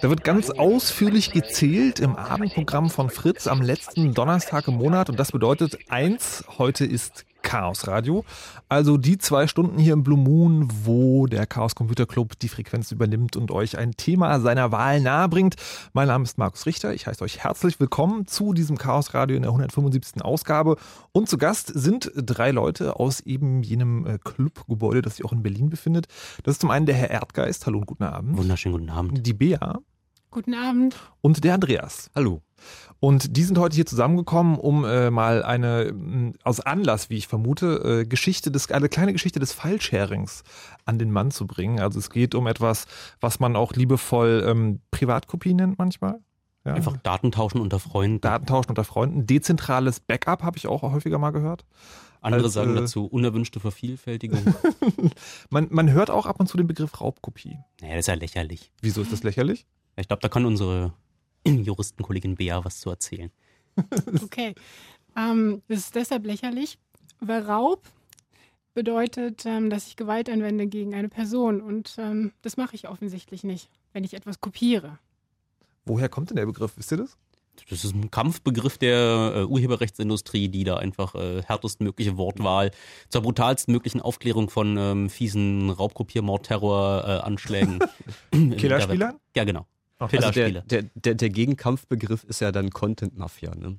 Da wird ganz ausführlich gezählt im Abendprogramm von Fritz am letzten Donnerstag im Monat. Und das bedeutet eins, heute ist Chaos Radio. Also die zwei Stunden hier im Blue Moon, wo der Chaos Computer Club die Frequenz übernimmt und euch ein Thema seiner Wahl nahebringt. Mein Name ist Markus Richter. Ich heiße euch herzlich willkommen zu diesem Chaos Radio in der 175. Ausgabe. Und zu Gast sind drei Leute aus eben jenem äh, Clubgebäude, das sich auch in Berlin befindet. Das ist zum einen der Herr Erdgeist. Hallo und guten Abend. Wunderschönen guten Abend. Die Bea. Guten Abend. Und der Andreas. Hallo. Und die sind heute hier zusammengekommen, um äh, mal eine, mh, aus Anlass, wie ich vermute, äh, Geschichte des, eine kleine Geschichte des File-Sharings an den Mann zu bringen. Also es geht um etwas, was man auch liebevoll ähm, Privatkopie nennt manchmal. Ja. Einfach Daten tauschen unter Freunden. Daten tauschen unter Freunden. Dezentrales Backup habe ich auch häufiger mal gehört. Andere als, sagen äh, dazu unerwünschte Vervielfältigung. Man, man hört auch ab und zu den Begriff Raubkopie. naja, das ist ja lächerlich. Wieso ist das lächerlich? Ich glaube, da kann unsere Juristenkollegin Bea was zu erzählen. Okay. Ähm, das ist deshalb lächerlich, weil Raub bedeutet, ähm, dass ich Gewalt anwende gegen eine Person. Und ähm, das mache ich offensichtlich nicht, wenn ich etwas kopiere. Woher kommt denn der Begriff? Wisst ihr das? Das ist ein Kampfbegriff der äh, Urheberrechtsindustrie, die da einfach äh, härtestmögliche Wortwahl zur brutalsten möglichen Aufklärung von ähm, fiesen Raubkopier-Mord-Terror-Anschlägen. Killerspielern? Ja, genau. Okay. Also der, der, der, der Gegenkampfbegriff ist ja dann Content Mafia, ne?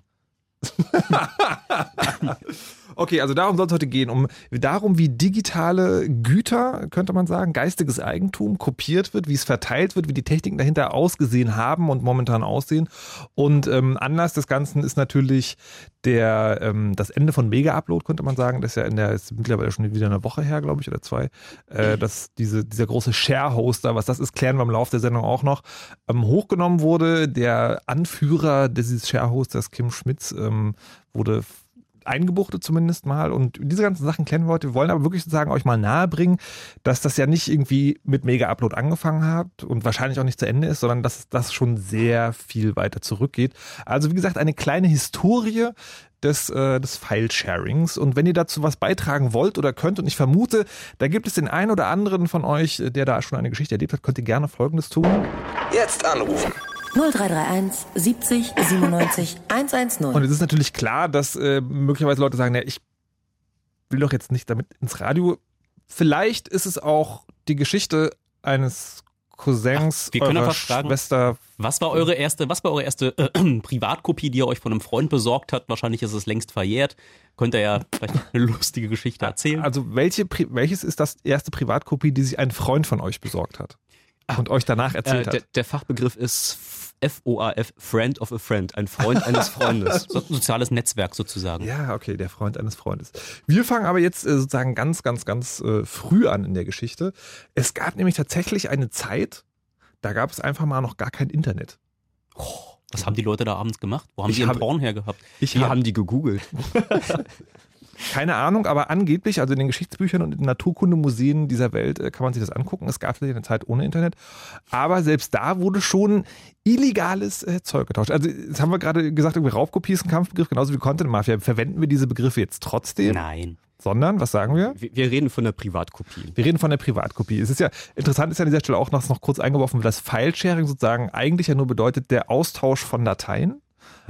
Okay, also darum soll es heute gehen, um darum, wie digitale Güter, könnte man sagen, geistiges Eigentum kopiert wird, wie es verteilt wird, wie die Techniken dahinter ausgesehen haben und momentan aussehen. Und ähm, Anlass des Ganzen ist natürlich der ähm, das Ende von Mega Upload, könnte man sagen. Das ist ja in der ist mittlerweile schon wieder eine Woche her, glaube ich, oder zwei. Äh, dass diese dieser große Share-Hoster, was das ist, klären wir im Laufe der Sendung auch noch, ähm, hochgenommen wurde. Der Anführer dieses Share-Hosters, Kim Schmitz, ähm, wurde eingebuchtet zumindest mal. Und diese ganzen Sachen klären wir heute. Wir wollen aber wirklich sozusagen euch mal nahebringen, dass das ja nicht irgendwie mit Mega-Upload angefangen hat und wahrscheinlich auch nicht zu Ende ist, sondern dass das schon sehr viel weiter zurückgeht. Also wie gesagt, eine kleine Historie des, äh, des File-Sharings. Und wenn ihr dazu was beitragen wollt oder könnt, und ich vermute, da gibt es den einen oder anderen von euch, der da schon eine Geschichte erlebt hat, könnt ihr gerne Folgendes tun. Jetzt anrufen. 0331 70 97 Und 110. es ist natürlich klar, dass äh, möglicherweise Leute sagen, ja, ich will doch jetzt nicht damit ins Radio. Vielleicht ist es auch die Geschichte eines Cousins, Ach, wir können eurer einfach fragen. Schwester. Was war eure erste, was war eure erste äh, Privatkopie, die ihr euch von einem Freund besorgt habt? Wahrscheinlich ist es längst verjährt. Könnt ihr ja vielleicht eine lustige Geschichte erzählen. Also welche, welches ist das erste Privatkopie, die sich ein Freund von euch besorgt hat und euch danach Äh, erzählt der, hat? der Fachbegriff ist F-O-A-F, Friend of a Friend, ein Freund eines Freundes. So, soziales Netzwerk sozusagen. Ja, okay, der Freund eines Freundes. Wir fangen aber jetzt äh, sozusagen ganz, ganz, ganz äh, früh an in der Geschichte. Es gab nämlich tatsächlich eine Zeit, da gab es einfach mal noch gar kein Internet. Was haben die Leute da abends gemacht? Wo haben Ich die ihren habe- Porn hergehabt? Ich Wir habe haben die gegoogelt. keine Ahnung, aber angeblich, also in den Geschichtsbüchern und in den Naturkundemuseen dieser Welt äh, kann man sich das angucken. Es gab eine Zeit ohne Internet. Aber selbst da wurde schon illegales äh, Zeug getauscht. Also, jetzt haben wir gerade gesagt, irgendwie Raubkopie ist ein Kampfbegriff, genauso wie Content Mafia. Verwenden wir diese Begriffe jetzt trotzdem? Nein. Sondern, was sagen wir? Wir, wir reden von der Privatkopie. Wir reden von der Privatkopie. Es ist ja interessant, ist ja an dieser Stelle auch noch, noch kurz eingeworfen, dass File-Sharing sozusagen eigentlich ja nur bedeutet der Austausch von Dateien.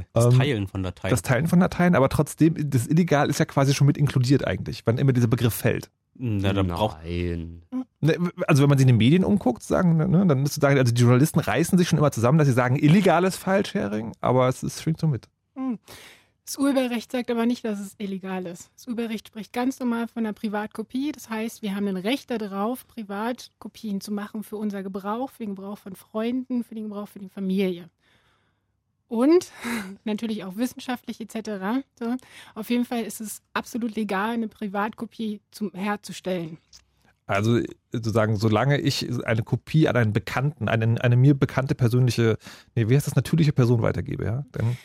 Das Ähm, Teilen von Dateien. Das Teilen von Dateien, aber trotzdem, das Illegal ist ja quasi schon mit inkludiert eigentlich, wann immer dieser Begriff fällt. Na, da braucht Nein. Ne, Also wenn man sich in den Medien umguckt, sagen, ne, dann ist sozusagen, also die Journalisten reißen sich schon immer zusammen, dass sie sagen, illegales File-Sharing, aber es ist, schwingt so mit. Das Urheberrecht sagt aber nicht, dass es illegal ist. Das Urheberrecht spricht ganz normal von einer Privatkopie. Das heißt, wir haben ein Recht darauf, Privatkopien zu machen für unser Gebrauch, für den Gebrauch von Freunden, für den Gebrauch für die Familie. Und natürlich auch wissenschaftlich etc. So. Auf jeden Fall ist es absolut legal, eine Privatkopie zum, herzustellen. Also sozusagen, solange ich eine Kopie an einen Bekannten, eine, eine mir bekannte persönliche, nee, wie heißt das, natürliche Person weitergebe, ja? Dann,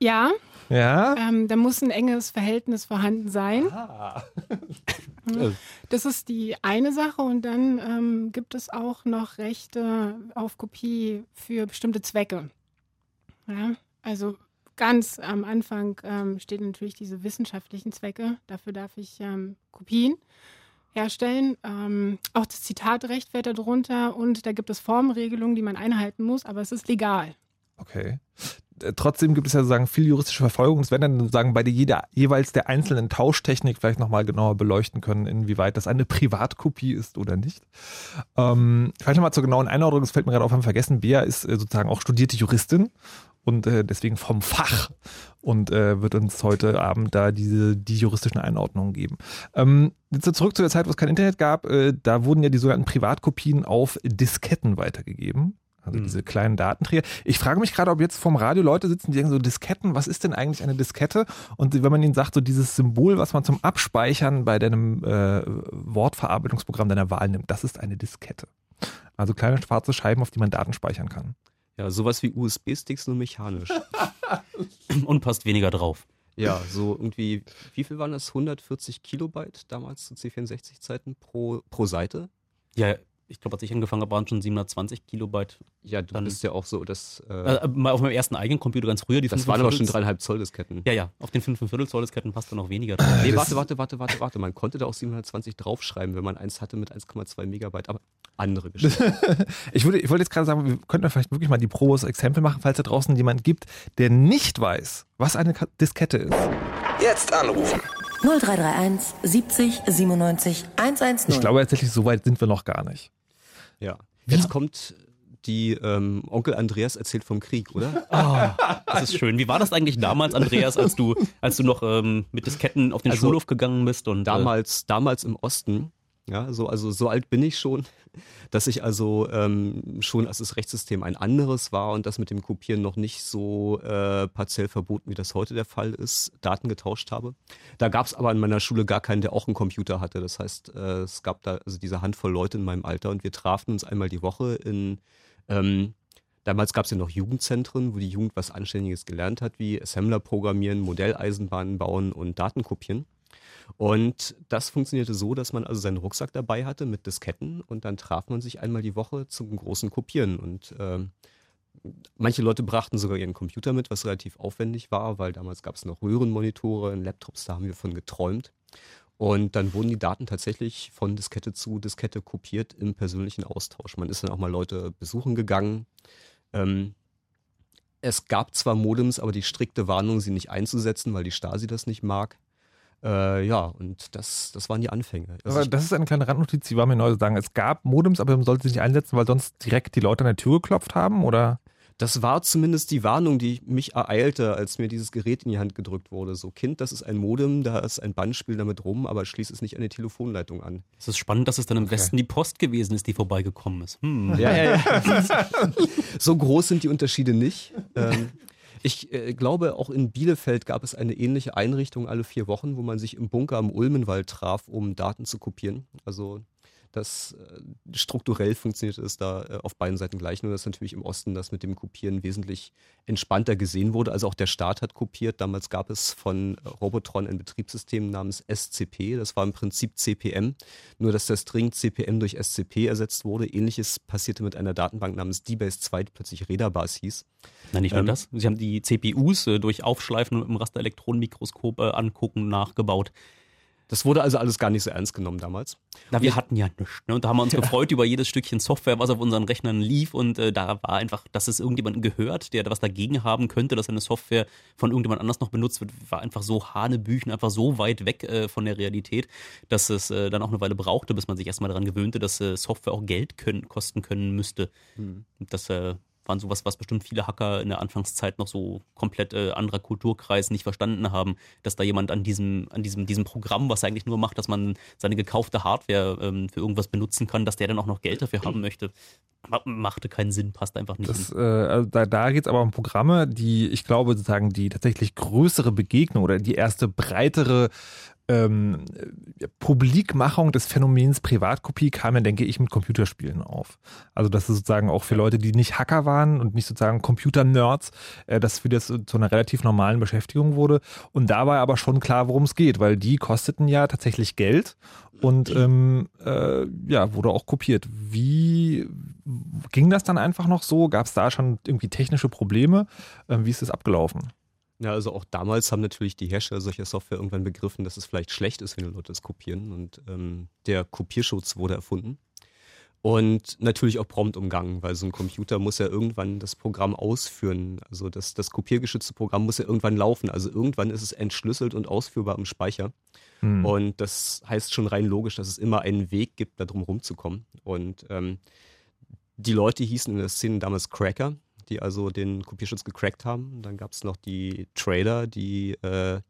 Ja, ja? ähm, da muss ein enges Verhältnis vorhanden sein. Äh, Das ist die eine Sache und dann ähm, gibt es auch noch Rechte auf Kopie für bestimmte Zwecke. Ja, also ganz am Anfang ähm, stehen natürlich diese wissenschaftlichen Zwecke. Dafür darf ich ähm, Kopien herstellen. Ähm, auch das Zitatrecht fällt da drunter und da gibt es Formregelungen, die man einhalten muss, aber es ist legal. Okay. Äh, Trotzdem gibt es ja sozusagen viel juristische Verfolgung. Es werden dann sozusagen bei der jeder, jeweils der einzelnen Tauschtechnik vielleicht nochmal genauer beleuchten können, inwieweit das eine Privatkopie ist oder nicht. Ähm, vielleicht nochmal zur genauen Einordnung, das fällt mir gerade auf, haben vergessen. Bea ist äh, sozusagen auch studierte Juristin und äh, deswegen vom Fach und äh, wird uns heute Abend da diese die juristischen Einordnungen geben. Ähm, jetzt zurück zu der Zeit, wo es kein Internet gab, äh, da wurden ja die sogenannten Privatkopien auf Disketten weitergegeben. Also Hm. diese kleinen Datenträger. Ich frage mich gerade, ob jetzt vom Radio Leute sitzen, die denken so, Disketten, was ist denn eigentlich eine Diskette? Und wenn man ihnen sagt, so dieses Symbol, was man zum Abspeichern bei deinem äh, Wortverarbeitungsprogramm deiner Wahl nimmt, das ist eine Diskette. Also kleine schwarze Scheiben, auf die man Daten speichern kann. Ja, sowas wie USB-Sticks nur mechanisch. Und passt weniger drauf. Ja, so irgendwie, wie viel waren das? 140 Kilobyte damals zu C64-Zeiten pro, pro Seite? Ja, ich glaube, als ich angefangen habe, waren schon 720 Kilobyte. Ja, du Dann- bist ja auch so, dass. Äh, Äh, mal auf meinem ersten eigenen Computer ganz früher. Die das 5 waren aber schon dreieinhalb Zoll Disketten. Ja, ja, auf den 5 Viertel Zoll Disketten passt da noch weniger drauf. Nee, Das- warte, warte, warte, warte, warte. Man konnte da auch 720 draufschreiben, wenn man eins hatte mit 1,2 Megabyte, aber andere Geschichte. Ich, würde, ich wollte jetzt gerade sagen, wir könnten vielleicht wirklich mal die Probos Exempel machen, falls da draußen jemand gibt, der nicht weiß, was eine Diskette ist. Jetzt anrufen. 0331 70 97 110. Ich glaube tatsächlich, so weit sind wir noch gar nicht. ja. Jetzt kommt die ähm, Onkel Andreas erzählt vom Krieg, oder? Das ist schön. Wie war das eigentlich damals, Andreas, als du, als du noch ähm, mit Disketten auf den Also, Schulhof gegangen bist? Und, äh, damals, damals im Osten, ja, so, also so alt bin ich schon, dass ich also ähm, schon, als das Rechtssystem ein anderes war und das mit dem Kopieren noch nicht so äh, partiell verboten, wie das heute der Fall ist, Daten getauscht habe. Da gab es aber in meiner Schule gar keinen, der auch einen Computer hatte. Das heißt, äh, es gab da also diese Handvoll Leute in meinem Alter und wir trafen uns einmal die Woche in ähm, Damals gab es ja noch Jugendzentren, wo die Jugend was Anständiges gelernt hat, wie Assembler programmieren, Modelleisenbahnen bauen und Daten kopieren. Und das funktionierte so, dass man also seinen Rucksack dabei hatte mit Disketten und dann traf man sich einmal die Woche zum großen Kopieren. Und ähm, manche Leute brachten sogar ihren Computer mit, was relativ aufwendig war, weil damals gab es noch Röhrenmonitore Laptops, da haben wir von geträumt. Und dann wurden die Daten tatsächlich von Diskette zu Diskette kopiert im persönlichen Austausch. Man ist dann auch mal Leute besuchen gegangen. Ähm, es gab zwar Modems, aber die strikte Warnung, sie nicht einzusetzen, weil die Stasi das nicht mag. Äh, ja, und das, das waren die Anfänge. Also Aber das ist eine kleine Randnotiz, die war mir neu zu sagen. Es gab Modems, aber man sollte sie nicht einsetzen, weil sonst direkt die Leute an der Tür geklopft haben, oder? das war zumindest die Warnung, die mich ereilte, als mir dieses Gerät in die Hand gedrückt wurde. So, Kind, das ist ein Modem, da ist ein Bandspiel damit rum, aber schließ es nicht an die Telefonleitung an. Es ist spannend, dass es dann im Westen die Post gewesen ist, die vorbeigekommen ist. Hm. Ja, ja, ja. so groß sind die Unterschiede nicht. Ähm, ich äh, glaube, auch in Bielefeld gab es eine ähnliche Einrichtung alle vier Wochen, wo man sich im Bunker am Ulmenwald traf, um Daten zu kopieren. Also das äh, strukturell funktioniert es da äh, auf beiden Seiten gleich, nur dass natürlich im Osten das mit dem Kopieren wesentlich entspannter gesehen wurde. Also auch der Staat hat kopiert. Damals gab es von äh, Robotron ein Betriebssystem namens SCP. Das war im Prinzip CPM, nur dass der String CPM durch SCP ersetzt wurde. Ähnliches passierte mit einer Datenbank namens DBase 2, die plötzlich Redabase hieß. Nein, nicht nur Ähm, das. Sie haben die CPUs äh, durch Aufschleifen und im Rasterelektronenmikroskop äh, angucken nachgebaut. Das wurde also alles gar nicht so ernst genommen damals. Na, wir hatten ja nichts. Ne? Und da haben wir uns gefreut über jedes Stückchen Software, was auf unseren Rechnern lief. Und äh, da war einfach, dass es irgendjemanden gehört, der da was dagegen haben könnte, dass eine Software von irgendjemand anders noch benutzt wird, war einfach so hanebüchen, einfach so weit weg äh, von der Realität, dass es äh, dann auch eine Weile brauchte, bis man sich erstmal daran gewöhnte, dass äh, Software auch Geld können, kosten können müsste. Und Das äh, waren sowas, was bestimmt viele Hacker in der Anfangszeit noch so komplett äh, anderer Kulturkreis nicht verstanden haben, dass da jemand an diesem, an diesem, diesem Programm, was eigentlich nur macht, dass man seine gekaufte Hardware ähm, für irgendwas benutzen kann, dass der dann auch noch Geld dafür haben möchte. Ma machte keinen Sinn, passt einfach nicht. Das, äh, also da, da geht es aber um Programme, die, ich glaube, sozusagen die tatsächlich größere Begegnung oder die erste breitere ähm, äh, Publikmachung des Phänomens Privatkopie kam ja, denke ich, mit Computerspielen auf. Also das ist sozusagen auch für Leute, die nicht Hacker waren und nicht sozusagen Computer-Nerds, äh, das für das zu einer relativ normalen Beschäftigung wurde. Und da war aber schon klar, worum es geht, weil die kosteten ja tatsächlich Geld und ähm, äh, ja, wurde auch kopiert. Wie ging das dann einfach noch so? Gab es da schon irgendwie technische Probleme? Ähm, wie ist das abgelaufen? Ja, also auch damals haben natürlich die Hersteller solcher Software irgendwann begriffen, dass es vielleicht schlecht ist, wenn die Leute das kopieren. Und ähm, der Kopierschutz wurde erfunden. Und natürlich auch prompt umgangen, weil so ein Computer muss ja irgendwann das Programm ausführen. Also das, das kopiergeschützte Programm muss ja irgendwann laufen. Also irgendwann ist es entschlüsselt und ausführbar im Speicher. Hm. Und das heißt schon rein logisch, dass es immer einen Weg gibt, da drum rumzukommen. Und ähm, die Leute hießen in der Szene damals Cracker, die also den Kopierschutz gecrackt haben. Dann gab es noch die Trader, die äh,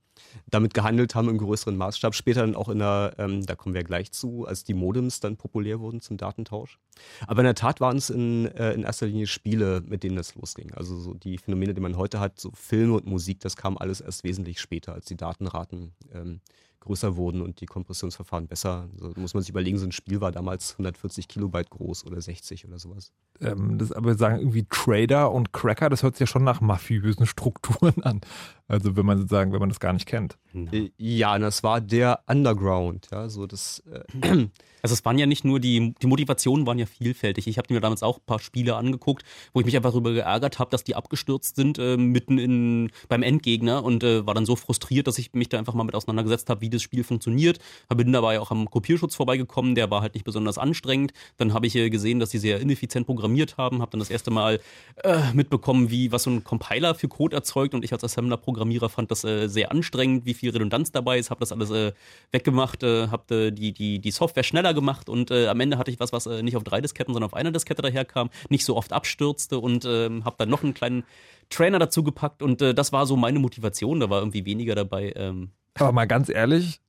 damit gehandelt haben im größeren Maßstab. Später dann auch in der, ähm, da kommen wir gleich zu, als die Modems dann populär wurden zum Datentausch. Aber in der Tat waren es in, äh, in erster Linie Spiele, mit denen das losging. Also so die Phänomene, die man heute hat, so Filme und Musik, das kam alles erst wesentlich später, als die Datenraten ähm, größer wurden und die Kompressionsverfahren besser. Also muss man sich überlegen, so ein Spiel war damals 140 Kilobyte groß oder 60 oder sowas. Ähm, das aber sagen irgendwie Trader und Cracker, das hört sich ja schon nach mafiösen Strukturen an. Also wenn man sozusagen, wenn man das gar nicht kennt. Äh, Ja, und das war der Underground, ja, so das. Äh, Also es waren ja nicht nur die, die Motivationen waren ja vielfältig. Ich habe mir damals auch ein paar Spiele angeguckt, wo ich mich einfach darüber geärgert habe, dass die abgestürzt sind äh, mitten in, beim Endgegner und äh, war dann so frustriert, dass ich mich da einfach mal mit auseinandergesetzt habe, wie das Spiel funktioniert. Bin dabei auch am Kopierschutz vorbeigekommen, der war halt nicht besonders anstrengend. Dann habe ich äh, gesehen, dass die sehr ineffizient programmiert haben, habe dann das erste Mal äh, mitbekommen, wie was so ein Compiler für Code erzeugt und ich als Assembler-Programmierer fand das äh, sehr anstrengend, wie viel Redundanz dabei ist, habe das alles äh, weggemacht, äh, habe äh, die, die, die Software schneller gemacht und am Ende hatte ich was, was nicht auf drei Disketten, sondern auf einer Diskette daherkam, nicht so oft abstürzte und ähm, habe dann noch einen kleinen Trainer dazu gepackt und das war so meine Motivation, da war irgendwie weniger dabei. Ähm, Aber mal ganz ehrlich,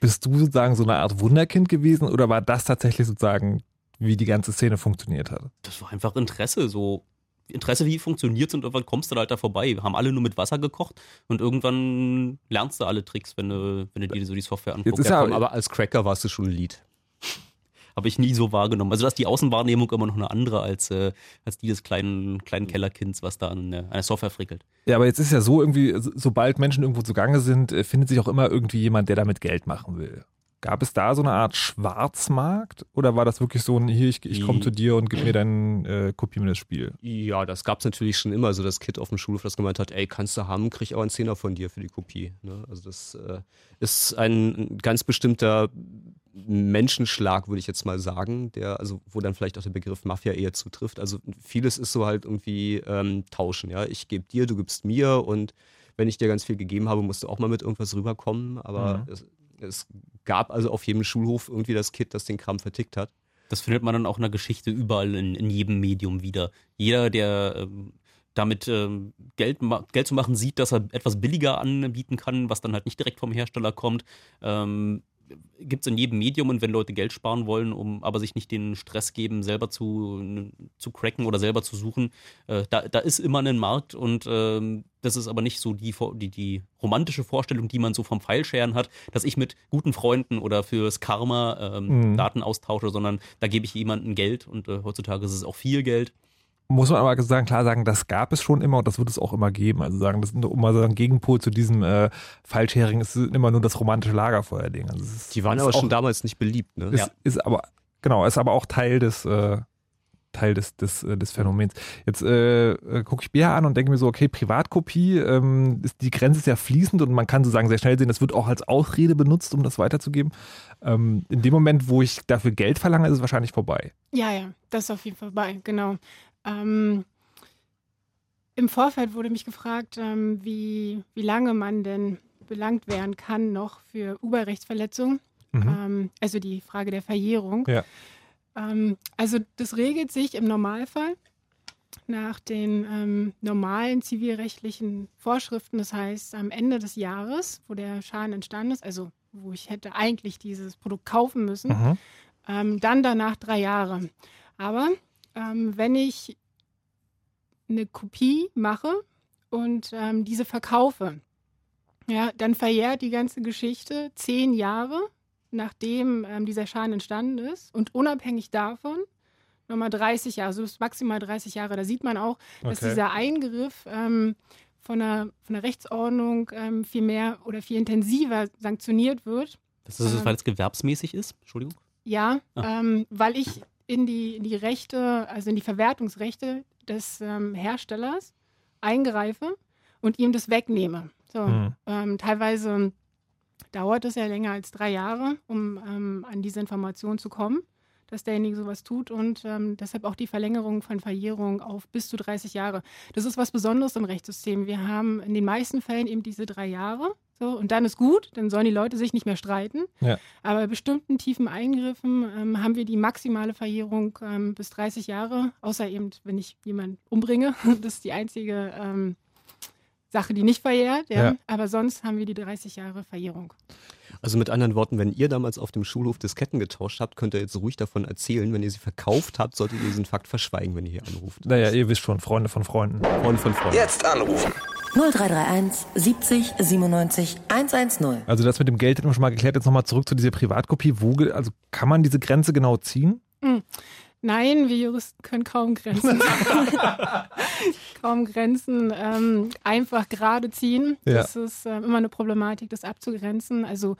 bist du sozusagen so eine Art Wunderkind gewesen oder war das tatsächlich sozusagen, wie die ganze Szene funktioniert hat? das war einfach Interesse, so Interesse, wie funktioniert und irgendwann kommst du da halt da vorbei. Wir haben alle nur mit Wasser gekocht und irgendwann lernst du alle Tricks, wenn du, wenn du dir so die Software anguckst. ist ja, aber als Cracker warst du schon ein Lied. Habe ich nie so wahrgenommen. Also da ist die Außenwahrnehmung immer noch eine andere als, äh, als die des kleinen, kleinen Kellerkinds, was da an an der Software frickelt. Ja, aber jetzt ist ja so irgendwie, so- sobald Menschen irgendwo zugange sind, äh, findet sich auch immer irgendwie jemand, der damit Geld machen will. Gab es da so eine Art Schwarzmarkt oder war das wirklich so ein, hier, ich, ich komme zu dir und gib mir dein, äh, kopier mir das Spiel? Ja, das gab's natürlich schon immer, so das Kid auf dem Schulhof, das gemeint hat, ey, kannst du haben, krieg ich aber einen Zehner von dir für die Kopie. Ne? Also das äh, ist ein ganz bestimmter Menschenschlag, würde ich jetzt mal sagen, der, also wo dann vielleicht auch der Begriff Mafia eher zutrifft. Also vieles ist so halt irgendwie ähm, tauschen, ja. Ich gebe dir, du gibst mir und wenn ich dir ganz viel gegeben habe, musst du auch mal mit irgendwas rüberkommen. Aber Mhm. es, es gab also auf jedem Schulhof irgendwie das Kid, das den Kram vertickt hat. Das findet man dann auch in der Geschichte überall in, in jedem Medium wieder. Jeder, der ähm, damit ähm, Geld, Geld zu machen sieht, dass er etwas billiger anbieten kann, was dann halt nicht direkt vom Hersteller kommt, ähm, gibt es in jedem Medium und wenn Leute Geld sparen wollen, um aber sich nicht den Stress geben, selber zu, zu cracken oder selber zu suchen, äh, da, da ist immer ein Markt und ähm, das ist aber nicht so die, die, die romantische Vorstellung, die man so vom Pfeilscheren hat, dass ich mit guten Freunden oder fürs Karma ähm, Mhm. Daten austausche, sondern da gebe ich jemandem Geld und äh, heutzutage ist es auch viel Geld. Muss man aber sagen, klar sagen, das gab es schon immer und das wird es auch immer geben. Also sagen, das ist um mal so ein Gegenpol zu diesem äh, Falschhering ist immer nur das romantische Lagerfeuer-Ding. Also es Die waren aber auch, schon damals nicht beliebt, ne? Ist, ist aber, genau, ist aber auch Teil des, äh, Teil des, des, äh, des Phänomens. Jetzt äh, äh, gucke ich Bier an und denke mir so, okay, Privatkopie, ähm, ist, die Grenze ist ja fließend und man kann sozusagen sehr schnell sehen, das wird auch als Ausrede benutzt, um das weiterzugeben. Ähm, in dem Moment, wo ich dafür Geld verlange, ist es wahrscheinlich vorbei. Ja, ja, das ist auf jeden Fall vorbei, genau. Ähm, Im Vorfeld wurde mich gefragt, ähm, wie, wie lange man denn belangt werden kann noch für Urheberrechtsverletzung. Mhm. Ähm, also die Frage der Verjährung. Ja. Ähm, also das regelt sich im Normalfall nach den ähm, normalen zivilrechtlichen Vorschriften. Das heißt, am Ende des Jahres, wo der Schaden entstanden ist, also wo ich hätte eigentlich dieses Produkt kaufen müssen, Mhm. ähm, dann danach drei Jahre. Aber ähm, wenn ich eine Kopie mache und ähm, diese verkaufe, ja, dann verjährt die ganze Geschichte zehn Jahre, nachdem ähm, dieser Schaden entstanden ist. Und unabhängig davon nochmal 30 Jahre, also bis maximal 30 Jahre. Da sieht man auch, dass Okay. dieser Eingriff ähm, von, der, von der Rechtsordnung ähm, viel mehr oder viel intensiver sanktioniert wird. Das ist, Ähm. weil es gewerbsmäßig ist. Entschuldigung. Ja, Ah. ähm, weil ich in die, in die Rechte, also in die Verwertungsrechte des ähm, Herstellers eingreife und ihm das wegnehme. So, Mhm. ähm, teilweise dauert es ja länger als drei Jahre, um ähm, an diese Information zu kommen, dass derjenige sowas tut und ähm, deshalb auch die Verlängerung von Verjährung auf bis zu 30 Jahre. Das ist was Besonderes im Rechtssystem. Wir haben in den meisten Fällen eben diese drei Jahre. So, und dann ist gut, dann sollen die Leute sich nicht mehr streiten. Ja. Aber bei bestimmten tiefen Eingriffen ähm, haben wir die maximale Verjährung ähm, bis 30 Jahre, außer eben, wenn ich jemanden umbringe. Das ist die einzige ähm, Sache, die nicht verjährt. Ja. Ja. Aber sonst haben wir die 30 Jahre Verjährung. Also mit anderen Worten, wenn ihr damals auf dem Schulhof Disketten getauscht habt, könnt ihr jetzt ruhig davon erzählen. Wenn ihr sie verkauft habt, solltet ihr diesen Fakt verschweigen, wenn ihr hier anruft. Naja, ihr wisst schon, Freunde von Freunden. Freunde von Freunden. Jetzt anrufen. 0331 70 97 110. Also das mit dem Geld hätten wir schon mal geklärt. Jetzt nochmal zurück zu dieser Privatkopie. Wo, ge- also kann man diese Grenze genau ziehen? Nein, wir Juristen können kaum Grenzen, kaum Grenzen ähm, einfach gerade ziehen. Ja. Das ist ähm, immer eine Problematik, das abzugrenzen. Also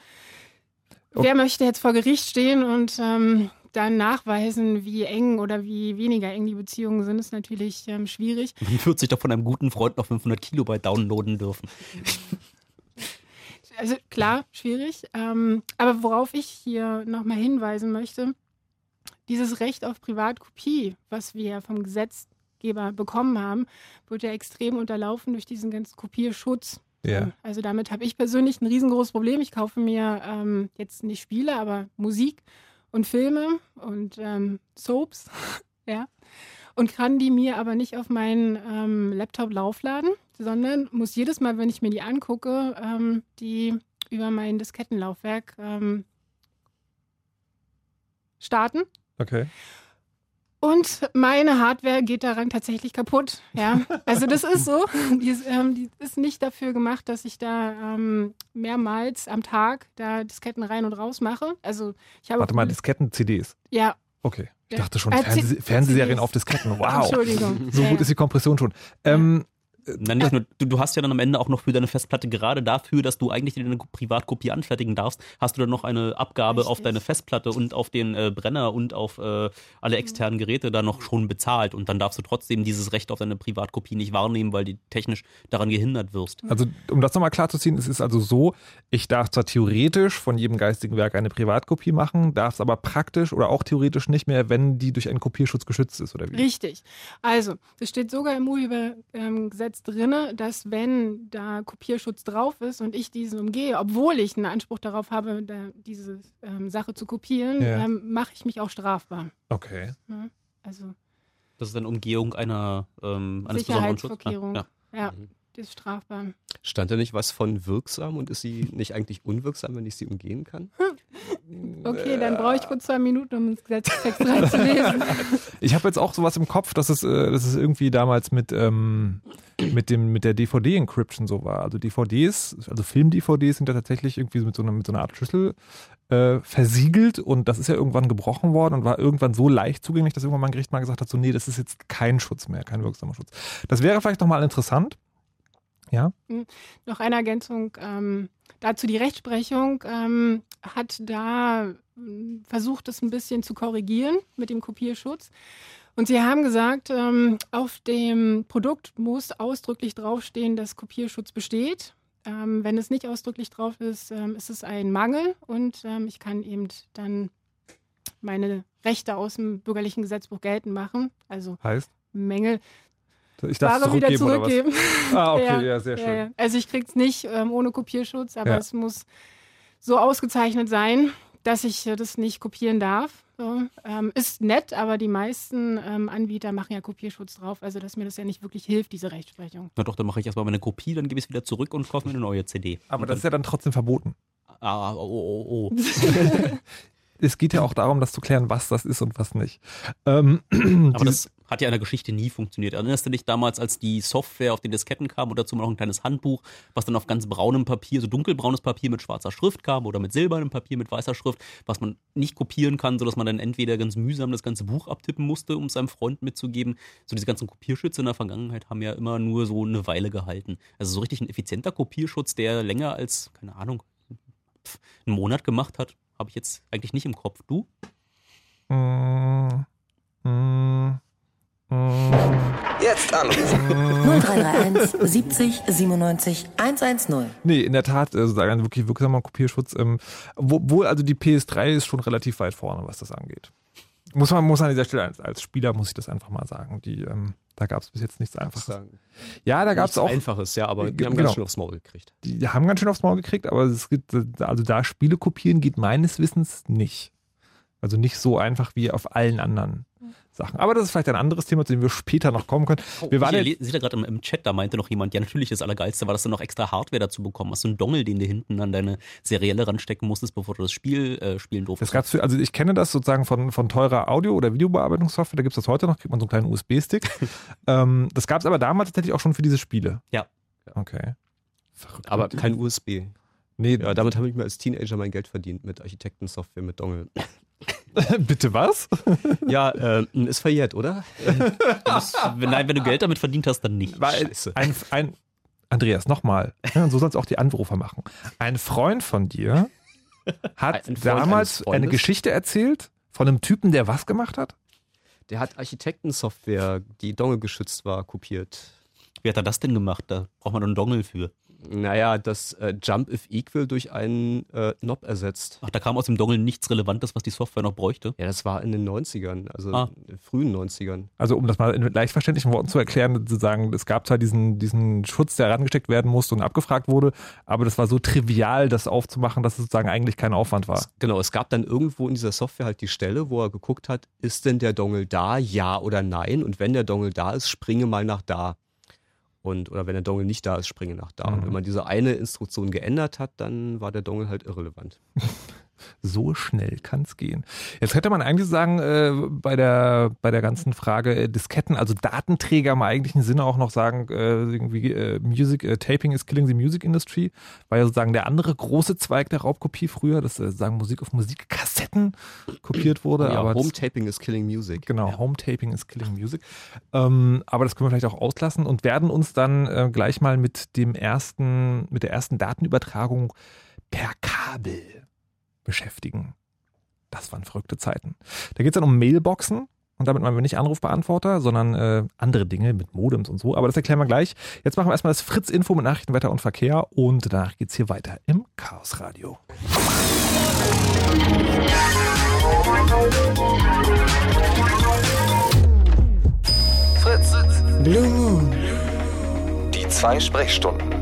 Okay. wer möchte jetzt vor Gericht stehen und ähm, dann nachweisen, wie eng oder wie weniger eng die Beziehungen sind, ist natürlich ähm, schwierig. Man wird sich doch von einem guten Freund noch 500 Kilobyte downloaden dürfen. Also klar, schwierig. Ähm, aber worauf ich hier nochmal hinweisen möchte, dieses Recht auf Privatkopie, was wir vom Gesetzgeber bekommen haben, wird ja extrem unterlaufen durch diesen ganzen Kopierschutz. Ja. Also damit habe ich persönlich ein riesengroßes Problem. Ich kaufe mir ähm, jetzt nicht Spiele, aber Musik und Filme und ähm, Soaps, ja, und kann die mir aber nicht auf meinen ähm, Laptop laufladen, sondern muss jedes Mal, wenn ich mir die angucke, ähm, die über mein Diskettenlaufwerk ähm, starten. Okay. Und meine Hardware geht daran tatsächlich kaputt. Ja, also das ist so. Die ist, ähm, die ist nicht dafür gemacht, dass ich da ähm, mehrmals am Tag da Disketten rein und raus mache. Also ich habe Warte mal, Disketten-CDs. ja, Okay. Ich dachte schon, Äh, Fernseh Fernsehserien CDs. auf Disketten. Wow. Entschuldigung. So gut ist die Kompression schon. Ähm, Nein, nicht nur, du, du hast ja dann am Ende auch noch für deine Festplatte, gerade dafür, dass du eigentlich dir eine Privatkopie anfertigen darfst, hast du dann noch eine Abgabe auf Richtig. deine Festplatte und auf den äh, Brenner und auf äh, alle externen Geräte da noch schon bezahlt. Und dann darfst du trotzdem dieses Recht auf deine Privatkopie nicht wahrnehmen, weil du technisch daran gehindert wirst. Also, um das nochmal klarzuziehen, es ist also so, ich darf zwar theoretisch von jedem geistigen Werk eine Privatkopie machen, darf es aber praktisch oder auch theoretisch nicht mehr, wenn die durch einen Kopierschutz geschützt ist, oder wie? Richtig. Also, es steht sogar im Urhebergesetz drinne, dass wenn da Kopierschutz drauf ist und ich diesen umgehe, obwohl ich einen Anspruch darauf habe, da diese ähm, Sache zu kopieren, Ja. ähm, mache ich mich auch strafbar. Okay. Also Das ist eine Umgehung einer, ähm, eines besonderen Schutzes. Sicherheitsvorkehrung. Ja. Ja, das ist strafbar. Stand da nicht was von wirksam und ist sie nicht eigentlich unwirksam, wenn ich sie umgehen kann? Okay, dann brauche ich kurz zwei Minuten, um ins Gesetzestext reinzulesen. Ich habe jetzt auch sowas im Kopf, dass es, äh, dass es irgendwie damals mit, ähm, mit, dem, mit der DVD-Encryption so war. Also DVDs, also Film-DVDs sind ja tatsächlich irgendwie mit so einer, mit so einer Art Schlüssel äh, versiegelt und das ist ja irgendwann gebrochen worden und war irgendwann so leicht zugänglich, dass irgendwann mal ein Gericht mal gesagt hat, so nee, das ist jetzt kein Schutz mehr, kein wirksamer Schutz. Das wäre vielleicht nochmal interessant. Ja, Noch eine Ergänzung ähm, dazu. Die Rechtsprechung ähm, hat da ähm, versucht, es ein bisschen zu korrigieren mit dem Kopierschutz. Und sie haben gesagt, ähm, auf dem Produkt muss ausdrücklich draufstehen, dass Kopierschutz besteht. Ähm, wenn es nicht ausdrücklich drauf ist, ähm, ist es ein Mangel und ähm, ich kann eben dann meine Rechte aus dem bürgerlichen Gesetzbuch geltend machen. Also heißt, Mängel ich darf es Ware wieder zurückgeben oder was? zurückgeben. Ah, okay, ja, Ja, sehr schön. Ja, ja. Also ich krieg's nicht ähm, ohne Kopierschutz, aber Ja. es muss so ausgezeichnet sein, dass ich äh, das nicht kopieren darf. So. Ähm, ist nett, aber die meisten ähm, Anbieter machen ja Kopierschutz drauf, also dass mir das ja nicht wirklich hilft, diese Rechtsprechung. Na doch, dann mache ich erstmal meine Kopie, dann gebe ich es wieder zurück und kaufe mir eine neue CD. Aber Und das ist ja dann trotzdem verboten. dann, ah, oh, oh, oh. Es geht ja auch darum, das zu klären, was das ist und was nicht. Ähm, Aber das hat ja in der Geschichte nie funktioniert. Erinnerst du dich damals, als die Software auf den Disketten kam und dazu noch ein kleines Handbuch, was dann auf ganz braunem Papier, so dunkelbraunes Papier mit schwarzer Schrift kam oder mit silbernem Papier mit weißer Schrift, was man nicht kopieren kann, sodass man dann entweder ganz mühsam das ganze Buch abtippen musste, um es seinem Freund mitzugeben. So diese ganzen Kopierschütze in der Vergangenheit haben ja immer nur so eine Weile gehalten. Also so richtig ein effizienter Kopierschutz, der länger als, keine Ahnung, einen Monat gemacht hat, habe ich jetzt eigentlich nicht im Kopf. Du? Mm, mm, mm. Jetzt anrufen. 0331 70 97 110. Nee, in der Tat, äh, sozusagen ein wirklich wirksamer Kopierschutz. Ähm, Obwohl, also die PS3 ist schon relativ weit vorne, was das angeht. Muss man, muss an dieser Stelle als, als Spieler, muss ich das einfach mal sagen. Die, ähm, da gab es bis jetzt nichts Einfaches. Sagen. Ja, da gab es Nichts auch, Einfaches, ja, aber die Ge- haben genau. ganz schön aufs Maul gekriegt. die haben ganz schön aufs Maul gekriegt, aber es gibt, äh, also da Spiele kopieren geht meines Wissens nicht. Also nicht so einfach wie auf allen anderen Sachen. Aber das ist vielleicht ein anderes Thema, zu dem wir später noch kommen können. Wir waren ich jetzt, sehe da gerade im, im Chat, da meinte noch jemand, ja natürlich das Allergeilste war, dass du noch extra Hardware dazu bekommen hast. So einen Dongle, den du hinten an deine Serielle ranstecken musstest, bevor du das Spiel äh, spielen durftest. Das gab's für, also ich kenne das sozusagen von, von teurer Audio- oder Videobearbeitungssoftware, da gibt es das heute noch, kriegt man so einen kleinen USB-Stick. ähm, das gab es aber damals tatsächlich auch schon für diese Spiele. Ja. Okay. Verrückt. Aber kein USB. Nee, Ja, damit habe ich mir als Teenager mein Geld verdient mit Architektensoftware mit Dongle. bitte was? Ja, äh, ist verjährt, oder? Nein, wenn du Geld damit verdient hast, dann nicht. Weil Scheiße. ein, ein Andreas, nochmal. So soll es auch die Anrufer machen. Ein Freund von dir hat Ein damals eine Geschichte erzählt von einem Typen, der was gemacht hat? Der hat Architektensoftware, die Dongle geschützt war, kopiert. Wie hat er das denn gemacht? Da braucht man doch einen Dongle für. Naja, das äh, Jump if Equal durch einen äh, Knob ersetzt. Ach, da kam aus dem Dongle nichts Relevantes, was die Software noch bräuchte. Ja, das war in den 90ern, also Ah. frühen 90ern. Also um das mal in leicht verständlichen Worten zu erklären, zu sagen, es gab zwar diesen, diesen Schutz, der herangesteckt werden musste und abgefragt wurde, aber das war so trivial, das aufzumachen, dass es sozusagen eigentlich kein Aufwand war. Genau, es gab dann irgendwo in dieser Software halt die Stelle, wo er geguckt hat, ist denn der Dongle da, ja oder nein? Und wenn der Dongle da ist, springe mal nach da. Und, oder wenn der Dongle nicht da ist, springe nach da. Und Mhm. wenn man diese eine Instruktion geändert hat, dann war der Dongle halt irrelevant. So schnell kann es gehen. Jetzt hätte man eigentlich sagen, äh, bei, der, bei der ganzen Frage äh, Disketten, also Datenträger im eigentlichen Sinne auch noch sagen, äh, irgendwie äh, Music, äh, Taping is killing the music industry, war ja sozusagen der andere große Zweig der Raubkopie früher, dass äh, sagen Musik auf Musik, Kassetten kopiert wurde. ja, aber Home Taping is killing music. Genau, Home Taping is Killing Music. Ähm, aber das können wir vielleicht auch auslassen und werden uns dann gleich mal mit dem ersten, mit der ersten Datenübertragung per Kabel beschäftigen. Das waren verrückte Zeiten. Da geht es dann um Mailboxen. Und damit meinen wir nicht Anrufbeantworter, sondern äh, andere Dinge mit Modems und so. Aber das erklären wir gleich. Jetzt machen wir erstmal das Fritz-Info mit Nachrichten, Wetter und Verkehr. Und danach geht's hier weiter im Chaos Radio. Fritz. Blue Moon. Die zwei Sprechstunden.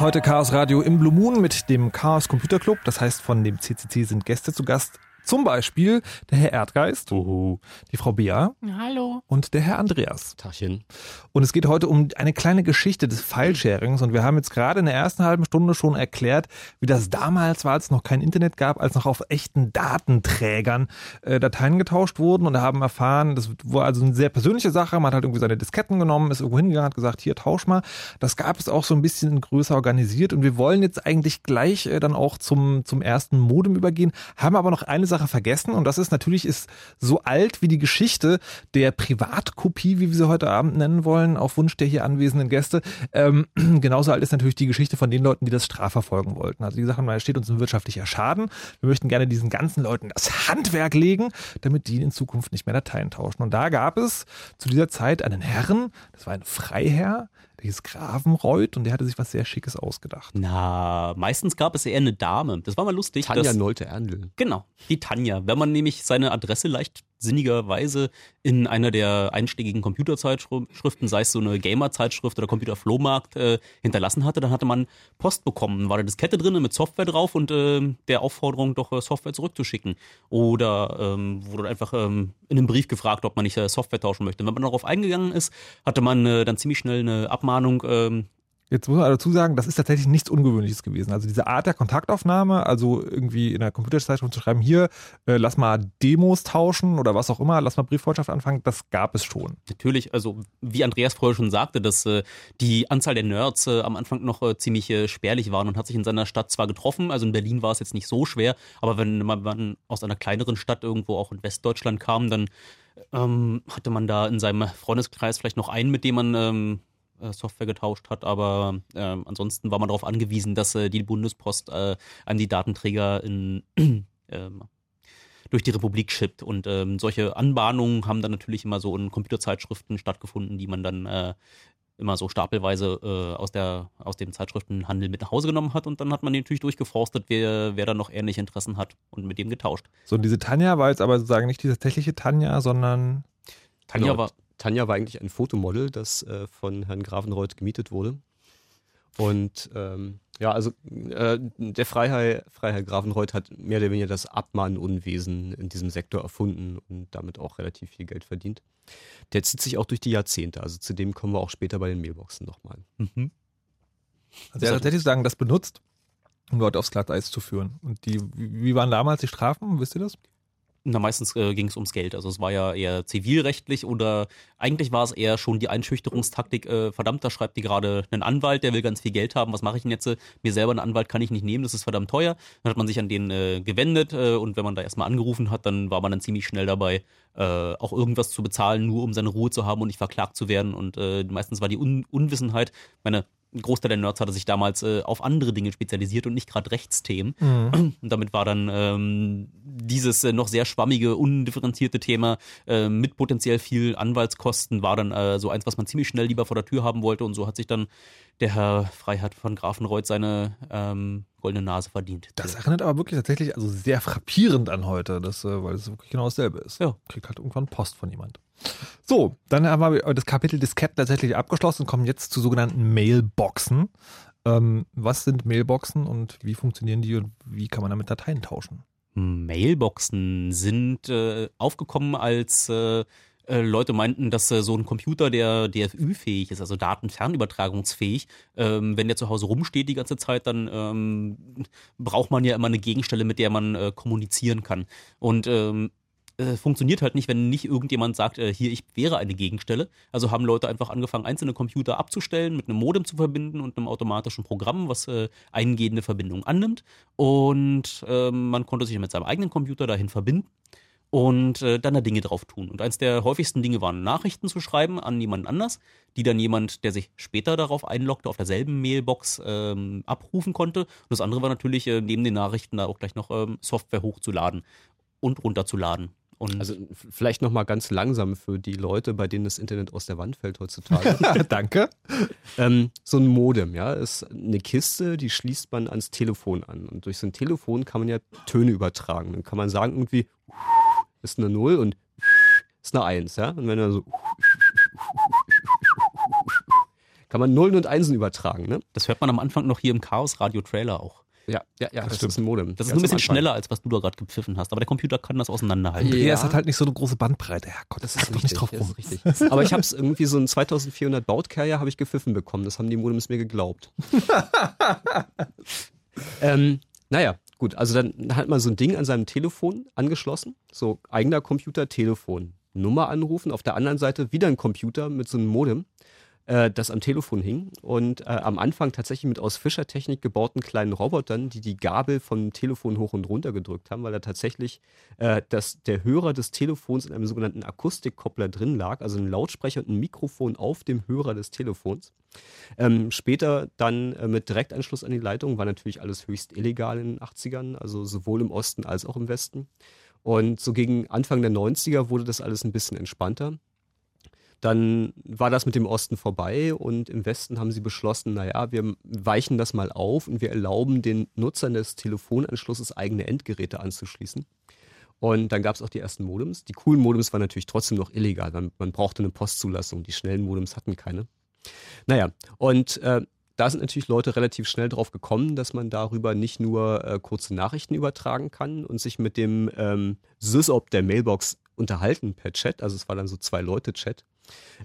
Heute Chaos Radio im Blue Moon mit dem Chaos Computer Club. Das heißt, von dem CCC sind Gäste zu Gast. Zum Beispiel der Herr Erdgeist, die Frau Bea Hallo. und der Herr Andreas. Tachchen. Und es geht heute um eine kleine Geschichte des File-Sharings. Und wir haben jetzt gerade in der ersten halben Stunde schon erklärt, wie das damals war, als es noch kein Internet gab, als noch auf echten Datenträgern äh, Dateien getauscht wurden. Und haben erfahren, das war also eine sehr persönliche Sache. Man hat halt irgendwie seine Disketten genommen, ist irgendwo hingegangen, hat gesagt, hier, tausch mal. Das gab es auch so ein bisschen größer organisiert. Und wir wollen jetzt eigentlich gleich äh, dann auch zum, zum ersten Modem übergehen, haben aber noch eine Sache vergessen. Und das ist natürlich ist so alt wie die Geschichte der Privatkopie, wie wir sie heute Abend nennen wollen, auf Wunsch der hier anwesenden Gäste. Ähm, genauso alt ist natürlich die Geschichte von den Leuten, die das strafverfolgen wollten. Also die Sachen, da steht uns ein wirtschaftlicher Schaden. Wir möchten gerne diesen ganzen Leuten das Handwerk legen, damit die in Zukunft nicht mehr Dateien tauschen. Und da gab es zu dieser Zeit einen Herrn, das war ein Freiherr, der hieß Gravenreuth und der hatte sich was sehr Schickes ausgedacht. Na, meistens gab es eher eine Dame. Das war mal lustig. Tanja dass, Nolte Erndl. Genau, die Tanja. Wenn man nämlich seine Adresse leicht sinnigerweise in einer der einschlägigen Computerzeitschriften, sei es so eine Gamer-Zeitschrift oder Computerflohmarkt, äh, hinterlassen hatte, dann hatte man Post bekommen. War da Diskette drin mit Software drauf und äh, der Aufforderung, doch äh, Software zurückzuschicken. Oder ähm, wurde einfach ähm, in einem Brief gefragt, ob man nicht äh, Software tauschen möchte. Wenn man darauf eingegangen ist, hatte man äh, dann ziemlich schnell eine Abmahnung, ähm, Jetzt muss man dazu sagen, das ist tatsächlich nichts Ungewöhnliches gewesen. Also diese Art der Kontaktaufnahme, also irgendwie in der Computerzeitschrift zu schreiben, hier, äh, lass mal Demos tauschen oder was auch immer, lass mal Brieffreundschaft anfangen, das gab es schon. Natürlich, also wie Andreas vorher schon sagte, dass äh, die Anzahl der Nerds äh, am Anfang noch äh, ziemlich äh, spärlich waren und hat sich in seiner Stadt zwar getroffen, also in Berlin war es jetzt nicht so schwer, aber wenn man, aus einer kleineren Stadt irgendwo auch in Westdeutschland kam, dann ähm, hatte man da in seinem Freundeskreis vielleicht noch einen, mit dem man ähm, äh, Software getauscht hat, aber ähm, ansonsten war man darauf angewiesen, dass äh, die Bundespost äh, an die Datenträger in ähm, durch die Republik schippt. Und ähm, solche Anbahnungen haben dann natürlich immer so in Computerzeitschriften stattgefunden, die man dann äh, immer so stapelweise äh, aus, der, aus dem Zeitschriftenhandel mit nach Hause genommen hat. Und dann hat man die natürlich durchgeforstet, wer, wer da noch ähnliche Interessen hat und mit dem getauscht. So, und diese Tanja war jetzt aber sozusagen nicht die tatsächliche Tanja, sondern Tanja Genau. war, Tanja war eigentlich ein Fotomodel, das äh, von Herrn Gravenreuth gemietet wurde. Und ähm, ja, also äh, der Freiherr, Freiherr Gravenreuth hat mehr oder weniger das Abmahnunwesen in diesem Sektor erfunden und damit auch relativ viel Geld verdient. Der zieht sich auch durch die Jahrzehnte, also zu dem kommen wir auch später bei den Mailboxen nochmal. mhm. also er hat tatsächlich sozusagen das benutzt, um Leute aufs Glatteis zu führen. Und die, wie wie waren damals die Strafen? Wisst ihr das? Na, meistens äh, ging es ums Geld. Also es war ja eher zivilrechtlich oder eigentlich war es eher schon die Einschüchterungstaktik, äh, verdammt, da schreibt die gerade einen Anwalt, der will ganz viel Geld haben, was mache ich denn jetzt? Mir selber einen Anwalt kann ich nicht nehmen, das ist verdammt teuer. Dann hat man sich an den äh, gewendet äh, und wenn man da erstmal angerufen hat, dann war man dann ziemlich schnell dabei, äh, auch irgendwas zu bezahlen, nur um seine Ruhe zu haben und nicht verklagt zu werden. Und äh, meistens war die Un Unwissenheit, meine ein Großteil der Nerds hatte sich damals äh, auf andere Dinge spezialisiert und nicht gerade Rechtsthemen. Und damit war dann ähm, dieses äh, noch sehr schwammige, undifferenzierte Thema äh, mit potenziell viel Anwaltskosten war dann äh, so eins, was man ziemlich schnell lieber vor der Tür haben wollte. Und so hat sich dann der Herr Freiheit von Grafenreuth seine ähm, goldene Nase verdient. Das erinnert aber wirklich tatsächlich also sehr frappierend an heute, das, äh, weil es wirklich genau dasselbe ist. Ja. Kriegt halt irgendwann Post von jemand. So, dann haben wir das Kapitel Disketten tatsächlich abgeschlossen und kommen jetzt zu sogenannten Mailboxen. Ähm, was sind Mailboxen und wie funktionieren die und wie kann man damit Dateien tauschen? Mailboxen sind äh, aufgekommen, als äh, äh, Leute meinten, dass äh, so ein Computer, der DFÜ-fähig ist, also datenfernübertragungsfähig, ähm, wenn der zu Hause rumsteht die ganze Zeit, dann ähm, braucht man ja immer eine Gegenstelle, mit der man äh, kommunizieren kann. Und ähm, äh, funktioniert halt nicht, wenn nicht irgendjemand sagt, äh, hier, ich wäre eine Gegenstelle. Also haben Leute einfach angefangen, einzelne Computer abzustellen, mit einem Modem zu verbinden und einem automatischen Programm, was äh, eingehende Verbindungen annimmt. Und ähm, man konnte sich mit seinem eigenen Computer dahin verbinden und äh, dann da Dinge drauf tun. Und eins der häufigsten Dinge waren Nachrichten zu schreiben an jemand anders, die dann jemand, der sich später darauf einloggte, auf derselben Mailbox ähm, abrufen konnte. Und das andere war natürlich äh, neben den Nachrichten da auch gleich noch ähm, Software hochzuladen und runterzuladen. Und Also vielleicht nochmal ganz langsam für die Leute, bei denen das Internet aus der Wand fällt heutzutage. Danke. ähm, so ein Modem, ja, ist eine Kiste, die schließt man ans Telefon an. Und durch so ein Telefon kann man ja Töne übertragen. Dann kann man sagen, irgendwie ist eine 0 und ist eine 1, ja. Und wenn er so kann man Nullen und Einsen übertragen, ne? das hört man am Anfang noch hier im Chaos Radio Trailer auch. Ja, ja, ja, das, stimmt. ist ein Modem. Das ist Ganz nur ein bisschen schneller, als was du da gerade gepfiffen hast. Aber der Computer kann das auseinanderhalten. Ja. Ja, es hat halt nicht so eine große Bandbreite. Herrgott, Das sag ist doch richtig, nicht drauf das rum. richtig. Aber ich habe es irgendwie so ein 2400 Bautcarrier habe ich gepfiffen bekommen. Das haben die Modems mir geglaubt. ähm, naja, gut. Also dann hat man so ein Ding an seinem Telefon angeschlossen. So eigener Computer, Telefon. Nummer anrufen. Auf der anderen Seite wieder ein Computer mit so einem Modem, äh, das am Telefon hing. Und äh, am Anfang tatsächlich mit aus Fischertechnik gebauten kleinen Robotern, die die Gabel vom Telefon hoch und runter gedrückt haben, weil da tatsächlich äh, dass der Hörer des Telefons in einem sogenannten Akustikkoppler drin lag, also ein Lautsprecher und ein Mikrofon auf dem Hörer des Telefons. Ähm, später dann äh, mit Direktanschluss an die Leitung war natürlich alles höchst illegal in den 80ern, also sowohl im Osten als auch im Westen. Und so gegen Anfang der 90er wurde das alles ein bisschen entspannter. Dann war das mit dem Osten vorbei und im Westen haben sie beschlossen, naja, wir weichen das mal auf und wir erlauben den Nutzern des Telefonanschlusses eigene Endgeräte anzuschließen. Und dann gab es auch die ersten Modems. Die coolen Modems waren natürlich trotzdem noch illegal. Man, man brauchte eine Postzulassung. Die schnellen Modems hatten keine. Naja, und äh, da sind natürlich Leute relativ schnell drauf gekommen, dass man darüber nicht nur äh, kurze Nachrichten übertragen kann und sich mit dem ähm, Sysop der Mailbox unterhalten per Chat, also es war dann so zwei Leute Chat,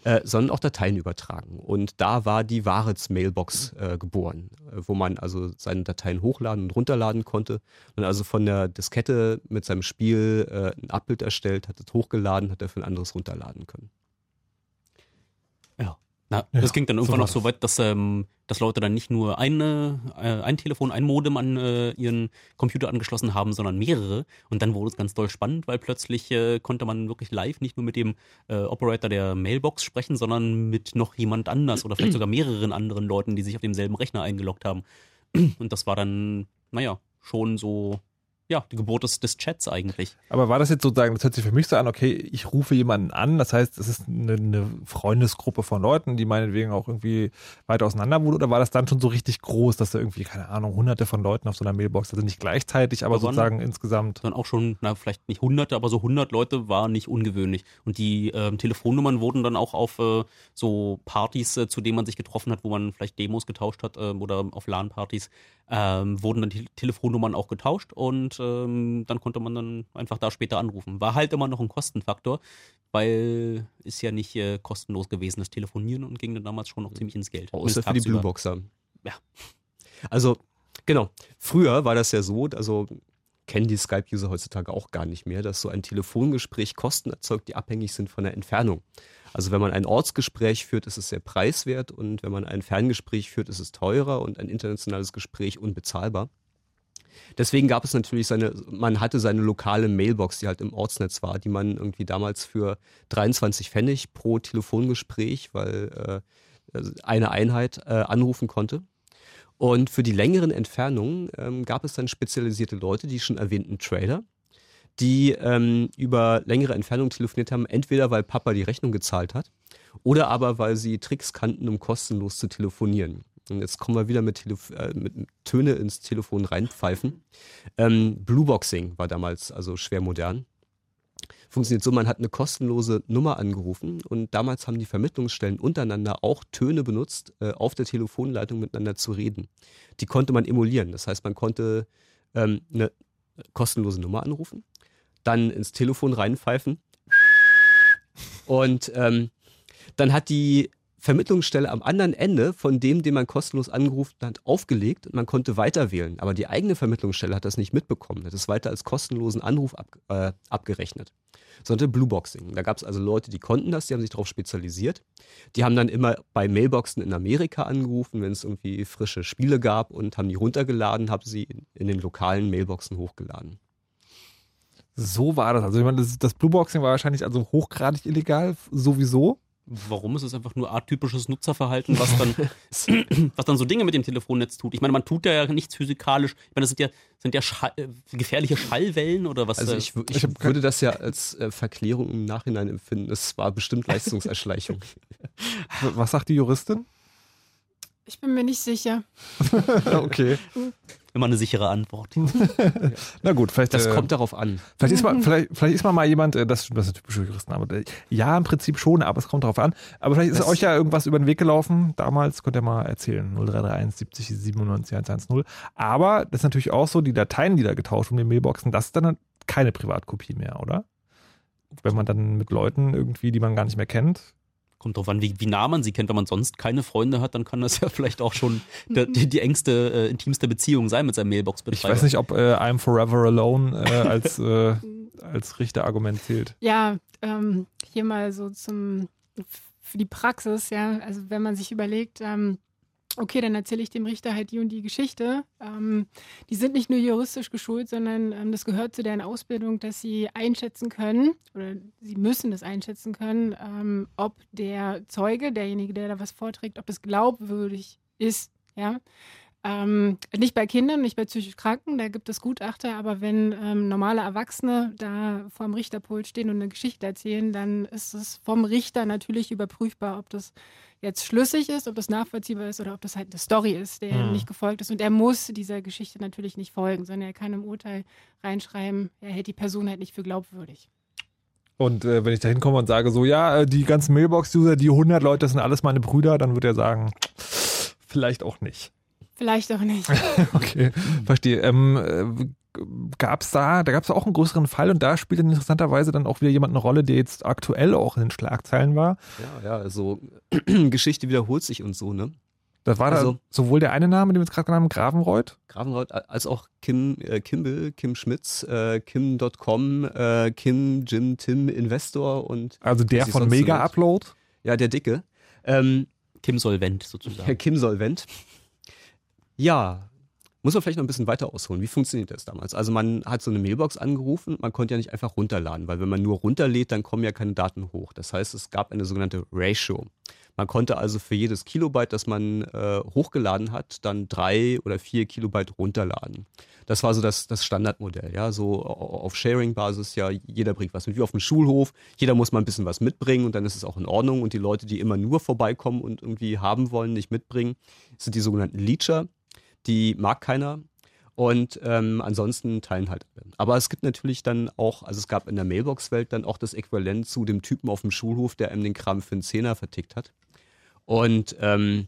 äh, sondern auch Dateien übertragen. Und da war die Varets Mailbox äh, geboren, äh, wo man also seine Dateien hochladen und runterladen konnte und also von der Diskette mit seinem Spiel äh, ein Abbild erstellt, hat es hochgeladen, hat dafür ein anderes runterladen können. Na, Ja, das ging dann so irgendwann war noch so weit, dass, ähm, dass Leute dann nicht nur eine, äh, ein Telefon, ein Modem an äh, ihren Computer angeschlossen haben, sondern mehrere. Und dann wurde es ganz doll spannend, weil plötzlich äh, konnte man wirklich live nicht nur mit dem äh, Operator der Mailbox sprechen, sondern mit noch jemand anders oder vielleicht sogar mehreren anderen Leuten, die sich auf demselben Rechner eingeloggt haben. Und das war dann, naja, schon so, ja, die Geburt des, des Chats eigentlich. Aber war das jetzt sozusagen, das hört sich für mich so an, okay, ich rufe jemanden an, das heißt, es ist eine, eine Freundesgruppe von Leuten, die meinetwegen auch irgendwie weiter auseinander wohnen, oder war das dann schon so richtig groß, dass da irgendwie, keine Ahnung, hunderte von Leuten auf so einer Mailbox, also nicht gleichzeitig, aber waren- sozusagen insgesamt. dann auch schon, na, vielleicht nicht hunderte, aber so 100 Leute war nicht ungewöhnlich. Und die ähm, Telefonnummern wurden dann auch auf äh, so Partys, äh, zu denen man sich getroffen hat, wo man vielleicht Demos getauscht hat ähm, oder auf LAN-Partys, ähm, wurden dann die Telefonnummern auch getauscht und ähm, dann konnte man dann einfach da später anrufen. War halt immer noch ein Kostenfaktor, weil ist ja nicht äh, kostenlos gewesen, das Telefonieren und ging dann damals schon noch ziemlich ins Geld. Außer für die. Blueboxer. Ja. Also, genau. Früher war das ja so, also kennen die Skype-User heutzutage auch gar nicht mehr, dass so ein Telefongespräch Kosten erzeugt, die abhängig sind von der Entfernung. Also wenn man ein Ortsgespräch führt, ist es sehr preiswert und wenn man ein Ferngespräch führt, ist es teurer und ein internationales Gespräch unbezahlbar. Deswegen gab es natürlich seine, man hatte seine lokale Mailbox, die halt im Ortsnetz war, die man irgendwie damals für 23 Pfennig pro Telefongespräch, weil äh, eine Einheit äh, anrufen konnte. Und für die längeren Entfernungen ähm, gab es dann spezialisierte Leute, die schon erwähnten Trader, die ähm, über längere Entfernungen telefoniert haben, entweder weil Papa die Rechnung gezahlt hat oder aber weil sie Tricks kannten, um kostenlos zu telefonieren. Und jetzt kommen wir wieder mit, Telef äh, mit Töne ins Telefon reinpfeifen. Ähm, Blueboxing war damals also schwer modern. Funktioniert so, man hat eine kostenlose Nummer angerufen und damals haben die Vermittlungsstellen untereinander auch Töne benutzt, äh, auf der Telefonleitung miteinander zu reden. Die konnte man emulieren. Das heißt, man konnte ähm, eine kostenlose Nummer anrufen, dann ins Telefon reinpfeifen und ähm, dann hat die Vermittlungsstelle am anderen Ende von dem, den man kostenlos angerufen hat, aufgelegt und man konnte weiter wählen. Aber die eigene Vermittlungsstelle hat das nicht mitbekommen, hat es weiter als kostenlosen Anruf ab, äh, abgerechnet. Sondern Blueboxing. Da gab es also Leute, die konnten das, die haben sich darauf spezialisiert. Die haben dann immer bei Mailboxen in Amerika angerufen, wenn es irgendwie frische Spiele gab und haben die runtergeladen, haben sie in den lokalen Mailboxen hochgeladen. So war das. Also ich meine, das, das Blueboxing war wahrscheinlich also hochgradig illegal, sowieso. Warum ist es einfach nur atypisches Nutzerverhalten, was dann, was dann so Dinge mit dem Telefonnetz tut? Ich meine, man tut ja nichts physikalisch. Ich meine, das sind ja, sind ja Schall, äh, gefährliche Schallwellen oder was? Also ich, ich, ich würde das ja als äh, Verklärung im Nachhinein empfinden. Es war bestimmt Leistungserschleichung. was sagt die Juristin? Ich bin mir nicht sicher. okay. Immer eine sichere Antwort. Na gut, vielleicht. Das äh, kommt darauf an. Vielleicht ist man, vielleicht, vielleicht ist man mal jemand, äh, das, das ist eine typische Juristenarbeit. Äh, ja, im Prinzip schon, aber es kommt darauf an. Aber vielleicht ist Das- euch ja irgendwas über den Weg gelaufen. Damals könnt ihr mal erzählen. 0331 70 97 110. Aber das ist natürlich auch so, die Dateien, die da getauscht wurden, die Mailboxen, das ist dann keine Privatkopie mehr, oder? Wenn man dann mit Leuten irgendwie, die man gar nicht mehr kennt. Kommt drauf an, wie, wie nah man sie kennt. Wenn man sonst keine Freunde hat, dann kann das ja vielleicht auch schon der, die, die engste, äh, intimste Beziehung sein mit seinem Ich Mailbox-Betreiber. weiß nicht, ob äh, I'm Forever Alone äh, als, äh, als Richterargument zählt. Ja, ähm, hier mal so zum für die Praxis, ja, also wenn man sich überlegt, ähm, okay, dann erzähle ich dem Richter halt die und die Geschichte. Ähm, die sind nicht nur juristisch geschult, sondern ähm, das gehört zu deren Ausbildung, dass sie einschätzen können oder sie müssen das einschätzen können, ähm, ob der Zeuge, derjenige, der da was vorträgt, ob es glaubwürdig ist, ja. Ähm, nicht bei Kindern, nicht bei psychisch Kranken, da gibt es Gutachter, aber wenn ähm, normale Erwachsene da vorm Richterpult stehen und eine Geschichte erzählen, dann ist es vom Richter natürlich überprüfbar, ob das jetzt schlüssig ist, ob das nachvollziehbar ist oder ob das halt eine Story ist, der Mhm. nicht gefolgt ist. Und er muss dieser Geschichte natürlich nicht folgen, sondern er kann im Urteil reinschreiben, er hält die Person halt nicht für glaubwürdig. Und äh, wenn ich da hinkomme und sage so, ja, äh, die ganzen Mailbox-User, die 100 Leute, das sind alles meine Brüder, dann wird er sagen, vielleicht auch nicht. Vielleicht auch nicht. Okay, verstehe. Ähm, äh, gab's da, da gab es auch einen größeren Fall und da spielt dann interessanterweise dann auch wieder jemand eine Rolle, der jetzt aktuell auch in den Schlagzeilen war. Ja, ja, also Geschichte wiederholt sich und so, ne? Das war Also- da sowohl der eine Name, den wir jetzt gerade genannt haben, Gravenreuth. Gravenreuth, als auch Kim, äh, Kimball, Kim Schmitz, äh, Kim.com, äh, Kim, Jim, Tim, Investor und Also der von Mega. Upload. ja, der Dicke. Ähm, Kim Solvent Herr sozusagen. Kim Solvent. Ja, muss man vielleicht noch ein bisschen weiter ausholen. Wie funktioniert das damals? Also man hat so eine Mailbox angerufen, man konnte ja nicht einfach runterladen, weil wenn man nur runterlädt, dann kommen ja keine Daten hoch. Das heißt, es gab eine sogenannte Ratio. Man konnte also für jedes Kilobyte, das man äh, hochgeladen hat, dann drei oder vier Kilobyte runterladen. Das war so das, das Standardmodell, ja, so au- auf Sharing-Basis, ja, jeder bringt was mit, wie auf dem Schulhof, jeder muss mal ein bisschen was mitbringen und dann ist es auch in Ordnung und die Leute, die immer nur vorbeikommen und irgendwie haben wollen, nicht mitbringen, sind die sogenannten Leecher, die mag keiner und ähm, ansonsten teilen halt alle. Aber es gibt natürlich dann auch, also es gab in der Mailbox-Welt dann auch das Äquivalent zu dem Typen auf dem Schulhof, der einem den Kram für einen Zehner vertickt hat. Und ähm,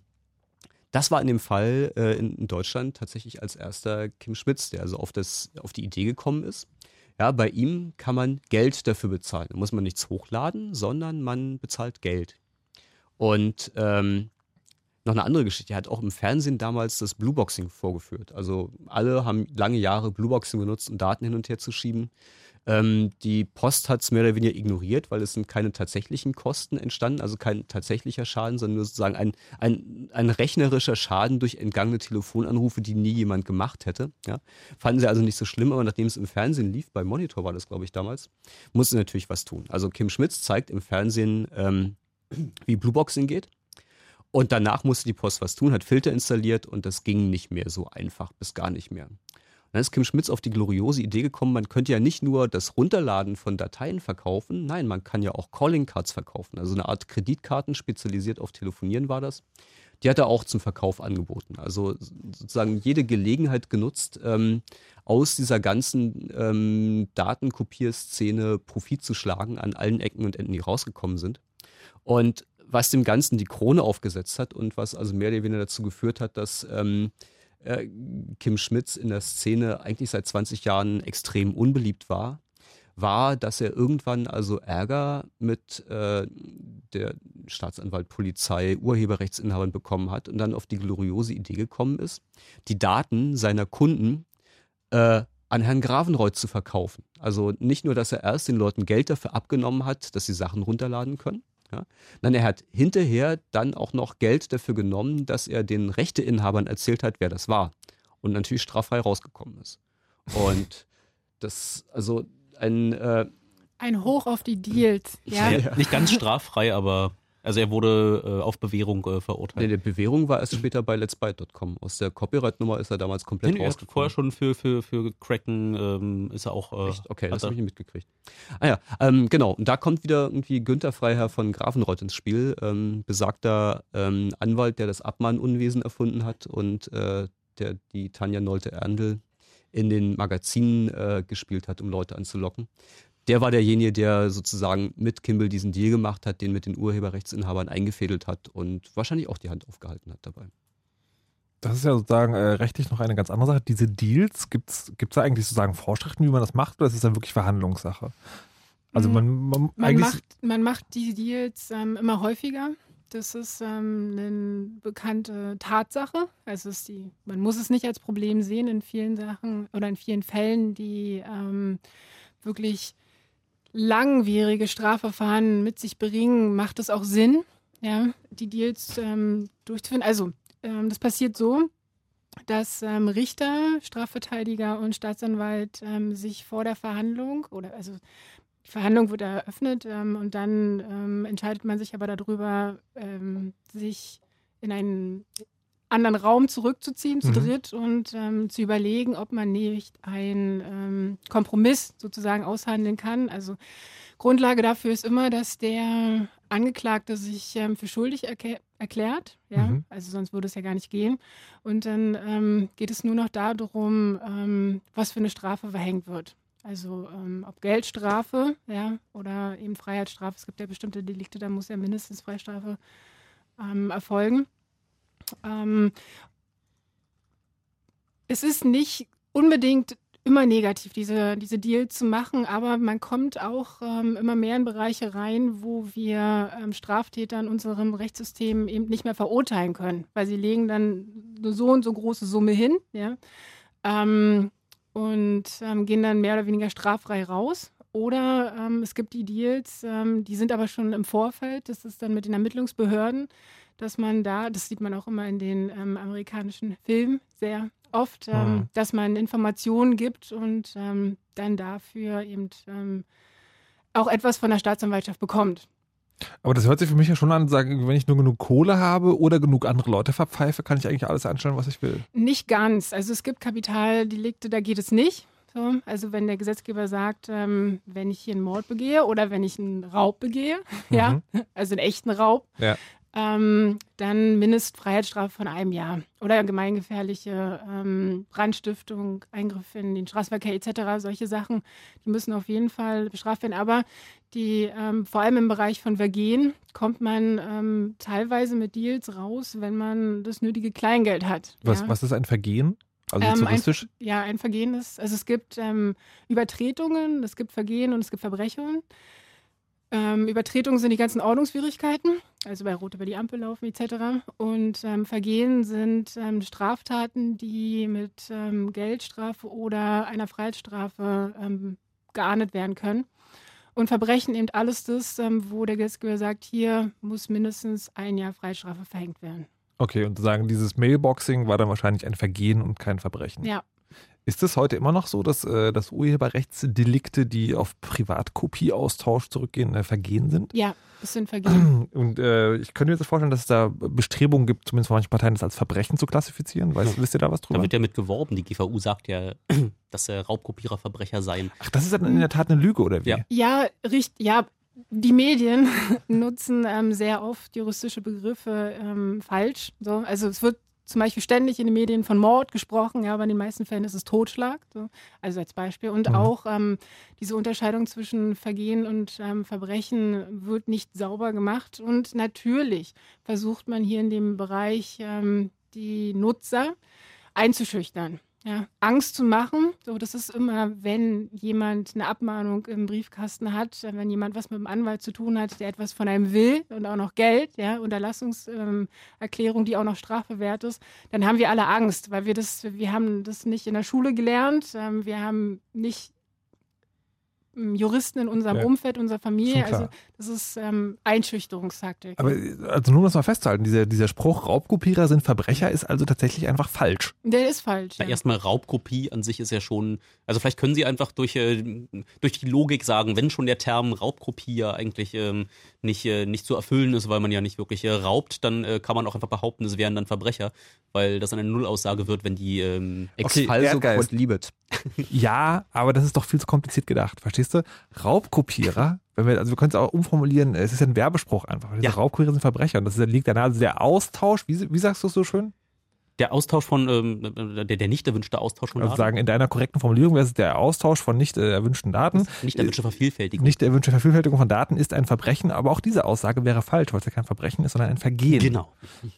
das war in dem Fall äh, in, in Deutschland tatsächlich als erster Kim Schmitz, der also auf, das, auf die Idee gekommen ist. Ja, bei ihm kann man Geld dafür bezahlen. Da muss man nichts hochladen, sondern man bezahlt Geld. Und ähm, noch eine andere Geschichte. Er hat auch im Fernsehen damals das Blueboxing vorgeführt. Also alle haben lange Jahre Blueboxing benutzt, um Daten hin und her zu schieben. Ähm, die Post hat es mehr oder weniger ignoriert, weil es sind keine tatsächlichen Kosten entstanden, also kein tatsächlicher Schaden, sondern nur sozusagen ein, ein, ein rechnerischer Schaden durch entgangene Telefonanrufe, die nie jemand gemacht hätte. Ja. Fanden sie also nicht so schlimm, aber nachdem es im Fernsehen lief, bei Monitor war das, glaube ich, damals, musste natürlich was tun. Also Kim Schmitz zeigt im Fernsehen, ähm, wie Blueboxing geht. Und danach musste die Post was tun, hat Filter installiert und das ging nicht mehr so einfach, bis gar nicht mehr. Dann ist Kim Schmitz auf die gloriose Idee gekommen, man könnte ja nicht nur das Runterladen von Dateien verkaufen, nein, man kann ja auch Calling Cards verkaufen. Also eine Art Kreditkarten, spezialisiert auf Telefonieren war das. Die hat er auch zum Verkauf angeboten. Also sozusagen jede Gelegenheit genutzt, ähm, aus dieser ganzen ähm, Datenkopierszene Profit zu schlagen an allen Ecken und Enden, die rausgekommen sind. Und was dem Ganzen die Krone aufgesetzt hat und was also mehr oder weniger dazu geführt hat, dass ähm, äh, Kim Schmitz in der Szene eigentlich seit 20 Jahren extrem unbeliebt war, war, dass er irgendwann also Ärger mit äh, der Staatsanwalt, Polizei, Urheberrechtsinhabern bekommen hat und dann auf die gloriose Idee gekommen ist, die Daten seiner Kunden äh, an Herrn Gravenreuth zu verkaufen. Also nicht nur, dass er erst den Leuten Geld dafür abgenommen hat, dass sie Sachen runterladen können, ja? Nein, er hat hinterher dann auch noch Geld dafür genommen, dass er den Rechteinhabern erzählt hat, wer das war. Und natürlich straffrei rausgekommen ist. Und das, also ein. Äh, ein Hoch auf die Deals. Ja. ja. Nicht ganz straffrei, aber also er wurde äh, auf Bewährung äh, verurteilt. Nee, die Bewährung war erst später bei Let's Byte.com. Aus der Copyright-Nummer ist er damals komplett nee, nee, rausgekommen. vorher schon für, für, für Cracken ähm, ist er auch. Äh, Echt? Okay, das habe ich nicht mitgekriegt. Ah ja, ähm, genau. Und da kommt wieder irgendwie Günther Freiherr von Grafenreuth ins Spiel. Ähm, besagter ähm, Anwalt, der das Abmahnunwesen erfunden hat und äh, der die Tanja Nolte-Erndl in den Magazinen äh, gespielt hat, um Leute anzulocken der war derjenige, der sozusagen mit Kimball diesen Deal gemacht hat, den mit den Urheberrechtsinhabern eingefädelt hat und wahrscheinlich auch die Hand aufgehalten hat dabei. Das ist ja sozusagen äh, rechtlich noch eine ganz andere Sache. Diese Deals, gibt es da eigentlich sozusagen Vorschriften, wie man das macht, oder ist es dann wirklich Verhandlungssache? Also man, man, man macht, man macht die Deals ähm, immer häufiger. Das ist ähm, eine bekannte Tatsache. Also ist die, man muss es nicht als Problem sehen in vielen Sachen oder in vielen Fällen, die ähm, wirklich langwierige Strafverfahren mit sich bringen, macht es auch Sinn, ja, die Deals ähm, durchzuführen. Also, ähm, das passiert so, dass ähm, Richter, Strafverteidiger und Staatsanwalt ähm, sich vor der Verhandlung oder also die Verhandlung wird eröffnet ähm, und dann ähm, entscheidet man sich aber darüber, sich in einen anderen Raum zurückzuziehen, zu mhm. dritt und ähm, zu überlegen, ob man nicht einen ähm, Kompromiss sozusagen aushandeln kann. Also Grundlage dafür ist immer, dass der Angeklagte sich ähm, für schuldig erk erklärt. Ja? Mhm. Also sonst würde es ja gar nicht gehen. Und dann ähm, geht es nur noch darum, ähm, was für eine Strafe verhängt wird. Also ähm, ob Geldstrafe, ja, oder eben Freiheitsstrafe. Es gibt ja bestimmte Delikte, da muss ja mindestens Freistrafe erfolgen. Ähm, es ist nicht unbedingt immer negativ, diese, diese Deals zu machen, aber man kommt auch ähm, immer mehr in Bereiche rein, wo wir ähm, Straftäter in unserem Rechtssystem eben nicht mehr verurteilen können, weil sie legen dann so und so große Summe hin, ja, ähm, und ähm, gehen dann mehr oder weniger straffrei raus. Oder ähm, es gibt die Deals, ähm, die sind aber schon im Vorfeld, das ist dann mit den Ermittlungsbehörden, dass man da, das sieht man auch immer in den ähm, amerikanischen Filmen sehr oft, ähm, mhm. dass man Informationen gibt und ähm, dann dafür eben ähm, auch etwas von der Staatsanwaltschaft bekommt. Aber das hört sich für mich ja schon an, sagen, wenn ich nur genug Kohle habe oder genug andere Leute verpfeife, kann ich eigentlich alles anstellen, was ich will. Nicht ganz. Also es gibt Kapitaldelikte, da geht es nicht. So, also wenn der Gesetzgeber sagt, ähm, wenn ich hier einen Mord begehe oder wenn ich einen Raub begehe, mhm. ja, also einen echten Raub, ja ähm, dann Mindestfreiheitsstrafe von einem Jahr oder gemeingefährliche ähm, Brandstiftung, Eingriff in den Straßenverkehr etc. Solche Sachen, die müssen auf jeden Fall bestraft werden. Aber die, ähm, vor allem im Bereich von Vergehen kommt man ähm, teilweise mit Deals raus, wenn man das nötige Kleingeld hat. Was, ja? was ist ein Vergehen? Also ähm? Ein, ja, ein Vergehen ist, also es gibt ähm, Übertretungen, es gibt Vergehen und es gibt Verbrechungen. Ähm, Übertretungen sind die ganzen Ordnungswidrigkeiten also bei Rot über die Ampel laufen etc. Und ähm, Vergehen sind ähm, Straftaten, die mit ähm, Geldstrafe oder einer Freiheitsstrafe ähm, geahndet werden können. Und Verbrechen eben alles das, ähm, wo der Gesetzgeber sagt, hier muss mindestens ein Jahr Freiheitsstrafe verhängt werden. Okay, und sagen, dieses Mailboxing war dann wahrscheinlich ein Vergehen und kein Verbrechen. Ja, Ist es heute immer noch so, dass, äh, dass Urheberrechtsdelikte, die auf Privatkopieaustausch zurückgehen, äh, Vergehen sind? ja, das sind Vergehen. Und äh, ich könnte mir jetzt vorstellen, dass es da Bestrebungen gibt, zumindest von manchen Parteien, das als Verbrechen zu klassifizieren. Weißt, wisst ihr da was Da drüber? wird ja mit geworben. Die GVU sagt ja, dass äh, Raubkopierer Verbrecher seien. Ach, das ist dann in der Tat eine Lüge, oder wie? Ja. Ja, richtig. Ja, die Medien nutzen ähm, sehr oft juristische Begriffe ähm, falsch. So. Also es wird zum Beispiel ständig in den Medien von Mord gesprochen, ja, aber in den meisten Fällen ist es Totschlag, so. also als Beispiel. Und Mhm. auch ähm, diese Unterscheidung zwischen Vergehen und ähm, Verbrechen wird nicht sauber gemacht. Und natürlich versucht man hier in dem Bereich ähm, die Nutzer einzuschüchtern. Ja, Angst zu machen, so das ist immer, wenn jemand eine Abmahnung im Briefkasten hat, wenn jemand was mit dem Anwalt zu tun hat, der etwas von einem will und auch noch Geld, ja, Unterlassungserklärung, ähm, die auch noch strafbewehrt ist, dann haben wir alle Angst, weil wir das, wir haben das nicht in der Schule gelernt, ähm, wir haben nicht Juristen in unserem Ja. Umfeld, unserer Familie, also das ist ähm, Einschüchterungstaktik. Aber also nur um das mal festzuhalten, dieser, dieser Spruch, Raubkopierer sind Verbrecher, ist also tatsächlich einfach falsch. Der ist falsch. Ja. erstmal Raubkopie an sich ist ja schon, also vielleicht können Sie einfach durch, äh, durch die Logik sagen, wenn schon der Term Raubkopie ja eigentlich ähm, nicht, äh, nicht zu erfüllen ist, weil man ja nicht wirklich äh, raubt, dann äh, kann man auch einfach behaupten, es wären dann Verbrecher, weil das eine Nullaussage wird, wenn die ähm, Okay, Ex falso Erdgeist. quod libet. Ja, aber das ist doch viel zu kompliziert gedacht, verstehst du? Raubkopierer, wenn wir, also wir können es auch umformulieren, es ist ja ein Werbespruch einfach. Ja. Raubkopierer sind Verbrecher und das ist, liegt daran, also der Austausch, wie, wie sagst du es so schön? Der Austausch von, ähm, der, der nicht erwünschte Austausch von Also Daten, sagen, in deiner korrekten Formulierung wäre es der Austausch von nicht äh, erwünschten Daten. nicht erwünschte Vervielfältigung. Nicht erwünschte Vervielfältigung von Daten ist ein Verbrechen, aber auch diese Aussage wäre falsch, weil es ja kein Verbrechen ist, sondern ein Vergehen. Genau.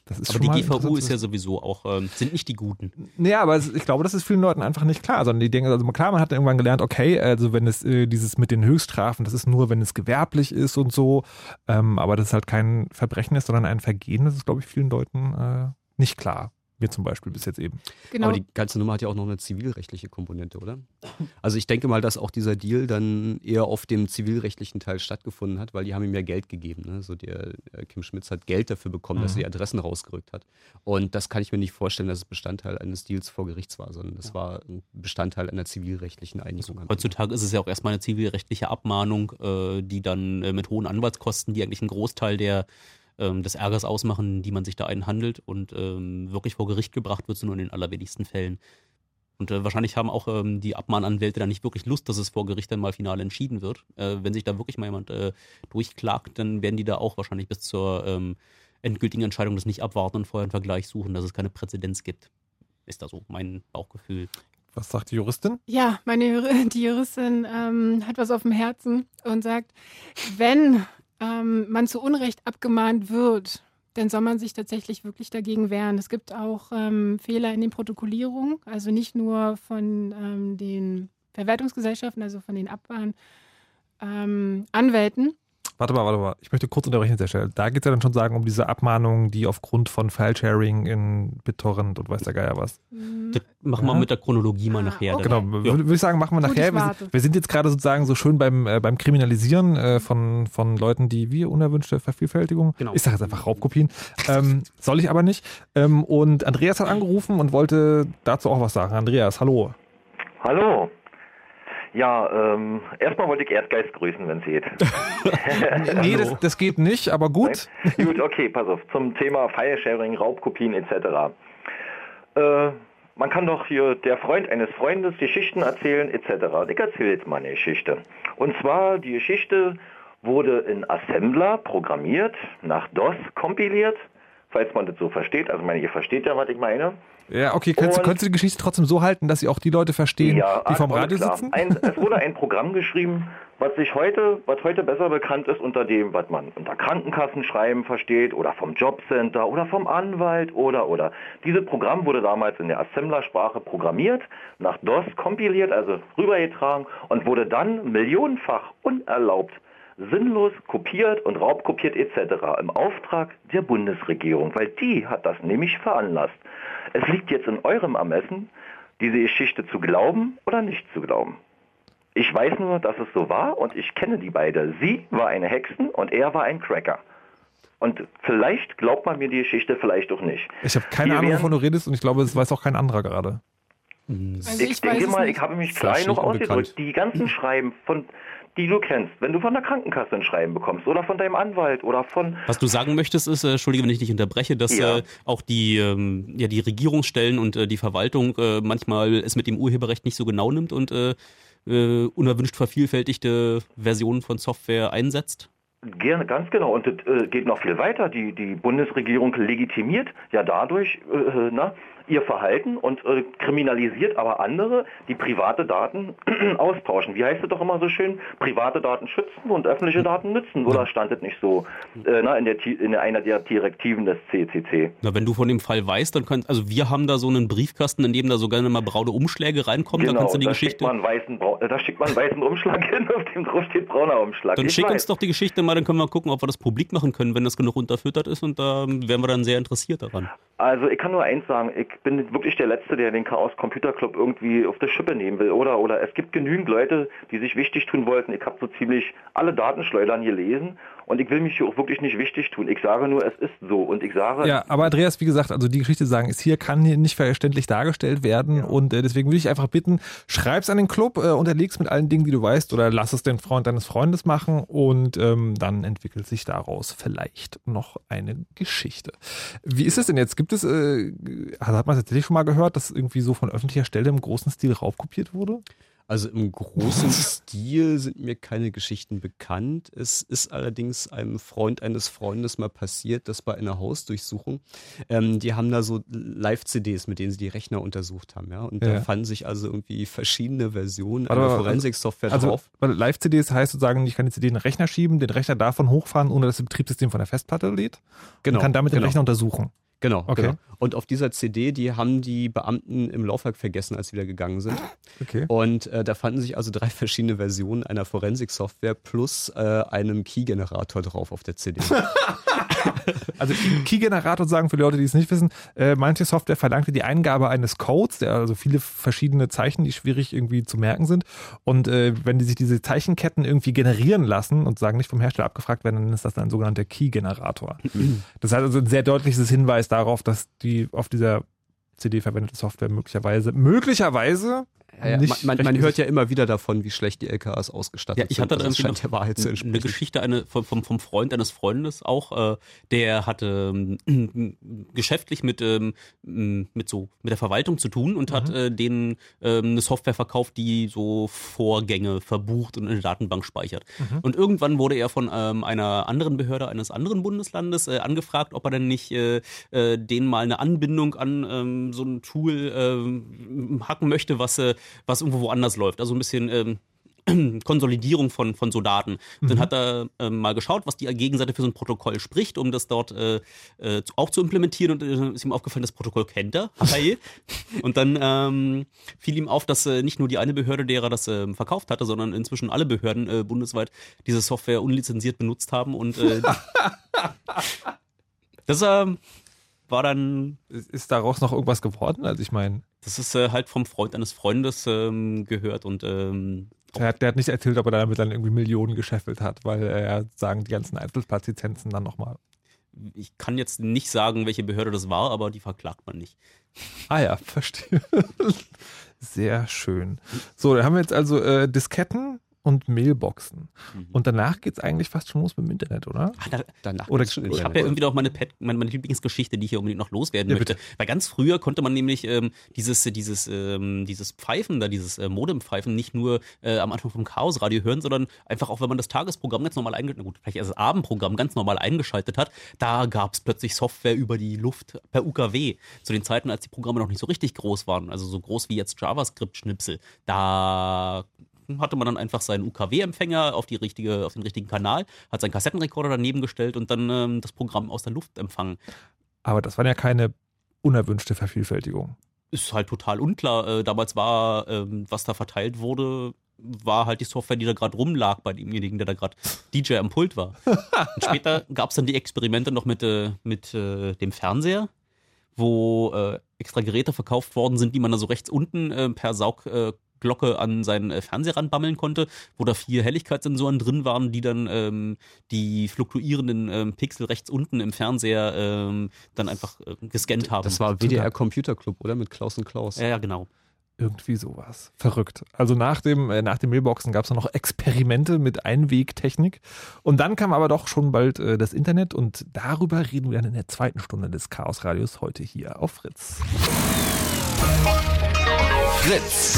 Das ist Aber schon die GVU ist ja sowieso auch, ähm, sind nicht die Guten. Naja, aber es, ich glaube, das ist vielen Leuten einfach nicht klar. Sondern die denken, also klar, man hat irgendwann gelernt, okay, also wenn es äh, dieses mit den Höchststrafen, das ist nur, wenn es gewerblich ist und so, ähm, aber das ist halt kein Verbrechen ist, sondern ein Vergehen, das ist, glaube ich, vielen Leuten äh, nicht klar. Mir zum Beispiel bis jetzt eben. genau. Aber die ganze Nummer hat ja auch noch eine zivilrechtliche Komponente, oder? Also ich denke mal, dass auch dieser Deal dann eher auf dem zivilrechtlichen Teil stattgefunden hat, weil die haben ihm ja Geld gegeben. Ne? So der äh, Kim Schmitz hat Geld dafür bekommen, dass er die Adressen rausgerückt hat. Und das kann ich mir nicht vorstellen, dass es Bestandteil eines Deals vor Gerichts war, sondern das war ein Bestandteil einer zivilrechtlichen Einigung. Heutzutage ist es ja auch erstmal eine zivilrechtliche Abmahnung, äh, die dann äh, mit hohen Anwaltskosten, die eigentlich einen Großteil der, ähm, des Ärgers ausmachen, die man sich da einhandelt und ähm, wirklich vor Gericht gebracht wird, so nur in den allerwenigsten Fällen. Und äh, wahrscheinlich haben auch ähm, die Abmahnanwälte dann nicht wirklich Lust, dass es vor Gericht dann mal final entschieden wird. Äh, wenn sich da wirklich mal jemand äh, durchklagt, dann werden die da auch wahrscheinlich bis zur ähm, endgültigen Entscheidung das nicht abwarten und vorher einen Vergleich suchen, dass es keine Präzedenz gibt. Ist da so mein Bauchgefühl. Was sagt die Juristin? Ja, meine Jur- die Juristin ähm, hat was auf dem Herzen und sagt, wenn ähm, man zu Unrecht abgemahnt wird, dann soll man sich tatsächlich wirklich dagegen wehren. Es gibt auch ähm, Fehler in den Protokollierungen, also nicht nur von ähm, den Verwertungsgesellschaften, also von den Abmahn ähm, Anwälten. Warte mal, warte mal. Ich möchte kurz unterbrechen an der Stelle. Da geht es ja dann schon sagen um diese Abmahnungen, die aufgrund von File-Sharing in BitTorrent und weiß der Geier was. Das machen wir Ja. mit der Chronologie mal nachher. okay. Genau, Ja. würde würd ich sagen, machen wir Gut, nachher. Wir sind, wir sind jetzt gerade sozusagen so schön beim, äh, beim Kriminalisieren äh, von, von Leuten, die wie unerwünschte Vervielfältigung. Genau. Ich sage jetzt einfach Raubkopien. ähm, soll ich aber nicht. Ähm, und Andreas hat angerufen und wollte dazu auch was sagen. Andreas, hallo. Hallo. Ja, ähm, erstmal wollte ich Erdgeist grüßen, wenn es geht. Nee, das, das geht nicht, aber gut. Gut, okay, pass auf. Zum Thema File-Sharing, Raubkopien etc. Äh, man kann doch hier der Freund eines Freundes Geschichten erzählen etc. Ich erzähle jetzt mal eine Geschichte. Und zwar, die Geschichte wurde in Assembler programmiert, nach DOS kompiliert, falls man das so versteht. Also, ich meine, ihr versteht ja, was ich meine. Ja, okay, könntest, könntest du die Geschichte trotzdem so halten, dass sie auch die Leute verstehen, die vom Radio klar. sitzen? Ein, es wurde ein Programm geschrieben, was sich heute, was heute besser bekannt ist unter dem, was man unter Krankenkassenschreiben versteht oder vom Jobcenter oder vom Anwalt oder oder. Dieses Programm wurde damals in der Assemblersprache programmiert, nach DOS kompiliert, also rübergetragen und wurde dann millionenfach unerlaubt sinnlos kopiert und raubkopiert etc. im Auftrag der Bundesregierung, weil die hat das nämlich veranlasst. Es liegt jetzt in eurem Ermessen, diese Geschichte zu glauben oder nicht zu glauben. Ich weiß nur, dass es so war und ich kenne die beide. Sie war eine Hexen und er war ein Cracker. Und vielleicht glaubt man mir die Geschichte, vielleicht auch nicht. Ich habe keine Wir Ahnung, wovon du redest und ich glaube, es weiß auch kein anderer gerade. Also ich, ich denke mal, nicht. ich habe mich klein noch unbekannt. ausgedrückt. Die ganzen Schreiben, von, die du kennst, wenn du von der Krankenkasse ein Schreiben bekommst oder von deinem Anwalt oder von Was du sagen möchtest, ist, äh, Entschuldige, wenn ich dich unterbreche, dass Ja. äh, auch die, ähm, ja, die Regierungsstellen und äh, die Verwaltung äh, manchmal es mit dem Urheberrecht nicht so genau nimmt und äh, äh, unerwünscht vervielfältigte Versionen von Software einsetzt. Gerne, ganz genau. Und das äh, geht noch viel weiter. Die, die Bundesregierung legitimiert ja dadurch äh, na, ihr Verhalten und äh, kriminalisiert aber andere, die private Daten austauschen. Wie heißt es doch immer so schön? Private Daten schützen und öffentliche Daten nützen. Oder stand es nicht so äh, na, in, der, in einer der Direktiven des CCC? Na, wenn du von dem Fall weißt, dann kannst, also wir haben da so einen Briefkasten, in dem da so gerne mal braune Umschläge reinkommen, da kannst du die da schickt, Geschichte. man einen weißen, äh, da schickt man einen weißen Umschlag hin, auf dem drauf steht brauner Umschlag. Dann Ich schick weiß. uns doch die Geschichte mal, dann können wir gucken, ob wir das publik machen können, wenn das genug unterfüttert ist und da wären wir dann sehr interessiert daran. Also ich kann nur eins sagen, ich bin wirklich der Letzte, der den Chaos Computer Club irgendwie auf die Schippe nehmen will. Oder oder es gibt genügend Leute, die sich wichtig tun wollten. Ich habe so ziemlich alle Datenschleudern gelesen und ich will mich hier auch wirklich nicht wichtig tun. Ich sage nur, es ist so. Und ich sage, Ja, aber Andreas, wie gesagt, also die Geschichte sagen ist hier, kann hier nicht verständlich dargestellt werden und äh, deswegen würde ich einfach bitten, schreib's an den Club, äh, unterleg's mit allen Dingen, die du weißt oder lass es den Freund deines Freundes machen und ähm, dann entwickelt sich daraus vielleicht noch eine Geschichte. Wie ist es denn jetzt? Gibt es, äh, also hat man tatsächlich schon mal gehört, dass irgendwie so von öffentlicher Stelle im großen Stil raubkopiert wurde? Also im großen Stil sind mir keine Geschichten bekannt. Es ist allerdings einem Freund eines Freundes mal passiert, dass bei einer Hausdurchsuchung, ähm, die haben da so Live-CDs, mit denen sie die Rechner untersucht haben, ja. Und Ja. da fanden sich also irgendwie verschiedene Versionen einer mal, Forensik-Software Also drauf. weil Live-CDs heißt sozusagen, ich kann die CD in den Rechner schieben, den Rechner davon hochfahren, ohne dass das Betriebssystem von der Festplatte lädt Genau. und kann damit den genau. Rechner untersuchen. Genau, Okay. genau. Und auf dieser CD, die haben die Beamten im Laufwerk vergessen, als sie wieder gegangen sind. Okay. Und äh, da fanden sich also drei verschiedene Versionen einer Forensik-Software plus äh, einem Key-Generator drauf auf der CD. Also Key- Key-Generator sagen für die Leute, die es nicht wissen, äh, manche Software verlangte die Eingabe eines Codes, der also viele verschiedene Zeichen, die schwierig irgendwie zu merken sind. Und äh, wenn die sich diese Zeichenketten irgendwie generieren lassen und sagen nicht vom Hersteller abgefragt werden, dann ist das ein sogenannter Key-Generator. das heißt also ein sehr deutliches Hinweis darauf, dass die auf dieser CD verwendete Software möglicherweise, möglicherweise Ja, ja, nicht man, man, man hört ja immer wieder davon, wie schlecht die LKAs ausgestattet Ja, ich hatte sind. Also scheint der Wahrheit zu eine. Geschichte eine, vom, vom, Freund eines Freundes auch, äh, der hatte ähm, geschäftlich mit, ähm, mit so mit der Verwaltung zu tun und hat äh, denen ähm, eine Software verkauft, die so Vorgänge verbucht und in eine Datenbank speichert. Und irgendwann wurde er von ähm, einer anderen Behörde eines anderen Bundeslandes äh, angefragt, ob er denn nicht äh, äh, denen mal eine Anbindung an ähm, so ein Tool ähm, hacken möchte, was, äh, was irgendwo woanders läuft. Also ein bisschen ähm, Konsolidierung von, von so Daten. Dann hat er ähm, mal geschaut, was die Gegenseite für so ein Protokoll spricht, um das dort äh, äh, auch zu implementieren. Und äh, ist ihm aufgefallen, das Protokoll kennt er. Und dann ähm, fiel ihm auf, dass äh, nicht nur die eine Behörde, derer das ähm, verkauft hatte, sondern inzwischen alle Behörden äh, bundesweit diese Software unlizenziert benutzt haben. Und äh, das ähm, war dann ist ist daraus noch irgendwas geworden? Also ich meine, das ist äh, halt vom Freund eines Freundes ähm, gehört und ähm, der hat, der hat nicht erzählt, ob er damit dann irgendwie Millionen gescheffelt hat, weil er sagen, die ganzen Einzelplatzlizenzen dann nochmal. ich kann jetzt nicht sagen, welche Behörde das war, aber die verklagt man nicht. Ah ja, verstehe. Sehr schön. So, da haben wir jetzt also äh, Disketten und Mailboxen. Und danach geht's eigentlich fast schon los mit dem Internet, oder? Ah, da, Danach Oder- schon ich habe ja irgendwie noch meine, Pet, meine, meine Lieblingsgeschichte, die ich hier unbedingt noch loswerden Ja, möchte. bitte. Weil ganz früher konnte man nämlich ähm, dieses, dieses, ähm, dieses Pfeifen da, dieses äh, Modempfeifen nicht nur äh, am Anfang vom Chaosradio hören, sondern einfach auch, wenn man das Tagesprogramm ganz normal eingeschaltet, gut, vielleicht erst das Abendprogramm ganz normal eingeschaltet hat, da gab es plötzlich Software über die Luft per UKW. Zu den Zeiten, als die Programme noch nicht so richtig groß waren, also so groß wie jetzt JavaScript-Schnipsel, da hatte man dann einfach seinen UKW-Empfänger auf, die richtige, auf den richtigen Kanal, hat seinen Kassettenrekorder daneben gestellt und dann ähm, das Programm aus der Luft empfangen. Aber das war ja keine unerwünschte Vervielfältigung. Ist halt total unklar. Äh, damals war, ähm, was da verteilt wurde, war halt die Software, die da gerade rumlag bei demjenigen, der da gerade DJ am Pult war. Und später gab es dann die Experimente noch mit, äh, mit äh, dem Fernseher, wo äh, extra Geräte verkauft worden sind, die man da so rechts unten äh, per Saugglocke an seinen äh, Fernseher ranbammeln konnte, wo da vier Helligkeitssensoren drin waren, die dann ähm, die fluktuierenden ähm, Pixel rechts unten im Fernseher ähm, dann einfach äh, gescannt haben. Das war WDR Computer Club, oder? Mit Klaus und Klaus. ja, ja, genau. Irgendwie sowas. Verrückt. Also nach dem, äh, nach den Mailboxen gab es noch Experimente mit Einwegtechnik. Und dann kam aber doch schon bald äh, das Internet und darüber reden wir dann in der zweiten Stunde des Chaos Radios heute hier auf Fritz. Fritz.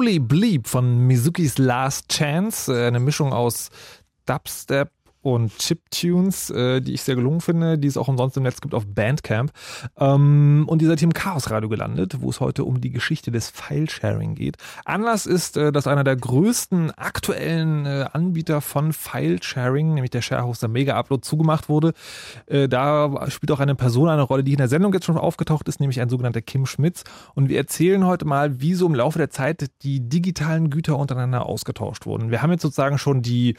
Holy Bleep von Mizukis Last Chance, äh, eine Mischung aus Dubstep und Chiptunes, äh, die ich sehr gelungen finde, die es auch umsonst im Netz gibt auf Bandcamp. Ähm, und ihr seid hier Chaos Radio gelandet, wo es heute um die Geschichte des File-Sharing geht. Anlass ist, äh, dass einer der größten aktuellen äh, Anbieter von File-Sharing, nämlich der Sharehoster Mega Upload, zugemacht wurde. Äh, da spielt auch eine Person eine Rolle, die in der Sendung jetzt schon aufgetaucht ist, nämlich ein sogenannter Kim Schmitz. Und wir erzählen heute mal, wie so im Laufe der Zeit die digitalen Güter untereinander ausgetauscht wurden. Wir haben jetzt sozusagen schon die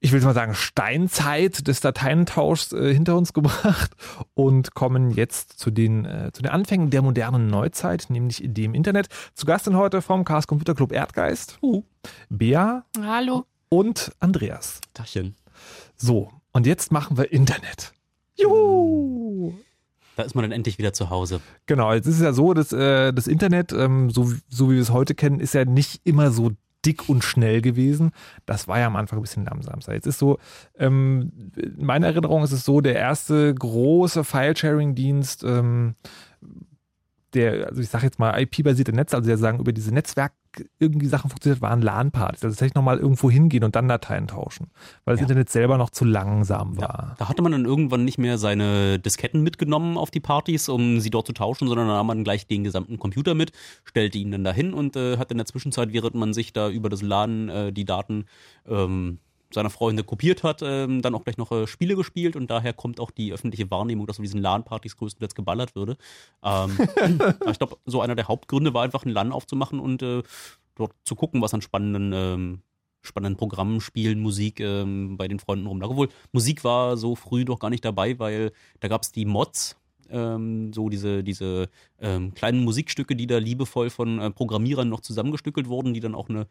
ich will mal sagen, Steinzeit des Dateientauschs äh, hinter uns gebracht und kommen jetzt zu den, äh, zu den Anfängen der modernen Neuzeit, nämlich dem Internet. Zu Gast sind heute vom Chaos Computer Club Erdgeist, uh. Bea Hallo. und Andreas. Tachchen. So, und jetzt machen wir Internet. Juhu! Da ist man dann endlich wieder zu Hause. Genau, jetzt ist es ja so, dass äh, das Internet, ähm, so, so wie wir es heute kennen, ist ja nicht immer so dick und schnell gewesen. Das war ja am Anfang ein bisschen langsamer. Jetzt ist so, ähm, in meiner Erinnerung ist es so, der erste große File-Sharing-Dienst, ähm, der, also ich sage jetzt mal IP-basierte Netze, also der sagen, über diese Netzwerk irgendwie Sachen funktioniert, waren LAN-Partys. Also tatsächlich nochmal irgendwo hingehen und dann Dateien tauschen, weil das Ja. Internet selber noch zu langsam war. Da hatte man dann irgendwann nicht mehr seine Disketten mitgenommen auf die Partys, um sie dort zu tauschen, sondern da nahm man gleich den gesamten Computer mit, stellte ihn dann dahin und äh, hat in der Zwischenzeit, während man sich da über das LAN äh, die Daten ähm, seiner Freunde kopiert hat, ähm, dann auch gleich noch äh, Spiele gespielt und daher kommt auch die öffentliche Wahrnehmung, dass auf diesen LAN-Partys größtenteils geballert würde. Ähm, ich glaube, so einer der Hauptgründe war einfach ein LAN aufzumachen und äh, dort zu gucken, was an spannenden ähm, spannenden Programmen, Spielen, Musik ähm, bei den Freunden rumlag. Obwohl Musik war so früh doch gar nicht dabei, weil da gab es die Mods, ähm, so diese, diese ähm, kleinen Musikstücke, die da liebevoll von äh, Programmierern noch zusammengestückelt wurden, die dann auch eine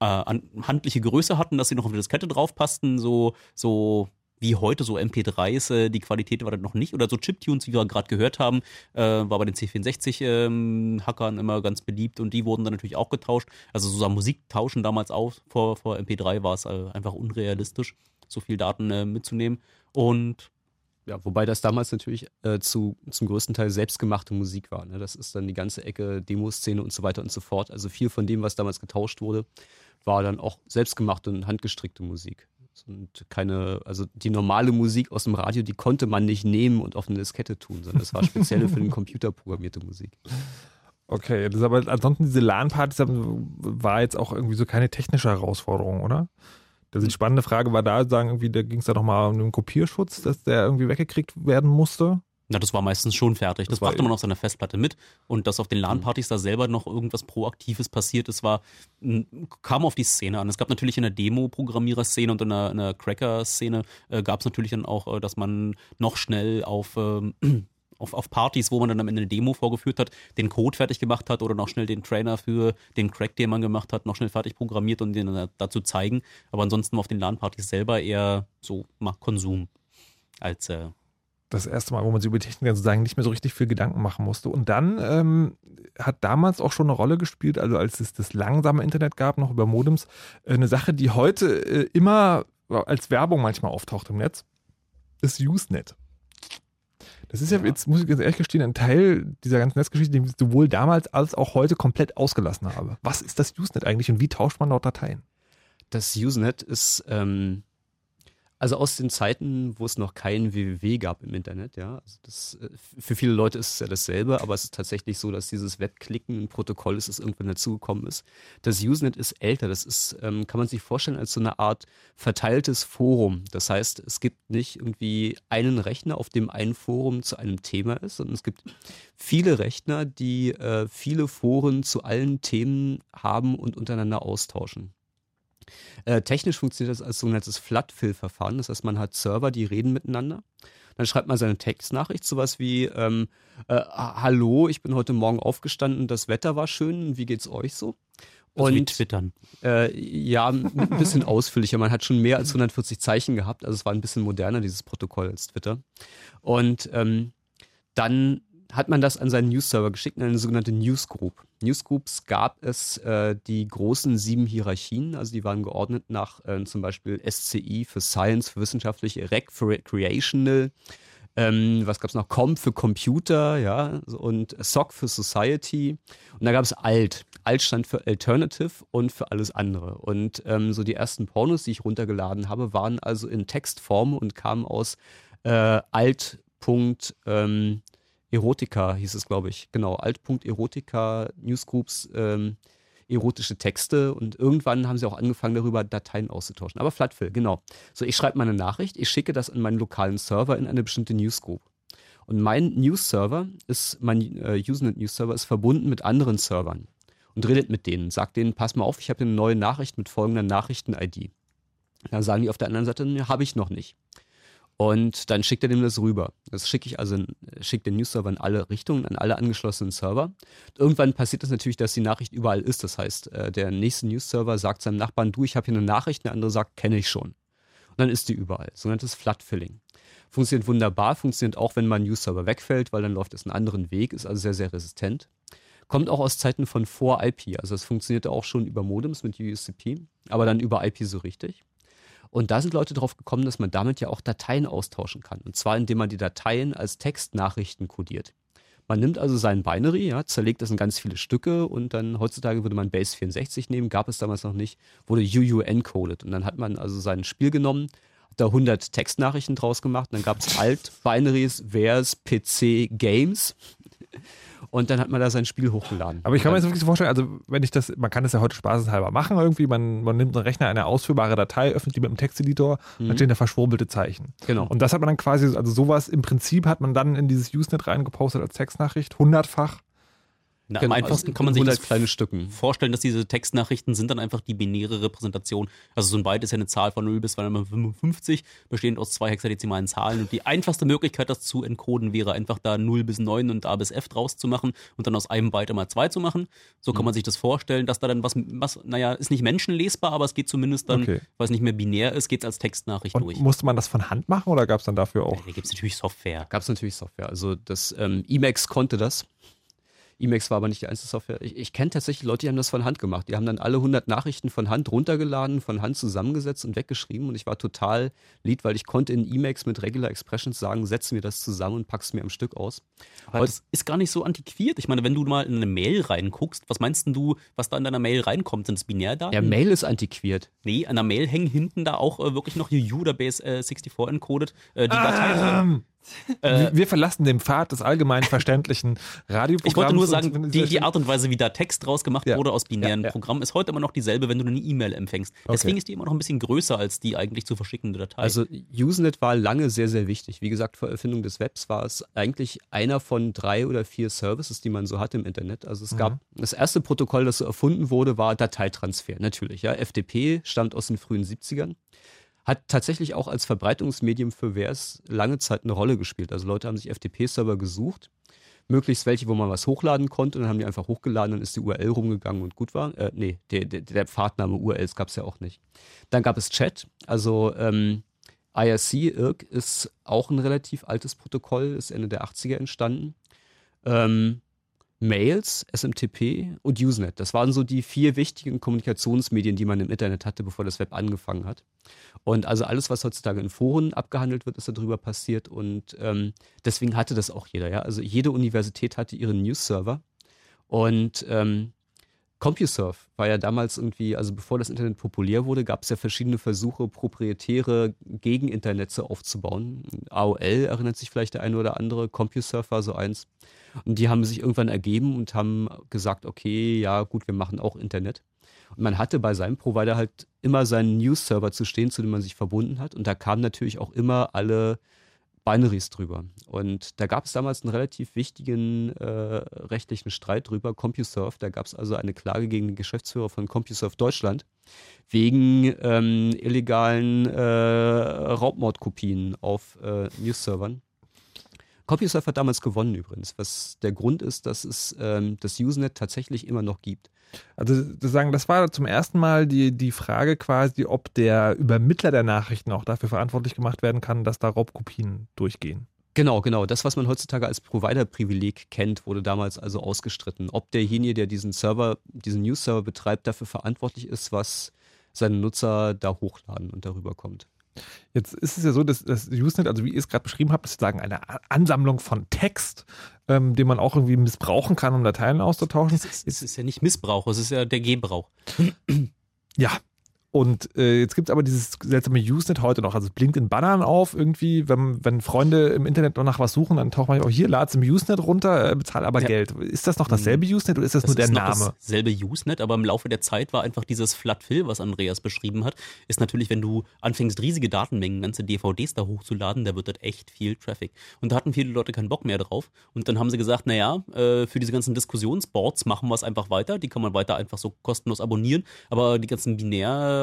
äh, an, handliche Größe hatten, dass sie noch auf die Diskette draufpassten, so, so wie heute so MP3s, äh, die Qualität war dann noch nicht. Oder so Chiptunes, wie wir gerade gehört haben, äh, war bei den C64-Hackern immer ganz beliebt und die wurden dann natürlich auch getauscht. Also so Musik tauschen damals auch vor, vor MP3 war es äh, einfach unrealistisch, so viel Daten äh, mitzunehmen. Und Ja, wobei das damals natürlich äh, zu, zum größten Teil selbstgemachte Musik war. Ne? Das ist dann die ganze Ecke Demoszene und so weiter und so fort. Also viel von dem, was damals getauscht wurde, war dann auch selbstgemachte und handgestrickte Musik. Und keine, also die normale Musik aus dem Radio, die konnte man nicht nehmen und auf eine Diskette tun, sondern das war speziell für den Computer programmierte Musik. Okay, das ist aber ansonsten diese LAN-Partys war jetzt auch irgendwie so keine technische Herausforderung, oder? Das die spannende Frage war da, sagen irgendwie, da ging es da nochmal um den Kopierschutz, dass der irgendwie weggekriegt werden musste. Na, das war meistens schon fertig. Das, Das war brachte man auf seiner Festplatte mit. Und dass auf den LAN-Partys da selber noch irgendwas Proaktives passiert ist, war, kam auf die Szene an. Es gab natürlich in der Demo-Programmierer-Szene und in der, der Cracker-Szene äh, gab es natürlich dann auch, äh, dass man noch schnell auf, ähm, auf, auf Partys, wo man dann am Ende eine Demo vorgeführt hat, den Code fertig gemacht hat oder noch schnell den Trainer für den Crack, den man gemacht hat, noch schnell fertig programmiert und den dann dazu zeigen. Aber ansonsten auf den LAN-Partys selber eher so Konsum als äh, Das erste Mal, wo man sich über Technik sozusagen nicht mehr so richtig viel Gedanken machen musste. Und dann ähm, hat damals auch schon eine Rolle gespielt, also als es das langsame Internet gab, noch über Modems, äh, eine Sache, die heute äh, immer als Werbung manchmal auftaucht im Netz, ist Usenet. Das ist ja, jetzt muss ich ganz ehrlich gestehen, ein Teil dieser ganzen Netzgeschichte, den ich sowohl damals als auch heute komplett ausgelassen habe. Was ist das Usenet eigentlich und wie tauscht man dort Dateien? Das Usenet ist, ähm, also aus den Zeiten, wo es noch kein www gab im Internet, ja. Also das, äh, für viele Leute ist es ja dasselbe, aber es ist tatsächlich so, dass dieses Webklicken ein Protokoll ist, das irgendwann dazugekommen ist. Das Usenet ist älter. Das ist, ähm, kann man sich vorstellen, als so eine Art verteiltes Forum. Das heißt, es gibt nicht irgendwie einen Rechner, auf dem ein Forum zu einem Thema ist, sondern es gibt viele Rechner, die äh, viele Foren zu allen Themen haben und untereinander austauschen. Äh, technisch funktioniert das als sogenanntes Floodfill-Verfahren. Das heißt, man hat Server, die reden miteinander. Dann schreibt man seine Textnachricht, sowas wie ähm, äh, Hallo, ich bin heute Morgen aufgestanden, das Wetter war schön, wie geht's euch so? also Und Twittern. äh, ja, ein ein bisschen ausführlicher. Man hat schon mehr als 140 Zeichen gehabt. Also es war ein bisschen moderner, dieses Protokoll als Twitter. Und ähm, dann hat man das an seinen News-Server geschickt, in eine sogenannte Newsgroup. Newsgroups gab es äh, die großen sieben Hierarchien, also die waren geordnet nach äh, zum Beispiel SCI für Science, für wissenschaftliche, Rec für Recreational, ähm, was gab es noch? Com für Computer, ja, und SOC für Society. Und da gab es Alt. Alt stand für Alternative und für alles andere. Und ähm, so die ersten Pornos, die ich runtergeladen habe, waren also in Textform und kamen aus äh, Alt. Ähm, Erotika hieß es, glaube ich. Genau, Alt.erotika Newsgroups. Ähm, erotische Texte und irgendwann haben sie auch angefangen, darüber Dateien auszutauschen. Aber Flatfill, genau. So, ich schreibe meine Nachricht, ich schicke das an meinen lokalen Server in eine bestimmte Newsgroup. Und mein News-Server ist, mein äh, Usenet-News-Server ist verbunden mit anderen Servern und redet mit denen, sagt denen, pass mal auf, ich habe eine neue Nachricht mit folgender Nachrichten-ID. Dann sagen die auf der anderen Seite, ne, habe ich noch nicht. Und dann schickt er dem das rüber. Das schicke ich also, schicke den News-Server in alle Richtungen, an alle angeschlossenen Server. Irgendwann passiert es das natürlich, dass die Nachricht überall ist. Das heißt, äh, der nächste News-Server sagt seinem Nachbarn, du, ich habe hier eine Nachricht, der andere sagt, kenne ich schon. Und dann ist die überall. Sogenanntes Flood-Filling. Funktioniert wunderbar, funktioniert auch, wenn mein News-Server wegfällt, weil dann läuft es einen anderen Weg, ist also sehr, sehr resistent. Kommt auch aus Zeiten von vor IP. Also es funktionierte auch schon über Modems mit USCP, aber dann über IP so richtig. Und da sind Leute drauf gekommen, dass man damit ja auch Dateien austauschen kann. Und zwar, indem man die Dateien als Textnachrichten kodiert. Man nimmt also sein Binary, ja, zerlegt das in ganz viele Stücke und dann heutzutage würde man Base 64 nehmen, gab es damals noch nicht, wurde UU encoded. Und dann hat man also sein Spiel genommen, hat da 100 Textnachrichten draus gemacht, und dann gab es Alt-Binaries, Vers, PC, Games und dann hat man da sein Spiel hochgeladen. Aber ich kann mir jetzt wirklich so vorstellen, also wenn ich das, man kann das ja heute spaßeshalber machen irgendwie, man, man nimmt einen Rechner, eine ausführbare Datei, öffnet die mit einem Texteditor, mhm. dann stehen da verschwurbelte Zeichen. Genau. Und das hat man dann quasi, also sowas im Prinzip hat man dann in dieses Usenet reingepostet als Textnachricht, hundertfach. Na, genau, am einfachsten kann man sich das kleine Stücken. vorstellen, dass diese Textnachrichten sind dann einfach die binäre Repräsentation. Also so ein Byte ist ja eine Zahl von 0 bis 255, bestehend aus zwei hexadezimalen Zahlen. Und die einfachste Möglichkeit, das zu encoden, wäre einfach da 0 bis 9 und A bis F draus zu machen und dann aus einem Byte mal 2 zu machen. So kann mhm. man sich das vorstellen, dass da dann was, was, naja, ist nicht menschenlesbar, aber es geht zumindest dann, okay. weil es nicht mehr binär ist, geht es als Textnachricht und durch. Musste man das von Hand machen oder gab es dann dafür auch? Da gibt es natürlich Software. Gab es natürlich Software. Also das ähm, Emacs konnte das. Emacs war aber nicht die einzige Software. Ich, ich kenne tatsächlich Leute, die haben das von Hand gemacht. Die haben dann alle 100 Nachrichten von Hand runtergeladen, von Hand zusammengesetzt und weggeschrieben. Und ich war total lied, weil ich konnte in Emacs mit Regular Expressions sagen, setz mir das zusammen und pack's mir am Stück aus. Aber das ist gar nicht so antiquiert. Ich meine, wenn du mal in eine Mail reinguckst, was meinst du, was da in deiner Mail reinkommt? Sind es Binärdaten? Ja, Mail ist antiquiert. Nee, an der Mail hängen hinten da auch äh, wirklich noch UU oder Base64 encoded äh, die Datei. Ähm. Äh, wir verlassen den Pfad des allgemein verständlichen Radioprogramms. Ich wollte nur sagen, die, die, Art und Weise, wie da Text draus gemacht ja. wurde aus binären ja, ja. Programmen, ist heute immer noch dieselbe, wenn du eine E-Mail empfängst. Deswegen okay. ist die immer noch ein bisschen größer als die eigentlich zu verschickende Datei. Also Usenet war lange sehr, sehr wichtig. Wie gesagt, vor Erfindung des Webs war es eigentlich einer von drei oder vier Services, die man so hat im Internet. Also es mhm. gab das erste Protokoll, das so erfunden wurde, war Dateitransfer. Natürlich, ja. FTP stammt aus den frühen 70ern hat tatsächlich auch als Verbreitungsmedium für Vers lange Zeit eine Rolle gespielt. Also Leute haben sich FTP-Server gesucht, möglichst welche, wo man was hochladen konnte, und dann haben die einfach hochgeladen, dann ist die URL rumgegangen und gut war. Äh, nee, der, der, der Pfadname URLs gab es ja auch nicht. Dann gab es Chat, also ähm, IRC, IRC ist auch ein relativ altes Protokoll, ist Ende der 80er entstanden. Ähm, Mails, SMTP und Usenet. Das waren so die vier wichtigen Kommunikationsmedien, die man im Internet hatte, bevor das Web angefangen hat. Und also alles, was heutzutage in Foren abgehandelt wird, ist darüber passiert. Und ähm, deswegen hatte das auch jeder. Ja? Also jede Universität hatte ihren News-Server. Und ähm, CompuServe war ja damals irgendwie, also bevor das Internet populär wurde, gab es ja verschiedene Versuche, proprietäre Gegeninternetze aufzubauen. AOL erinnert sich vielleicht der eine oder andere, CompuServe war so eins. Und die haben sich irgendwann ergeben und haben gesagt, okay, ja gut, wir machen auch Internet. Und man hatte bei seinem Provider halt immer seinen News-Server zu stehen, zu dem man sich verbunden hat. Und da kamen natürlich auch immer alle Binaries drüber. Und da gab es damals einen relativ wichtigen äh, rechtlichen Streit drüber, CompuServe. Da gab es also eine Klage gegen den Geschäftsführer von CompuServe Deutschland wegen ähm, illegalen äh, Raubmordkopien auf äh, News-Servern. CompuServe hat damals gewonnen übrigens, was der Grund ist, dass es ähm, das Usenet tatsächlich immer noch gibt. Also sagen, das war zum ersten Mal die, die Frage quasi, ob der Übermittler der Nachrichten auch dafür verantwortlich gemacht werden kann, dass da Raubkopien durchgehen. Genau, genau. Das, was man heutzutage als Provider-Privileg kennt, wurde damals also ausgestritten. Ob derjenige, der diesen Server, diesen News-Server betreibt, dafür verantwortlich ist, was seine Nutzer da hochladen und darüber kommt. Jetzt ist es ja so, dass das Usenet, also wie ihr es gerade beschrieben habt, ist sozusagen eine Ansammlung von Text, ähm, den man auch irgendwie missbrauchen kann, um Dateien auszutauschen. Es ist, es ist ja nicht Missbrauch, es ist ja der Gebrauch. Ja, und äh, jetzt gibt es aber dieses seltsame Usenet heute noch. Also es blinkt in Bannern auf irgendwie, wenn, wenn Freunde im Internet noch nach was suchen, dann taucht man auch hier, lad es im Usenet runter, äh, bezahl aber Ja. Geld. Ist das noch dasselbe Usenet oder ist das, Das nur der Name? dasselbe Usenet, aber im Laufe der Zeit war einfach dieses Flat-Fill, was Andreas beschrieben hat, ist natürlich, wenn du anfängst, riesige Datenmengen, ganze DVDs da hochzuladen, da wird das echt viel Traffic. Und da hatten viele Leute keinen Bock mehr drauf. Und dann haben sie gesagt, naja, äh, für diese ganzen Diskussionsboards machen wir es einfach weiter. Die kann man weiter einfach so kostenlos abonnieren. Aber die ganzen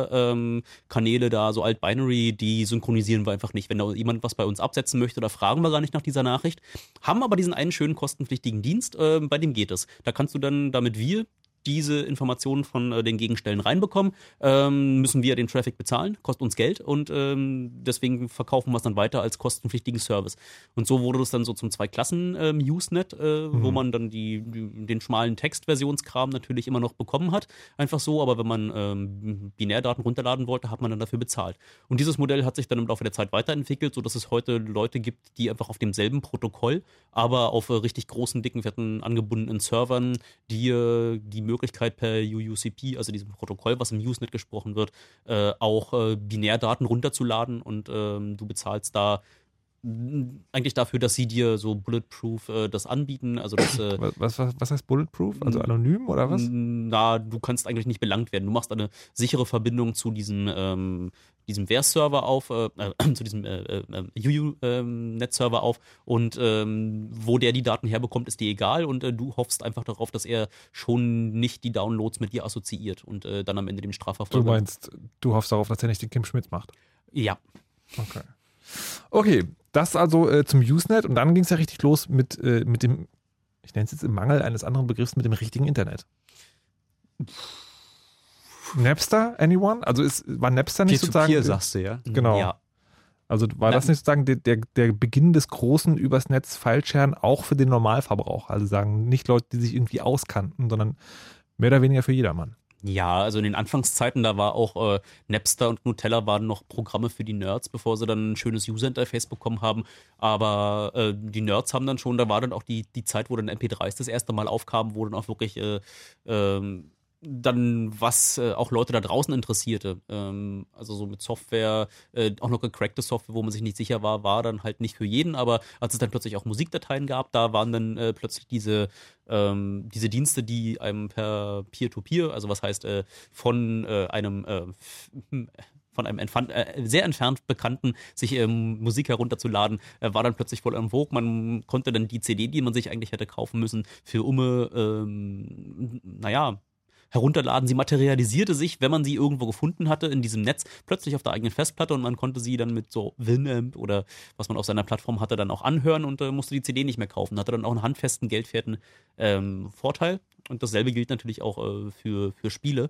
Binär-Kanäle da, so alt-binary, die synchronisieren wir einfach nicht. Wenn da jemand was bei uns absetzen möchte, da fragen wir gar nicht nach dieser Nachricht. Haben aber diesen einen schönen kostenpflichtigen Dienst, äh, bei dem geht es. Da kannst du dann, damit wir diese Informationen von äh, den Gegenstellen reinbekommen, ähm, müssen wir den Traffic bezahlen, kostet uns Geld und ähm, deswegen verkaufen wir es dann weiter als kostenpflichtigen Service. Und so wurde es dann so zum Zwei-Klassen-Usenet, äh, wo man dann die, die, den schmalen Textversionskram natürlich immer noch bekommen hat. Einfach so, aber wenn man ähm, Binärdaten runterladen wollte, hat man dann dafür bezahlt. Und dieses Modell hat sich dann im Laufe der Zeit weiterentwickelt, sodass es heute Leute gibt, die einfach auf demselben Protokoll, aber auf äh, richtig großen, dicken, fetten, angebundenen Servern, die äh, die Möglichkeit per UUCP, also diesem Protokoll, was im Usenet gesprochen wird, äh, auch äh, Binärdaten runterzuladen und ähm, du bezahlst da eigentlich dafür, dass sie dir so bulletproof äh, das anbieten, also das äh, Was, was, was heißt Bulletproof? Also anonym oder was? na, du kannst eigentlich nicht belangt werden. Du machst eine sichere Verbindung zu diesem, ähm, diesem VERS-Server auf, äh, äh, zu diesem äh, äh, UU-Net-Server auf und ähm, wo der die Daten herbekommt, ist dir egal und du hoffst einfach darauf, dass er schon nicht die Downloads mit dir assoziiert und dann am Ende Du Strafverfolger. meinst, du hoffst darauf, dass er nicht den Kim Schmitz macht. Ja. Okay. Okay, das also äh, zum Usenet und dann ging es ja richtig los mit, äh, mit dem, ich nenne es jetzt im Mangel eines anderen Begriffs, mit dem richtigen Internet. Napster, anyone? Also ist, war Napster nicht sozusagen. Peer-to-Peer, sagst du, ja? Genau. Ja. Also war das nicht sozusagen der, der, der Beginn des großen übers Netz File-Sharen auch für den Normalverbraucher? Also sagen nicht Leute, die sich irgendwie auskannten, sondern mehr oder weniger für jedermann. Ja, also in den Anfangszeiten, da war auch äh, Napster und Nutella waren noch Programme für die Nerds, bevor sie dann ein schönes User-Interface bekommen haben. Aber äh, die Nerds haben dann schon, da war dann auch die, die Zeit, wo dann MP3s das erste Mal aufkamen, wo dann auch wirklich äh, ähm, dann was äh, auch Leute da draußen interessierte. Ähm, also so mit Software, äh, auch noch gecrackte Software, wo man sich nicht sicher war, war dann halt nicht für jeden. Aber als es dann plötzlich auch Musikdateien gab, da waren dann äh, plötzlich diese, ähm, diese Dienste, die einem per Peer-to-Peer, also was heißt äh, von äh, einem äh, f- von einem entfernt, äh, sehr entfernt Bekannten sich ähm, Musik herunterzuladen, äh, war dann plötzlich voll am Vogue. Man konnte dann die CD, die man sich eigentlich hätte kaufen müssen, für Umme, ähm, naja, herunterladen. Sie materialisierte sich, wenn man sie irgendwo gefunden hatte in diesem Netz, plötzlich auf der eigenen Festplatte und man konnte sie dann mit so Winamp oder was man auf seiner Plattform hatte, dann auch anhören und äh, musste die CD nicht mehr kaufen. Hatte dann auch einen handfesten, geldwerten ähm, Vorteil. Und dasselbe gilt natürlich auch äh, für, für Spiele.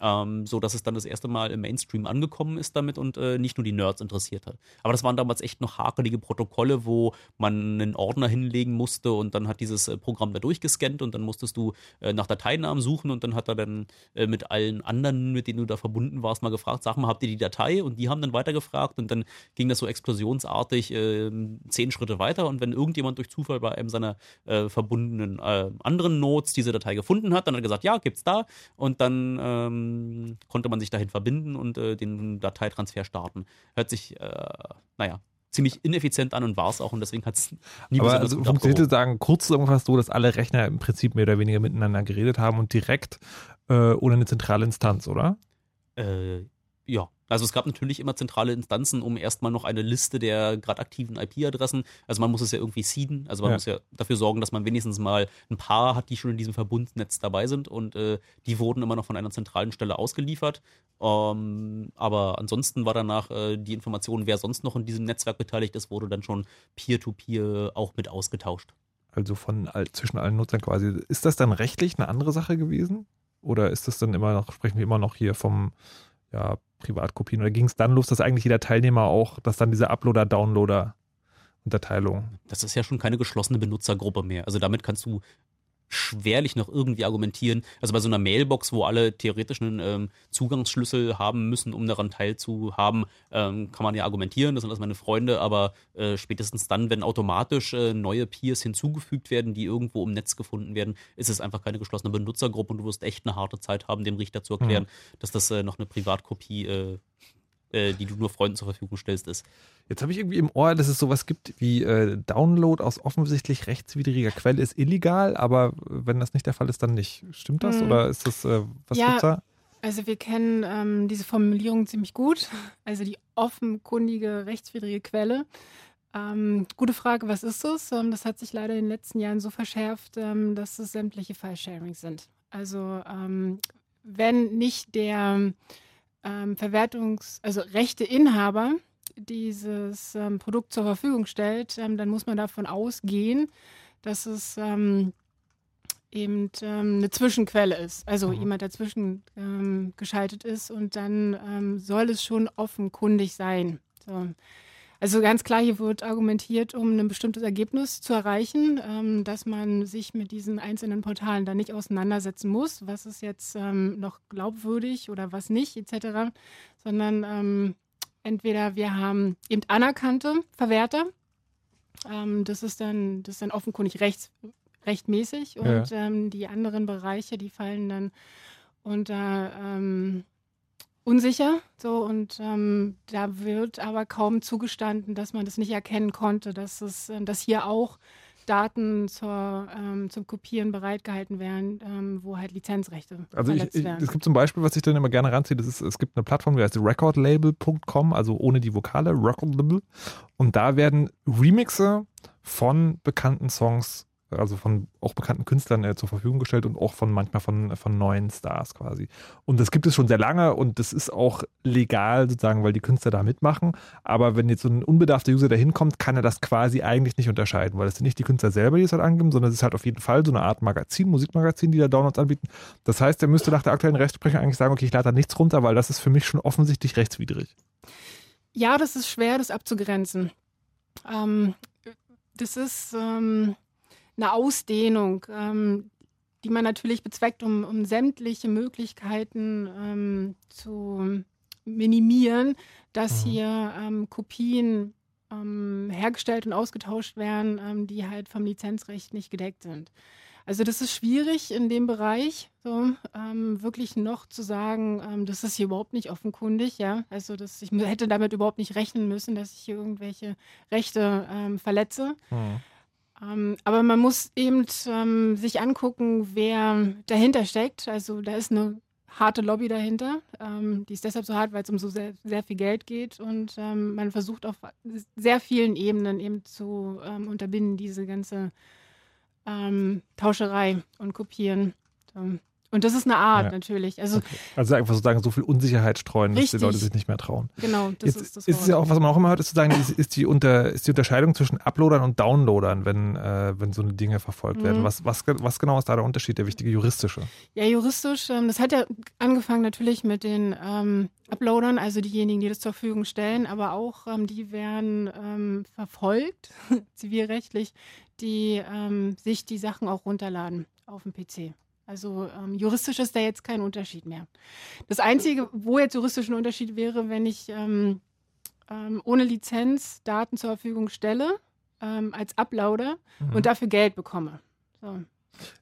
Ähm, so dass es dann das erste Mal im Mainstream angekommen ist damit und äh, nicht nur die Nerds interessiert hat. Aber das waren damals echt noch hakelige Protokolle, wo man einen Ordner hinlegen musste und dann hat dieses äh, Programm da durchgescannt und dann musstest du äh, nach Dateinamen suchen und dann hat er dann äh, mit allen anderen, mit denen du da verbunden warst, mal gefragt, sag mal, habt ihr die Datei? Und die haben dann weitergefragt und dann ging das so explosionsartig äh, zehn Schritte weiter und wenn irgendjemand durch Zufall bei einem seiner äh, verbundenen äh, anderen Nodes diese Datei gefunden hat, dann hat er gesagt, ja, gibt's da und dann ähm, konnte man sich dahin verbinden und äh, den Dateitransfer starten. Hört sich, äh, naja, ziemlich ineffizient an und war es auch und deswegen hat es nie Aber also funktionierte sagen kurz zusammengefasst so, dass alle Rechner im Prinzip mehr oder weniger miteinander geredet haben und direkt äh, ohne eine zentrale Instanz, oder? Äh, ja, also es gab natürlich immer zentrale Instanzen, um erstmal noch eine Liste der gerade aktiven IP-Adressen. Also man muss es ja irgendwie seeden. Also man Ja. muss ja dafür sorgen, dass man wenigstens mal ein paar hat, die schon in diesem Verbundnetz dabei sind und äh, die wurden immer noch von einer zentralen Stelle ausgeliefert. Ähm, aber ansonsten war danach äh, die Information, wer sonst noch in diesem Netzwerk beteiligt ist, wurde dann schon peer-to-peer auch mit ausgetauscht. Also von all, zwischen allen Nutzern quasi. Ist das dann rechtlich eine andere Sache gewesen? Oder ist das dann immer noch, sprechen wir immer noch hier vom ja, Privatkopien? Oder ging es dann los, dass eigentlich jeder Teilnehmer auch, dass dann diese Uploader, Downloader Unterteilung. Das ist ja schon keine geschlossene Benutzergruppe mehr. Also damit kannst du schwerlich noch irgendwie argumentieren. Also bei so einer Mailbox, wo alle theoretisch einen ähm, Zugangsschlüssel haben müssen, um daran teilzuhaben, ähm, kann man ja argumentieren, das sind alles meine Freunde, aber äh, spätestens dann, wenn automatisch äh, neue Peers hinzugefügt werden, die irgendwo im Netz gefunden werden, ist es einfach keine geschlossene Benutzergruppe und du wirst echt eine harte Zeit haben, dem Richter zu erklären, mhm. dass das äh, noch eine Privatkopie äh, die du nur Freunden zur Verfügung stellst, ist. Jetzt habe ich irgendwie im Ohr, dass es sowas gibt wie äh, Download aus offensichtlich rechtswidriger Quelle ist illegal, aber wenn das nicht der Fall ist, dann nicht. Stimmt das? Hm. Oder ist das, äh, was ja, gibt's da? Also wir kennen ähm, diese Formulierung ziemlich gut. Also die offenkundige rechtswidrige Quelle. Ähm, gute Frage, was ist das? Ähm, das hat sich leider in den letzten Jahren so verschärft, ähm, dass es sämtliche File-Sharings sind. Also ähm, wenn nicht der ähm, Verwertungs-, also Rechteinhaber dieses ähm, Produkt zur Verfügung stellt, ähm, dann muss man davon ausgehen, dass es ähm, eben ähm, eine Zwischenquelle ist, also mhm. jemand dazwischen geschaltet ist und dann soll es schon offenkundig sein. So. Also ganz klar, hier wird argumentiert, um ein bestimmtes Ergebnis zu erreichen, ähm, dass man sich mit diesen einzelnen Portalen da nicht auseinandersetzen muss, was ist jetzt ähm, noch glaubwürdig oder was nicht, etc., sondern ähm, entweder wir haben eben anerkannte Verwerter, ähm, das ist dann, das ist dann offenkundig rechts, rechtmäßig und ja. Ähm, die anderen Bereiche, die fallen dann unter ähm, unsicher. So, und ähm, da wird aber kaum zugestanden, dass man das nicht erkennen konnte, dass es, äh, dass hier auch Daten zur, ähm, zum Kopieren bereitgehalten werden, ähm, wo halt Lizenzrechte also ich, ich, Es gibt zum Beispiel, was ich dann immer gerne ranziehe, das ist, es gibt eine Plattform, die heißt recordlabel.com, also ohne die Vokale, Recordlabel. Und da werden Remixe von bekannten Songs also von auch bekannten Künstlern äh, zur Verfügung gestellt und auch von manchmal von, von neuen Stars quasi. Und das gibt es schon sehr lange und das ist auch legal sozusagen, weil die Künstler da mitmachen. Aber wenn jetzt so ein unbedarfter User da hinkommt, kann er das quasi eigentlich nicht unterscheiden, weil es sind nicht die Künstler selber, die es halt angeben, sondern es ist halt auf jeden Fall so eine Art Magazin, Musikmagazin, die da Downloads anbieten. Das heißt, er müsste nach der aktuellen Rechtsprechung eigentlich sagen, okay, ich lade da nichts runter, weil das ist für mich schon offensichtlich rechtswidrig. Ja, das ist schwer, das abzugrenzen. Ähm, das ist ähm, eine Ausdehnung, ähm, die man natürlich bezweckt, um, um sämtliche Möglichkeiten ähm, zu minimieren, dass mhm. hier ähm, Kopien ähm, hergestellt und ausgetauscht werden, ähm, die halt vom Lizenzrecht nicht gedeckt sind. Also das ist schwierig in dem Bereich, so ähm, wirklich noch zu sagen, ähm, das ist hier überhaupt nicht offenkundig, ja. Also dass ich hätte damit überhaupt nicht rechnen müssen, dass ich hier irgendwelche Rechte ähm, verletze. Mhm. Ähm, aber man muss eben ähm, sich angucken, wer dahinter steckt. Also da ist eine harte Lobby dahinter. Ähm, die ist deshalb so hart, weil es um so sehr, sehr viel Geld geht. Und man versucht auf sehr vielen Ebenen eben zu unterbinden, diese ganze Tauscherei und Kopieren. Und das ist eine Art ja. natürlich. Also, okay. also einfach sozusagen so viel Unsicherheit streuen, richtig. dass die Leute sich nicht mehr trauen. Genau, das Jetzt ist das. Ist es ja auch, was man auch immer hört, ist sozusagen, ist, ist, die, unter, ist die Unterscheidung zwischen Uploadern und Downloadern, wenn, äh, wenn so eine Dinge verfolgt mhm. werden. Was, was, was genau ist da der Unterschied, der wichtige juristische? Ja, juristisch, ähm, das hat ja angefangen natürlich mit den ähm, Uploadern, also diejenigen, die das zur Verfügung stellen, aber auch ähm, die werden ähm, verfolgt, zivilrechtlich, die ähm, sich die Sachen auch runterladen auf dem PC. Also ähm, juristisch ist da jetzt kein Unterschied mehr. Das Einzige, wo jetzt juristisch ein Unterschied wäre, wenn ich ähm, ähm, ohne Lizenz Daten zur Verfügung stelle ähm, als Uploader mhm. und dafür Geld bekomme. So.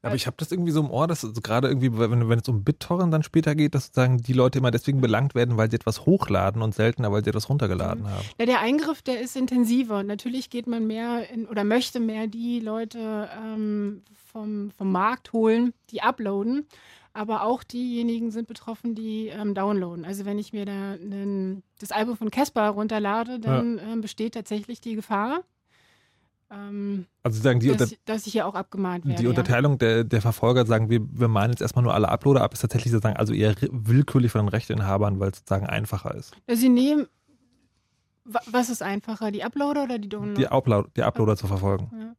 Aber ich habe das irgendwie so im Ohr, dass also gerade irgendwie, wenn, wenn es um BitTorrent dann später geht, dass sozusagen die Leute immer deswegen belangt werden, weil sie etwas hochladen und seltener, weil sie etwas runtergeladen mhm. haben. Ja, der Eingriff, der ist intensiver. Natürlich geht man mehr in, oder möchte mehr die Leute ähm, vom, vom Markt holen, die uploaden. Aber auch diejenigen sind betroffen, die ähm, downloaden. Also wenn ich mir da einen, das Album von Casper runterlade, dann ja. ähm, besteht tatsächlich die Gefahr, ähm, also sagen die dass, dass ich hier auch abgemahnt werde. Die Unterteilung ja. der, der Verfolger sagen, wir, wir mahnen jetzt erstmal nur alle Uploader ab, ist tatsächlich sozusagen also eher willkürlich von den Rechteinhabern, weil es sozusagen einfacher ist. Sie nehmen, was ist einfacher, die Uploader oder die Downloader? Die, Upload, die Uploader ja. zu verfolgen. Ja.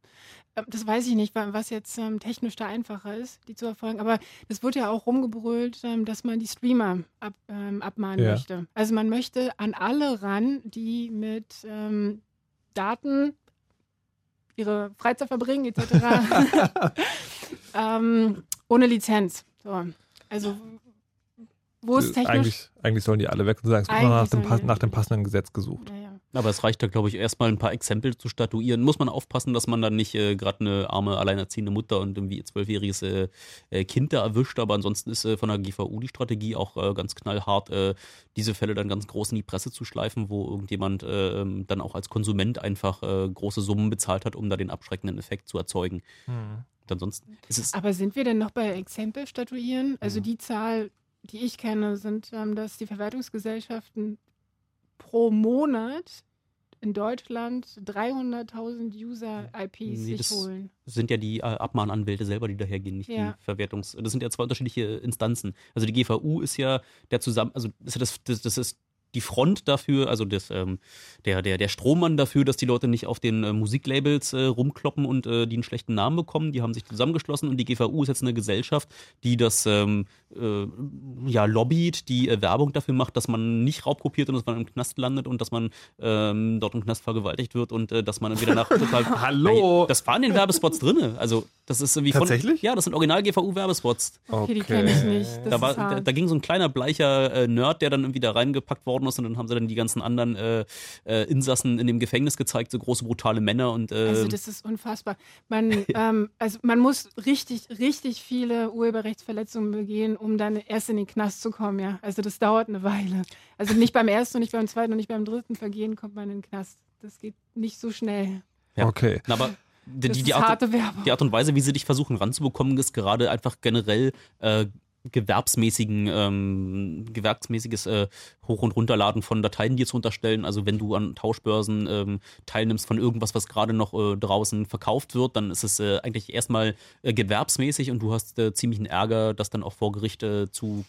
Ähm, das weiß ich nicht, was jetzt ähm, technisch da einfacher ist, die zu verfolgen. Aber es wird ja auch rumgebrüllt, ähm, dass man die Streamer ab, ähm, abmahnen ja. möchte. Also man möchte an alle ran, die mit ähm, Daten ihre Freizeit verbringen etc. ähm, ohne Lizenz. So. Also wo ist technisch? Eigentlich, eigentlich sollen die alle weg und sagen, es wird nach dem, nach dem passenden Gesetz gesucht. Aber es reicht da, glaube ich, erstmal ein paar Exempel zu statuieren. Muss man aufpassen, dass man dann nicht äh, gerade eine arme, alleinerziehende Mutter und irgendwie ihr zwölfjähriges äh, äh, Kind da erwischt. Aber ansonsten ist äh, von der GVU die Strategie auch äh, ganz knallhart, äh, diese Fälle dann ganz groß in die Presse zu schleifen, wo irgendjemand äh, ähm, dann auch als Konsument einfach äh, große Summen bezahlt hat, um da den abschreckenden Effekt zu erzeugen. Und ansonsten ist es. Aber sind wir denn noch bei Exempel statuieren? Also die Zahl, die ich kenne, sind, ähm, dass die Verwertungsgesellschaften pro Monat in Deutschland 300.000 User-IPs Nee, sich das- holen. sind ja die äh, Abmahnanwälte selber, die dahergehen, nicht Ja. die Verwertungs. Das sind ja zwei unterschiedliche Instanzen. Also die GVU ist ja der zusammen, also das, ist ja das, das, das ist die Front dafür, also das, ähm, der, der, der Strohmann dafür, dass die Leute nicht auf den äh, Musiklabels äh, rumkloppen und äh, die einen schlechten Namen bekommen. Die haben sich zusammengeschlossen und die GVU ist jetzt eine Gesellschaft, die das ähm, äh, ja lobbyt, die äh, Werbung dafür macht, dass man nicht raubkopiert und dass man im Knast landet und dass man ähm, dort im Knast vergewaltigt wird und äh, dass man dann wieder nach total Hallo? das waren in den Werbespots drinne. Also, das ist wie von. Tatsächlich? Ja, das sind Original-GVU-Werbespots. Okay, die kenne ich nicht. Das Da, war, da, da ging so ein kleiner bleicher äh, Nerd, der dann irgendwie da reingepackt worden ist und dann haben sie dann die ganzen anderen äh, äh, Insassen in dem Gefängnis gezeigt, so große brutale Männer und äh, Also das ist unfassbar. Man, ähm, also man muss richtig, richtig viele Urheberrechtsverletzungen begehen, um dann erst in den Knast zu kommen, ja. Also das dauert eine Weile. Also nicht beim ersten und nicht beim zweiten und nicht beim dritten Vergehen kommt man in den Knast. Das geht nicht so schnell. Ja. Okay. Na, aber die, Das die, ist die, Art, harte Werbung. die Art und Weise, wie sie dich versuchen ranzubekommen, ist gerade einfach generell äh, gewerbsmäßigen, ähm, gewerbsmäßiges äh, Hoch- und Runterladen von Dateien dir zu unterstellen. Also wenn du an Tauschbörsen ähm, teilnimmst von irgendwas, was gerade noch äh, draußen verkauft wird, dann ist es äh, eigentlich erstmal äh, gewerbsmäßig und du hast äh, ziemlichen Ärger, das dann auch vor Gericht äh, zu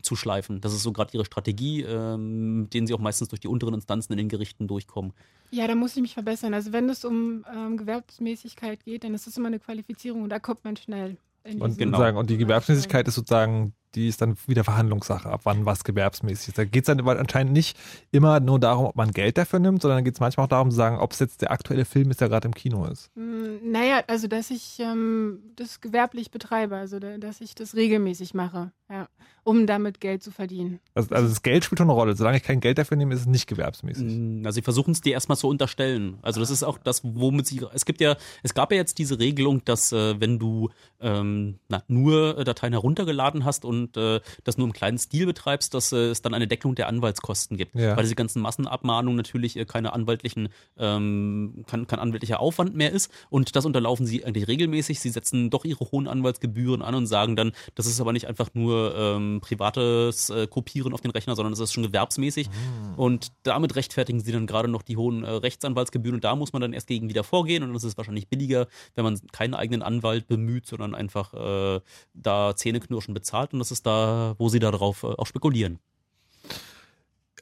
zu schleifen. Das ist so gerade ihre Strategie, ähm, mit denen sie auch meistens durch die unteren Instanzen in den Gerichten durchkommen. Ja, da muss ich mich verbessern. Also wenn es um ähm, Gewerbsmäßigkeit geht, dann ist das immer eine Qualifizierung und da kommt man schnell. Und, Genau. und die Gewerbsmäßigkeit ist sozusagen, die ist dann wieder Verhandlungssache, ab wann was gewerbsmäßig ist. Da geht es dann anscheinend nicht immer nur darum, ob man Geld dafür nimmt, sondern geht es manchmal auch darum zu sagen, ob es jetzt der aktuelle Film ist, der gerade im Kino ist. Mm, Naja, also dass ich ähm, das gewerblich betreibe, also da, dass ich das regelmäßig mache, ja, um damit Geld zu verdienen. Also, also das Geld spielt schon eine Rolle. Solange ich kein Geld dafür nehme, ist es nicht gewerbsmäßig. Mm, Also sie versuchen es dir erstmal zu unterstellen. Also das ist auch das, womit sie. Es gibt ja, es gab ja jetzt diese Regelung, dass äh, wenn du ähm, na, nur äh, Dateien heruntergeladen hast und äh, das nur im kleinen Stil betreibst, dass äh, es dann eine Deckelung der Anwaltskosten gibt. Ja. Weil diese ganzen Massenabmahnungen natürlich äh, keine anwaltlichen, ähm, kein, kein anwaltlicher Aufwand mehr ist. Und das unterlaufen sie eigentlich regelmäßig. Sie setzen doch ihre hohen Anwaltsgebühren an und sagen dann, das ist aber nicht einfach nur ähm, privates äh, Kopieren auf den Rechner, sondern das ist schon gewerbsmäßig. Und damit rechtfertigen sie dann gerade noch die hohen äh, Rechtsanwaltsgebühren. Und da muss man dann erst gegen wieder vorgehen. Und das ist wahrscheinlich billiger, wenn man keinen eigenen Anwalt bemüht, sondern einfach äh, da Zähneknirschen bezahlt. Und das ist da, wo sie darauf äh, auch spekulieren.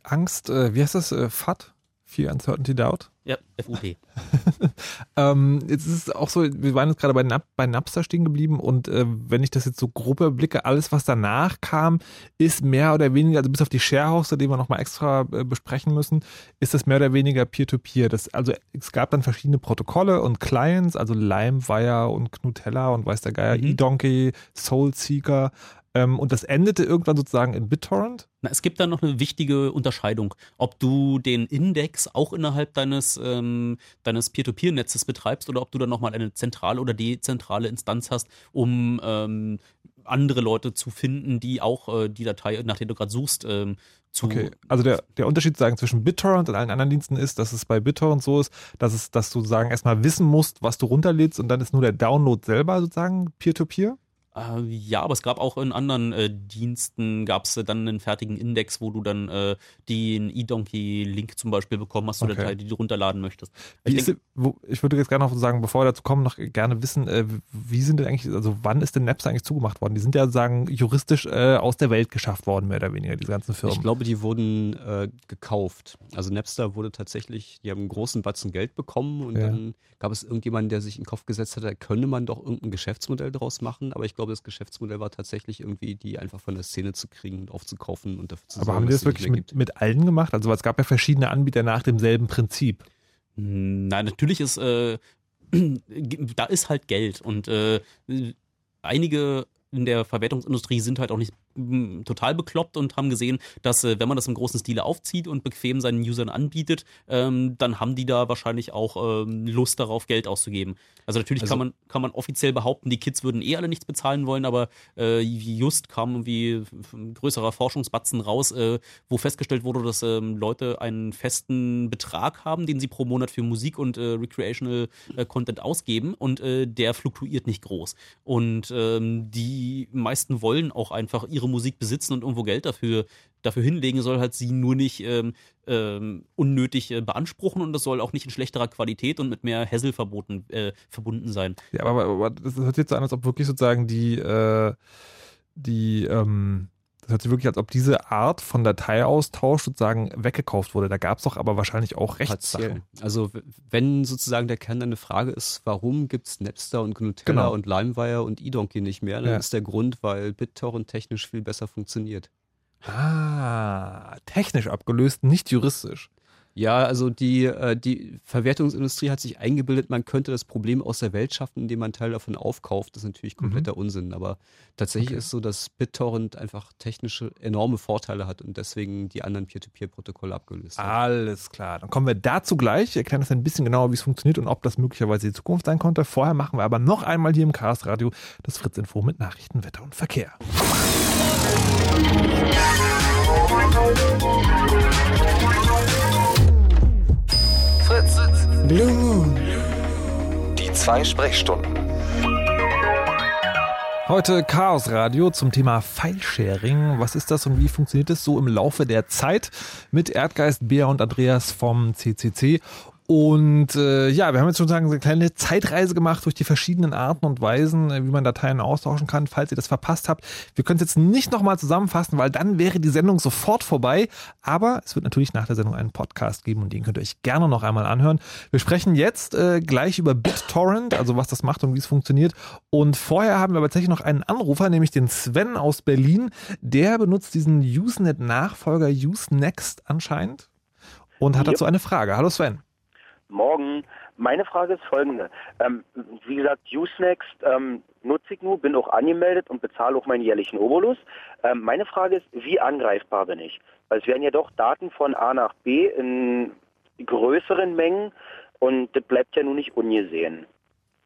Angst, äh, wie heißt das? Äh, FAT? Fear, Uncertainty, Doubt? Ja, FUP. Ähm, jetzt ist es auch so, wir waren jetzt gerade bei, Nap bei Napster stehen geblieben und äh, wenn ich das jetzt so grob überblicke, alles, was danach kam, ist mehr oder weniger, also bis auf die Sharehouse, die wir nochmal extra äh, besprechen müssen, ist das mehr oder weniger Peer-to-Peer. Das, also es gab dann verschiedene Protokolle und Clients, also LimeWire und Knutella und weiß der Geier, Mhm. eDonkey, Soulseeker ähm, und das endete irgendwann sozusagen in BitTorrent. Na, es gibt da noch eine wichtige Unterscheidung, ob du den Index auch innerhalb deines, ähm, deines Peer-to-Peer-Netzes betreibst oder ob du dann nochmal eine zentrale oder dezentrale Instanz hast, um ähm, andere Leute zu finden, die auch äh, die Datei, nach der du gerade suchst, ähm, zu. Okay, also der, der Unterschied sagen zwischen BitTorrent und allen anderen Diensten ist, dass es bei BitTorrent so ist, dass es, dass du sagen erstmal wissen musst, was du runterlädst und dann ist nur der Download selber sozusagen Peer-to-Peer. Äh, ja, aber es gab auch in anderen äh, Diensten, gab es äh, dann einen fertigen Index, wo du dann äh, den eDonkey-Link zum Beispiel bekommen hast, Okay. Datei, die du runterladen möchtest. Wie Ich ist, denke, wo, ich würde jetzt gerne noch sagen, bevor wir dazu kommen, noch gerne wissen, äh, wie sind denn eigentlich, also wann ist denn Napster eigentlich zugemacht worden? Die sind ja sagen juristisch äh, aus der Welt geschafft worden, mehr oder weniger, diese ganzen Firmen. Ich glaube, die wurden äh, gekauft. Also Napster wurde tatsächlich, die haben einen großen Batzen Geld bekommen und Ja. dann gab es irgendjemanden, der sich in den Kopf gesetzt hat, da könne man doch irgendein Geschäftsmodell draus machen. Aber ich glaube, das Geschäftsmodell war tatsächlich irgendwie, die einfach von der Szene zu kriegen und aufzukaufen und dafür zu Aber haben die das wirklich mit, mit allen gemacht? Also es gab ja verschiedene Anbieter nach demselben Prinzip. Nein, natürlich ist, äh, da ist halt Geld und äh, einige in der Verwertungsindustrie sind halt auch nicht total bekloppt und haben gesehen, dass äh, wenn man das im großen Stile aufzieht und bequem seinen Usern anbietet, ähm, dann haben die da wahrscheinlich auch ähm, Lust darauf, Geld auszugeben. Also natürlich Also- kann man kann man offiziell behaupten, die Kids würden eh alle nichts bezahlen wollen, aber äh, just kam irgendwie ein größerer Forschungsbatzen raus, äh, wo festgestellt wurde, dass ähm, Leute einen festen Betrag haben, den sie pro Monat für Musik und Recreational Content ausgeben und der fluktuiert nicht groß. Und die meisten wollen auch einfach ihre Musik besitzen und irgendwo Geld dafür, dafür hinlegen, soll halt sie nur nicht ähm, ähm, unnötig äh, beanspruchen und das soll auch nicht in schlechterer Qualität und mit mehr Hassel verboten, äh, verbunden sein. Ja, aber, aber das hört jetzt so an, als ob wirklich sozusagen die, äh, die, ähm, das hört sich wirklich, als ob diese Art von Dateiaustausch sozusagen weggekauft wurde. Da gab es doch aber wahrscheinlich auch Rechtssachen. Also wenn sozusagen der Kern eine Frage ist, warum gibt es Napster und Gnutella Genau. und LimeWire und eDonkey nicht mehr, dann Ja. ist der Grund, weil BitTorrent technisch viel besser funktioniert. Ah, technisch abgelöst, nicht juristisch. Ja, also die, äh, die Verwertungsindustrie hat sich eingebildet, man könnte das Problem aus der Welt schaffen, indem man einen Teil davon aufkauft. Das ist natürlich kompletter Unsinn. Aber tatsächlich Okay. ist so, dass BitTorrent einfach technische enorme Vorteile hat und deswegen die anderen Peer-to-Peer-Protokolle abgelöst hat. Alles klar. Dann kommen wir dazu gleich. Ich erkläre das ein bisschen genauer, wie es funktioniert und ob das möglicherweise die Zukunft sein konnte. Vorher machen wir aber noch einmal hier im Chaos Radio das Fritz Info mit Nachrichten, Wetter und Verkehr. Fritz. Blue Moon. Die zwei Sprechstunden. Heute Chaos Radio zum Thema File-Sharing. Was ist das und wie funktioniert es so im Laufe der Zeit mit Erdgeist, Bea und Andreas vom CCC? Und äh, ja, wir haben jetzt sozusagen so eine kleine Zeitreise gemacht durch die verschiedenen Arten und Weisen, äh, wie man Dateien austauschen kann. Falls ihr das verpasst habt, wir können es jetzt nicht nochmal zusammenfassen, weil dann wäre die Sendung sofort vorbei. Aber es wird natürlich nach der Sendung einen Podcast geben und den könnt ihr euch gerne noch einmal anhören. Wir sprechen jetzt äh, gleich über BitTorrent, also was das macht und wie es funktioniert. Und vorher haben wir aber tatsächlich noch einen Anrufer, nämlich den Sven aus Berlin. Der benutzt diesen Usenet-Nachfolger Usenext anscheinend und hat Yep. dazu eine Frage. Hallo Sven. Morgen. Meine Frage ist folgende. Ähm, wie gesagt, Usenext ähm, nutze ich nur, bin auch angemeldet und bezahle auch meinen jährlichen Obolus. Ähm, meine Frage ist, wie angreifbar bin ich? Weil es werden ja doch Daten von A nach B in größeren Mengen und das bleibt ja nun nicht ungesehen.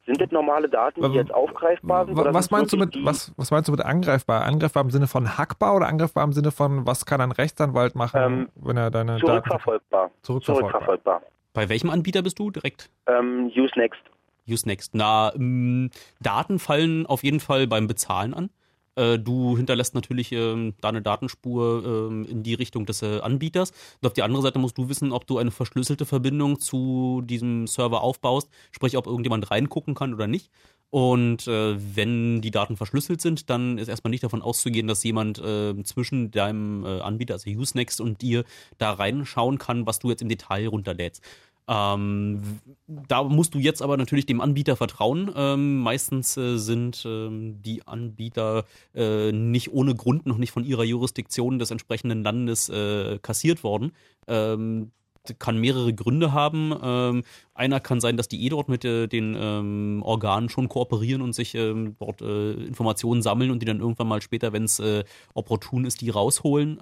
Sind das normale Daten, die jetzt aufgreifbar sind? Was meinst du mit was, was meinst du mit angreifbar? Angreifbar im Sinne von hackbar oder angreifbar im Sinne von was kann ein Rechtsanwalt machen, Ähm, wenn er deine Daten Zurückverfolgbar. Zurückverfolgbar. Bei welchem Anbieter bist du direkt? Ähm, Usenext. Usenext. Na, ähm, Daten fallen auf jeden Fall beim Bezahlen an. Äh, du hinterlässt natürlich ähm, deine Datenspur ähm, in die Richtung des äh, Anbieters. Und auf die andere Seite musst du wissen, ob du eine verschlüsselte Verbindung zu diesem Server aufbaust, sprich, ob irgendjemand reingucken kann oder nicht. Und äh, wenn die Daten verschlüsselt sind, dann ist erstmal nicht davon auszugehen, dass jemand äh, zwischen deinem äh, Anbieter, also Usenext und dir, da reinschauen kann, was du jetzt im Detail runterlädst. Ähm, da musst du jetzt aber natürlich dem Anbieter vertrauen. Ähm, meistens äh, sind ähm, die Anbieter äh, nicht ohne Grund noch nicht von ihrer Jurisdiktion des entsprechenden Landes äh, kassiert worden. Ähm, kann mehrere Gründe haben. Ähm, einer kann sein, dass die eh dort mit äh, den ähm, Organen schon kooperieren und sich dort äh, Informationen sammeln und die dann irgendwann mal später, wenn es äh, opportun ist, die rausholen.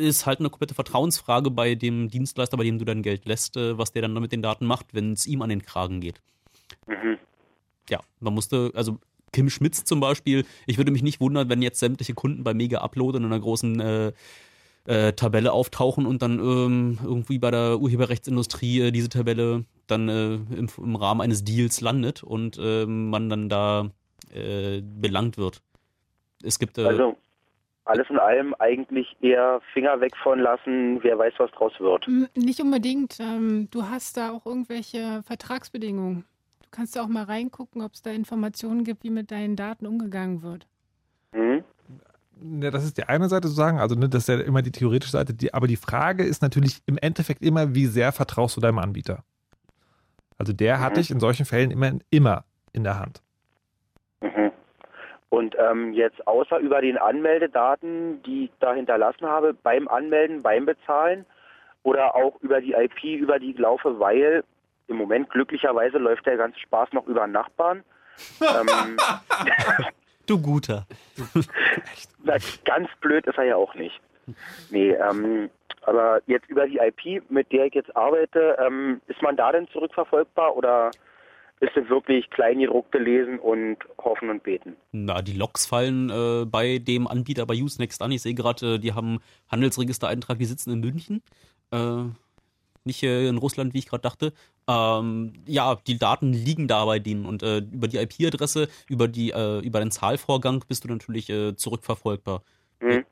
Ist halt eine komplette Vertrauensfrage bei dem Dienstleister, bei dem du dein Geld lässt, äh, was der dann mit den Daten macht, wenn es ihm an den Kragen geht. Mhm. Ja, man musste, also Kim Schmitz zum Beispiel, ich würde mich nicht wundern, wenn jetzt sämtliche Kunden bei Mega Upload in einer großen äh, äh, Tabelle auftauchen und dann ähm, irgendwie bei der Urheberrechtsindustrie äh, diese Tabelle dann äh, im, im Rahmen eines Deals landet und ähm, man dann da äh, belangt wird. Es gibt Also alles in allem eigentlich eher Finger weg von lassen, wer weiß, was draus wird. Nicht unbedingt. Ähm, du hast da auch irgendwelche Vertragsbedingungen. Du kannst da auch mal reingucken, ob es da Informationen gibt, wie mit deinen Daten umgegangen wird. Mhm. Ja, das ist die eine Seite zu sagen, also ne, das ist ja immer die theoretische Seite, die, aber die Frage ist natürlich im Endeffekt immer, wie sehr vertraust du deinem Anbieter? Also der hat Mhm. dich in solchen Fällen immer, immer in der Hand. Mhm. Und ähm, jetzt außer über den Anmeldedaten, die ich da hinterlassen habe, beim Anmelden, beim Bezahlen oder auch über die IP, über die ich laufe, weil im Moment glücklicherweise läuft der ganze Spaß noch über Nachbarn. ähm, Du guter. na, ganz blöd ist er ja auch nicht. Nee, ähm, aber jetzt über die IP, mit der ich jetzt arbeite, ähm, ist man da denn zurückverfolgbar oder ist es wirklich kleingedruckte Lesen und Hoffen und Beten? Na, die Logs fallen äh, bei dem Anbieter bei Usenext an. Ich sehe gerade, äh, die haben Handelsregistereintrag, die sitzen in München. Äh, nicht in Russland, wie ich gerade dachte. Ähm, ja, die Daten liegen da bei denen und äh, über die IP-Adresse, über die, äh, über den Zahlvorgang bist du natürlich äh, zurückverfolgbar. Hm?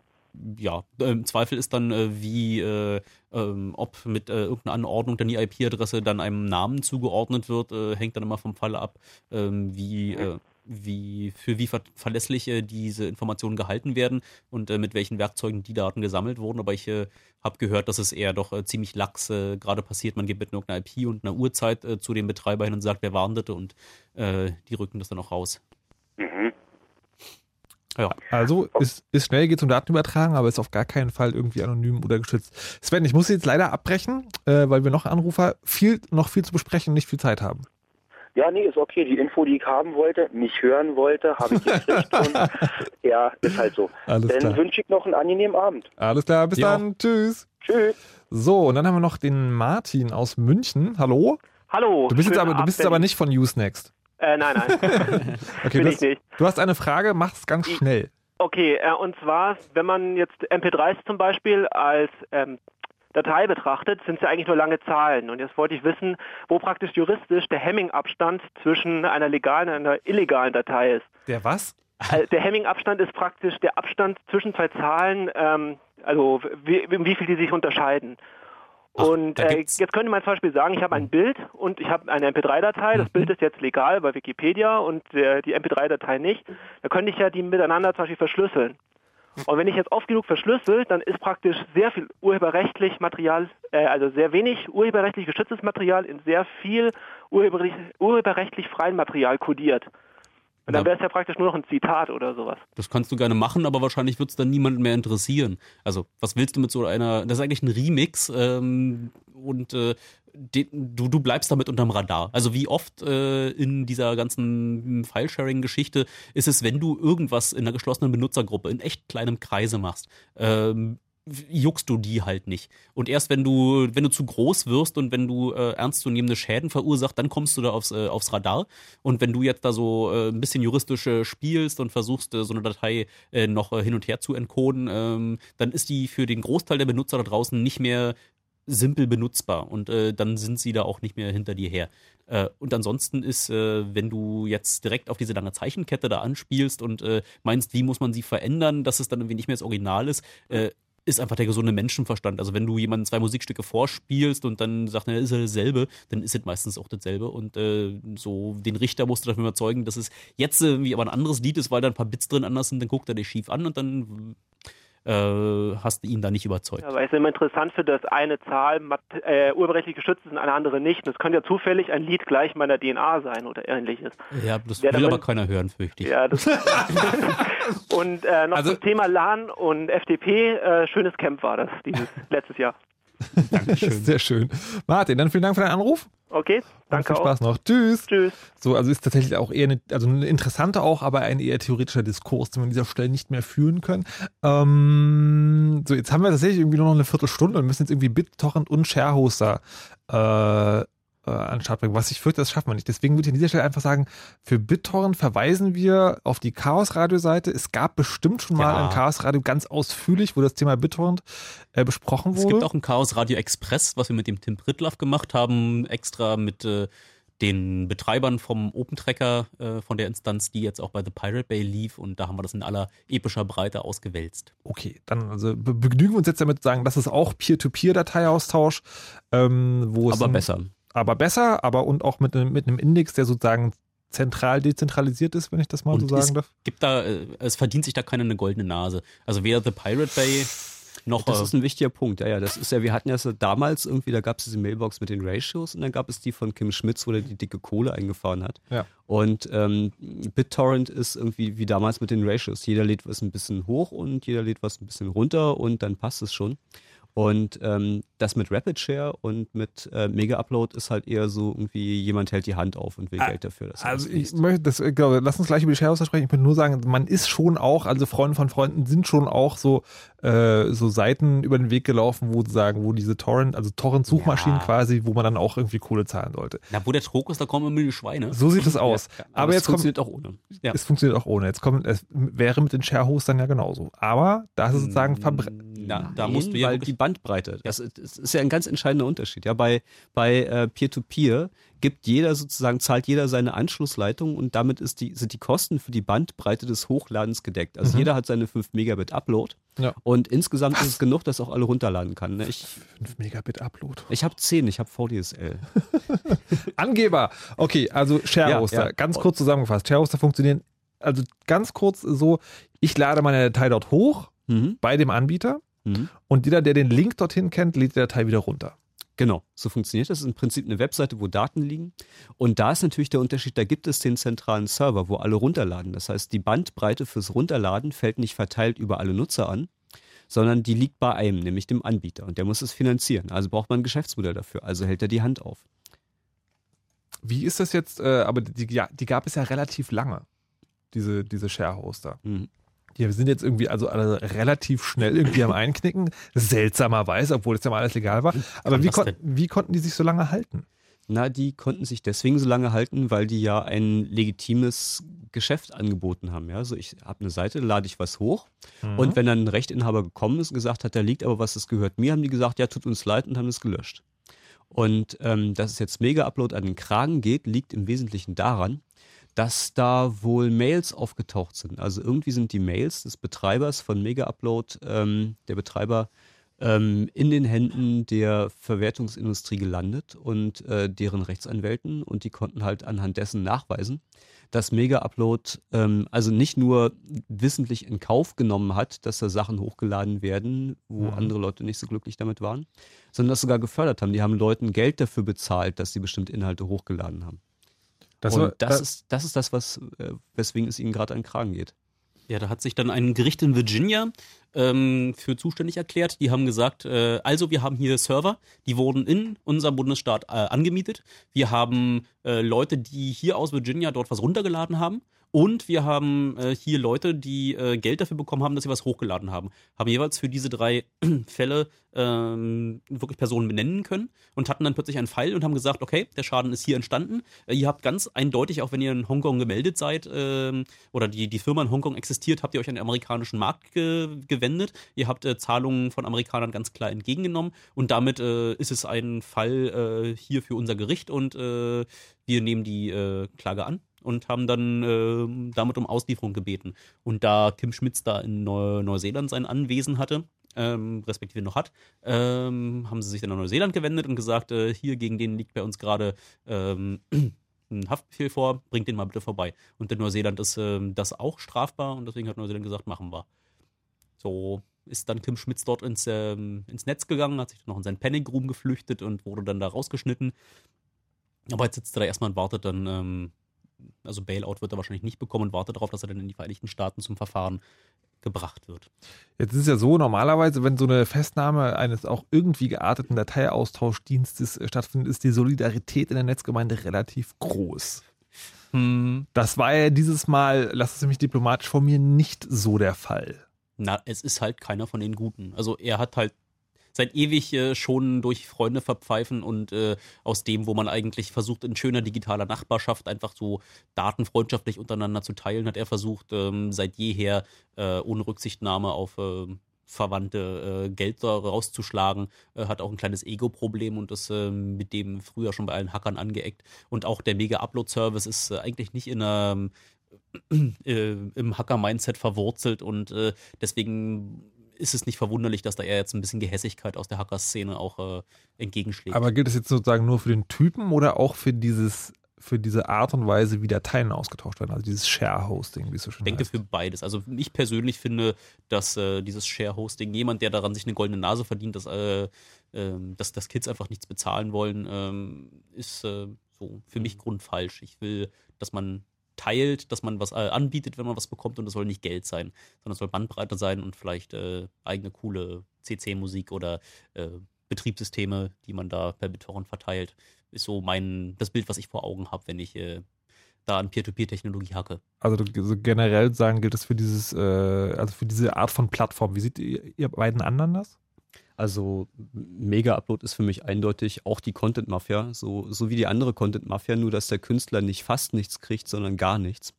Ja, im Zweifel ist dann äh, wie, äh, ähm, ob mit äh, irgendeiner Anordnung dann die IP-Adresse dann einem Namen zugeordnet wird, äh, hängt dann immer vom Fall ab, ähm, wie, äh, wie, für wie ver verlässlich äh, diese Informationen gehalten werden und mit welchen Werkzeugen die Daten gesammelt wurden. Aber ich habe gehört, dass es eher doch ziemlich lax gerade passiert. Man gibt mit irgendeiner IP und einer Uhrzeit zu dem Betreiber hin und sagt, wer warndete und die rücken das dann auch raus. Mhm. Ja. Also ist, ist schnell, geht zum Datenübertragen, aber ist auf gar keinen Fall irgendwie anonym oder geschützt. Sven, ich muss jetzt leider abbrechen, äh, weil wir noch Anrufer viel, noch viel zu besprechen und nicht viel Zeit haben. Ja, nee, ist okay. Die Info, die ich haben wollte, nicht hören wollte, habe ich gekriegt. und ja, ist halt so. Alles Dann wünsche ich noch einen angenehmen Abend. Alles klar, bis Ja. dann. Tschüss. Tschüss. So, und dann haben wir noch den Martin aus München. Hallo? Hallo. Du bist, jetzt aber, du Abend, bist jetzt aber nicht von Usenext. Äh, nein, nein. Okay, Bin du ich hast, nicht. du hast eine Frage, mach's ganz Ich- schnell. Okay, äh, und zwar, wenn man jetzt MP3s zum Beispiel als ähm, Datei betrachtet, sind es ja eigentlich nur lange Zahlen. Und jetzt wollte ich wissen, wo praktisch juristisch der Hamming-Abstand zwischen einer legalen und einer illegalen Datei ist. Der was? Äh, Der Hamming-Abstand ist praktisch der Abstand zwischen zwei Zahlen, ähm, also wie, wie viel die sich unterscheiden. Ach, und äh, jetzt könnte man zum Beispiel sagen, ich habe ein Bild und ich habe eine MP3-Datei. Das Mhm. Bild ist jetzt legal bei Wikipedia und äh, die MP3-Datei nicht. Da könnte ich ja die miteinander zum Beispiel verschlüsseln. Und wenn ich jetzt oft genug verschlüssel, dann ist praktisch sehr viel urheberrechtlich Material, äh, also sehr wenig urheberrechtlich geschütztes Material in sehr viel urheberrechtlich, urheberrechtlich freien Material kodiert. Und dann wäre es ja praktisch nur noch ein Zitat oder sowas. Das kannst du gerne machen, aber wahrscheinlich wird es dann niemanden mehr interessieren. Also, was willst du mit so einer, das ist eigentlich ein Remix ähm, und äh, den, du, du bleibst damit unterm Radar. Also wie oft äh, in dieser ganzen File-Sharing-Geschichte ist es, wenn du irgendwas in einer geschlossenen Benutzergruppe in echt kleinem Kreise machst, ähm, juckst du die halt nicht. Und erst wenn du, wenn du zu groß wirst und wenn du äh, ernstzunehmende Schäden verursacht, dann kommst du da aufs, äh, aufs Radar. Und wenn du jetzt da so äh, ein bisschen juristisch äh, spielst und versuchst, äh, so eine Datei äh, noch äh, hin und her zu encoden, ähm, dann ist die für den Großteil der Benutzer da draußen nicht mehr simpel benutzbar und äh, dann sind sie da auch nicht mehr hinter dir her. Äh, und ansonsten ist, äh, wenn du jetzt direkt auf diese lange Zeichenkette da anspielst und meinst, wie muss man sie verändern, dass es dann irgendwie nicht mehr das Original ist, ist einfach der gesunde Menschenverstand. Also wenn du jemandem zwei Musikstücke vorspielst und dann sagt, er, ist er dasselbe, dann ist es meistens auch dasselbe. Und äh, so den Richter musst du dafür überzeugen, dass es jetzt irgendwie aber ein anderes Lied ist, weil da ein paar Bits drin anders sind, dann guckt er dich schief an und dann äh, hast du ihn da nicht überzeugt. Ja, weil ich es immer interessant finde, dass eine Zahl äh, urheberrechtlich geschützt ist und eine andere nicht. Und es könnte ja zufällig ein Lied gleich meiner DNA sein oder ähnliches. Ja, das Ja, will aber keiner hören, fürchte ich. Ja, das und äh, noch Also- zum Thema LAN und FDP. Äh, schönes Camp war das dieses letztes Jahr. Dankeschön. Sehr schön. Martin, dann vielen Dank für deinen Anruf. Okay, Und danke viel auch. Spaß noch. Tschüss. Tschüss. So, also ist tatsächlich auch eher eine, also eine interessante auch, aber ein eher theoretischer Diskurs, den wir an dieser Stelle nicht mehr führen können. Ähm, so, jetzt haben wir tatsächlich irgendwie nur noch eine Viertelstunde und müssen jetzt irgendwie BitTorrent und Sharehoster äh, äh, an den Start bringen. Was ich fürchte, das schaffen wir nicht. Deswegen würde ich an dieser Stelle einfach sagen, für BitTorrent verweisen wir auf die Chaos-Radio-Seite. Es gab bestimmt schon mal Ja. ein Chaos-Radio ganz ausführlich, wo das Thema BitTorrent äh, besprochen Es wurde. gibt auch ein Chaos Radio Express, was wir mit dem Tim Pritlaff gemacht haben, extra mit äh, den Betreibern vom OpenTracker äh, von der Instanz, die jetzt auch bei The Pirate Bay lief und da haben wir das in aller epischer Breite ausgewälzt. Okay, dann also be begnügen wir uns jetzt damit zu sagen, das ist auch Peer-to-Peer-Dateiaustausch, ähm, wo es Aber ein- besser. Aber besser, aber und auch mit, einem- mit einem Index, der sozusagen zentral dezentralisiert ist, wenn ich das mal Und so es sagen darf. gibt da, äh, es verdient sich da keiner eine goldene Nase. Also weder The Pirate Bay noch Das äh, ist ein wichtiger Punkt. Ja, ja, das ist ja, wir hatten ja so damals irgendwie, da gab es diese Mailbox mit den Ratios und dann gab es die von Kim Schmitz, wo der die dicke Kohle eingefahren hat. Ja. Und ähm, BitTorrent ist irgendwie wie damals mit den Ratios. Jeder lädt was ein bisschen hoch und jeder lädt was ein bisschen runter und dann passt es schon. Und ähm, das mit Rapid Share und mit äh, Mega Upload ist halt eher so irgendwie, jemand hält die Hand auf und will Ah, Geld dafür. dass Also ich möchte, das, ich glaube, lass uns gleich über die Sharehouse sprechen. Ich möchte nur sagen, man ist schon auch, also Freunde von Freunden sind schon auch so, äh, so Seiten über den Weg gelaufen, wo sagen, wo diese Torrent, also Torrent-Suchmaschinen Ja. quasi, wo man dann auch irgendwie Kohle zahlen sollte. Na, wo der Trog ist, da kommen immer die Schweine. So sieht es aus. Ja, Aber es jetzt kommt, funktioniert auch ohne. Ja. es funktioniert auch ohne. Jetzt kommt, es wäre mit den Share-Hostern ja genauso. Aber da ist es sozusagen verbre Ja, da Nein, musst du ja weil die Bandbreite, das, ist- das ist ja ein ganz entscheidender Unterschied. Ja, bei bei äh, Peer-to-Peer gibt jeder sozusagen zahlt jeder seine Anschlussleitung und damit ist die sind die Kosten für die Bandbreite des Hochladens gedeckt. Also Mhm. jeder hat seine 5 Megabit Upload Ja. und insgesamt ist es genug, dass auch alle runterladen kann. ne? Ich 5 Megabit Upload. ich habe 10, ich habe VDSL. Angeber. Okay, also Sharehoster. Ja, ja. Ganz kurz zusammengefasst. Sharehoster funktionieren, also ganz kurz so, ich lade meine Datei dort hoch Mhm. bei dem Anbieter Mhm. und jeder, der den Link dorthin kennt, lädt die Datei wieder runter. Genau, so funktioniert das. Das ist im Prinzip eine Webseite, wo Daten liegen. Und da ist natürlich der Unterschied, da gibt es den zentralen Server, wo alle runterladen. Das heißt, die Bandbreite fürs Runterladen fällt nicht verteilt über alle Nutzer an, sondern die liegt bei einem, nämlich dem Anbieter. Und der muss es finanzieren. Also braucht man ein Geschäftsmodell dafür. Also hält er die Hand auf. Wie ist das jetzt, äh, aber die, ja, die gab es ja relativ lange, diese, diese Sharehoster. Mhm. Die sind jetzt irgendwie also alle relativ schnell irgendwie am Einknicken, seltsamerweise, obwohl es ja mal alles legal war. Aber wie, kon wie konnten die sich so lange halten? Na, die konnten sich deswegen so lange halten, weil die ja ein legitimes Geschäft angeboten haben. Ja? Also ich habe eine Seite, lade ich was hoch und wenn dann ein Rechtinhaber gekommen ist und gesagt hat, da liegt aber was, das gehört mir, haben die gesagt, ja, tut uns leid und haben es gelöscht. Und ähm, dass es jetzt Mega-Upload an den Kragen geht, liegt im Wesentlichen daran, dass da wohl Mails aufgetaucht sind. Also irgendwie sind die Mails des Betreibers von Mega-Upload, ähm, der Betreiber, ähm, in den Händen der Verwertungsindustrie gelandet und äh, deren Rechtsanwälten und die konnten halt anhand dessen nachweisen, dass Mega Upload ähm, also nicht nur wissentlich in Kauf genommen hat, dass da Sachen hochgeladen werden, wo Mhm. andere Leute nicht so glücklich damit waren, sondern das sogar gefördert haben. Die haben Leuten Geld dafür bezahlt, dass sie bestimmte Inhalte hochgeladen haben. Das und war- das, da- ist, das ist das, was, äh, weswegen es ihnen gerade an den Kragen geht. Ja, da hat sich dann ein Gericht in Virginia ähm, für zuständig erklärt. Die haben gesagt, äh, also wir haben hier Server, die wurden in unserem Bundesstaat äh, angemietet. Wir haben äh, Leute, die hier aus Virginia dort was runtergeladen haben. Und wir haben äh, hier Leute, die äh, Geld dafür bekommen haben, dass sie was hochgeladen haben. Haben jeweils für diese drei Fälle ähm, wirklich Personen benennen können und hatten dann plötzlich einen Fall und haben gesagt, okay, der Schaden ist hier entstanden. Äh, ihr habt ganz eindeutig, auch wenn ihr in Hongkong gemeldet seid ähm, oder die, die Firma in Hongkong existiert, habt ihr euch an den amerikanischen Markt ge gewendet. Ihr habt äh, Zahlungen von Amerikanern ganz klar entgegengenommen und damit äh, ist es ein Fall äh, hier für unser Gericht und wir nehmen die Klage an und haben dann äh, damit um Auslieferung gebeten. Und da Kim Schmitz da in Neu Neuseeland sein Anwesen hatte, ähm, respektive noch hat, ähm, haben sie sich dann nach Neuseeland gewendet und gesagt, äh, hier gegen den liegt bei uns gerade ähm, ein Haftbefehl vor, bringt den mal bitte vorbei. Und in Neuseeland ist ähm, das auch strafbar und deswegen hat Neuseeland gesagt, machen wir. So ist dann Kim Schmitz dort ins, ähm, ins Netz gegangen, hat sich dann noch in seinen Panic Room geflüchtet und wurde dann da rausgeschnitten. Aber jetzt sitzt er da erstmal und wartet dann, ähm, also Bailout wird er wahrscheinlich nicht bekommen und wartet darauf, dass er dann in die Vereinigten Staaten zum Verfahren gebracht wird. Jetzt ist es ja so, normalerweise, wenn so eine Festnahme eines auch irgendwie gearteten Dateiaustauschdienstes äh, stattfindet, ist die Solidarität in der Netzgemeinde relativ groß. Das war ja dieses Mal, lass es mich diplomatisch formulieren, nicht so der Fall. Na, es ist halt keiner von den Guten. Also er hat halt seit ewig äh, schon durch Freunde verpfeifen und äh, aus dem, wo man eigentlich versucht, in schöner digitaler Nachbarschaft einfach so Daten freundschaftlich untereinander zu teilen, hat er versucht, ähm, seit jeher äh, ohne Rücksichtnahme auf äh, Verwandte äh, Geld rauszuschlagen, äh, hat auch ein kleines Ego-Problem und ist äh, mit dem früher schon bei allen Hackern angeeckt. Und auch der Mega-Upload-Service ist äh, eigentlich nicht in einer äh, im Hacker-Mindset verwurzelt und deswegen ist es nicht verwunderlich, dass da eher jetzt ein bisschen Gehässigkeit aus der Hacker-Szene auch äh, entgegenschlägt. Aber gilt es jetzt sozusagen nur für den Typen oder auch für dieses, für diese Art und Weise, wie Dateien ausgetauscht werden, also dieses Share-Hosting, wie es so schön ich denke heißt. für beides. Also ich persönlich finde, dass äh, dieses Share-Hosting, jemand, der daran sich eine goldene Nase verdient, dass, äh, ähm, dass, dass Kids einfach nichts bezahlen wollen, ähm, ist äh, so für mich grundfalsch. Ich will, dass man teilt, dass man was äh, anbietet, wenn man was bekommt und das soll nicht Geld sein, sondern es soll Bandbreite sein und vielleicht äh, eigene coole CC-Musik oder äh, Betriebssysteme, die man da per BitTorrent verteilt, ist so mein das Bild, was ich vor Augen habe, wenn ich äh, da an Peer-to-Peer-Technologie hacke. Also du- so generell sagen gilt das für dieses, äh, also für diese Art von Plattform. Wie seht ihr, ihr beiden anderen das? Also Mega Upload ist für mich eindeutig auch die Content Mafia, so, so wie die andere Content Mafia, nur dass der Künstler nicht fast nichts kriegt, sondern gar nichts.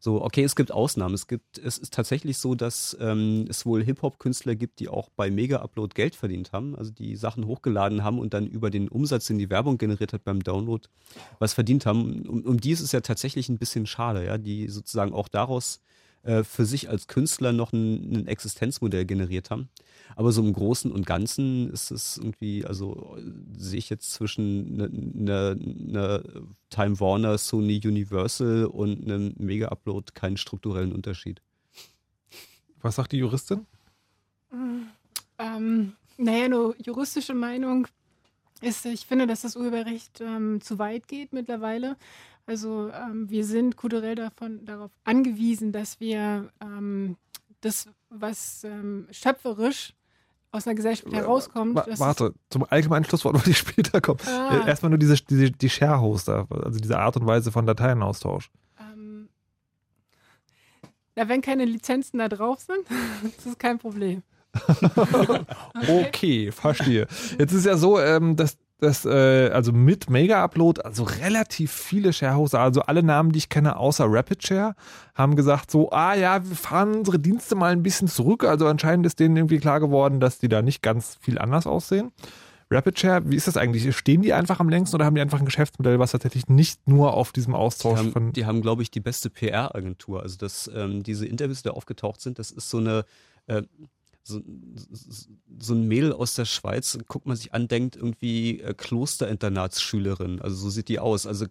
So, okay, es gibt Ausnahmen. Es gibt, es ist tatsächlich so, dass ähm, es wohl Hip-Hop-Künstler gibt, die auch bei Mega Upload Geld verdient haben, also die Sachen hochgeladen haben und dann über den Umsatz, den die Werbung generiert hat beim Download, was verdient haben. Um, um die ist es ja tatsächlich ein bisschen schade, ja, die sozusagen auch daraus äh, für sich als Künstler noch ein, ein Existenzmodell generiert haben. Aber so im Großen und Ganzen ist es irgendwie, also sehe ich jetzt zwischen einer ne, ne Time Warner, Sony Universal und einem Mega Upload keinen strukturellen Unterschied. Was sagt die Juristin? Ähm, naja, eine juristische Meinung ist, ich finde, dass das Urheberrecht ähm, zu weit geht mittlerweile. Also ähm, wir sind kulturell davon, darauf angewiesen, dass wir ähm, das, was ähm, schöpferisch aus einer Gesellschaft herauskommt, das Warte, zum allgemeinen Schlusswort wollte ich später kommen. Ah. Äh, Erstmal nur diese, diese, die Share-Hoster, also diese Art und Weise von Dateienaustausch. Ähm, na, wenn keine Lizenzen da drauf sind, das ist kein Problem. Okay, verstehe. Jetzt ist ja so, ähm, dass, dass äh, also mit Mega-Upload, also relativ viele Sharehoster, also alle Namen, die ich kenne, außer RapidShare, haben gesagt so, ah ja, wir fahren unsere Dienste mal ein bisschen zurück. Also anscheinend ist denen irgendwie klar geworden, dass die da nicht ganz viel anders aussehen. RapidShare, wie ist das eigentlich? Stehen die einfach am längsten oder haben die einfach ein Geschäftsmodell, was tatsächlich nicht nur auf diesem Die Austausch haben, von die haben glaube ich, die beste PR-Agentur. Also das, ähm, diese Interviews, die da aufgetaucht sind, das ist so eine, äh, so, so- ein Mädel aus der Schweiz, guckt man sich an, denkt irgendwie äh, Klosterinternatschülerin. Also so sieht die aus. Also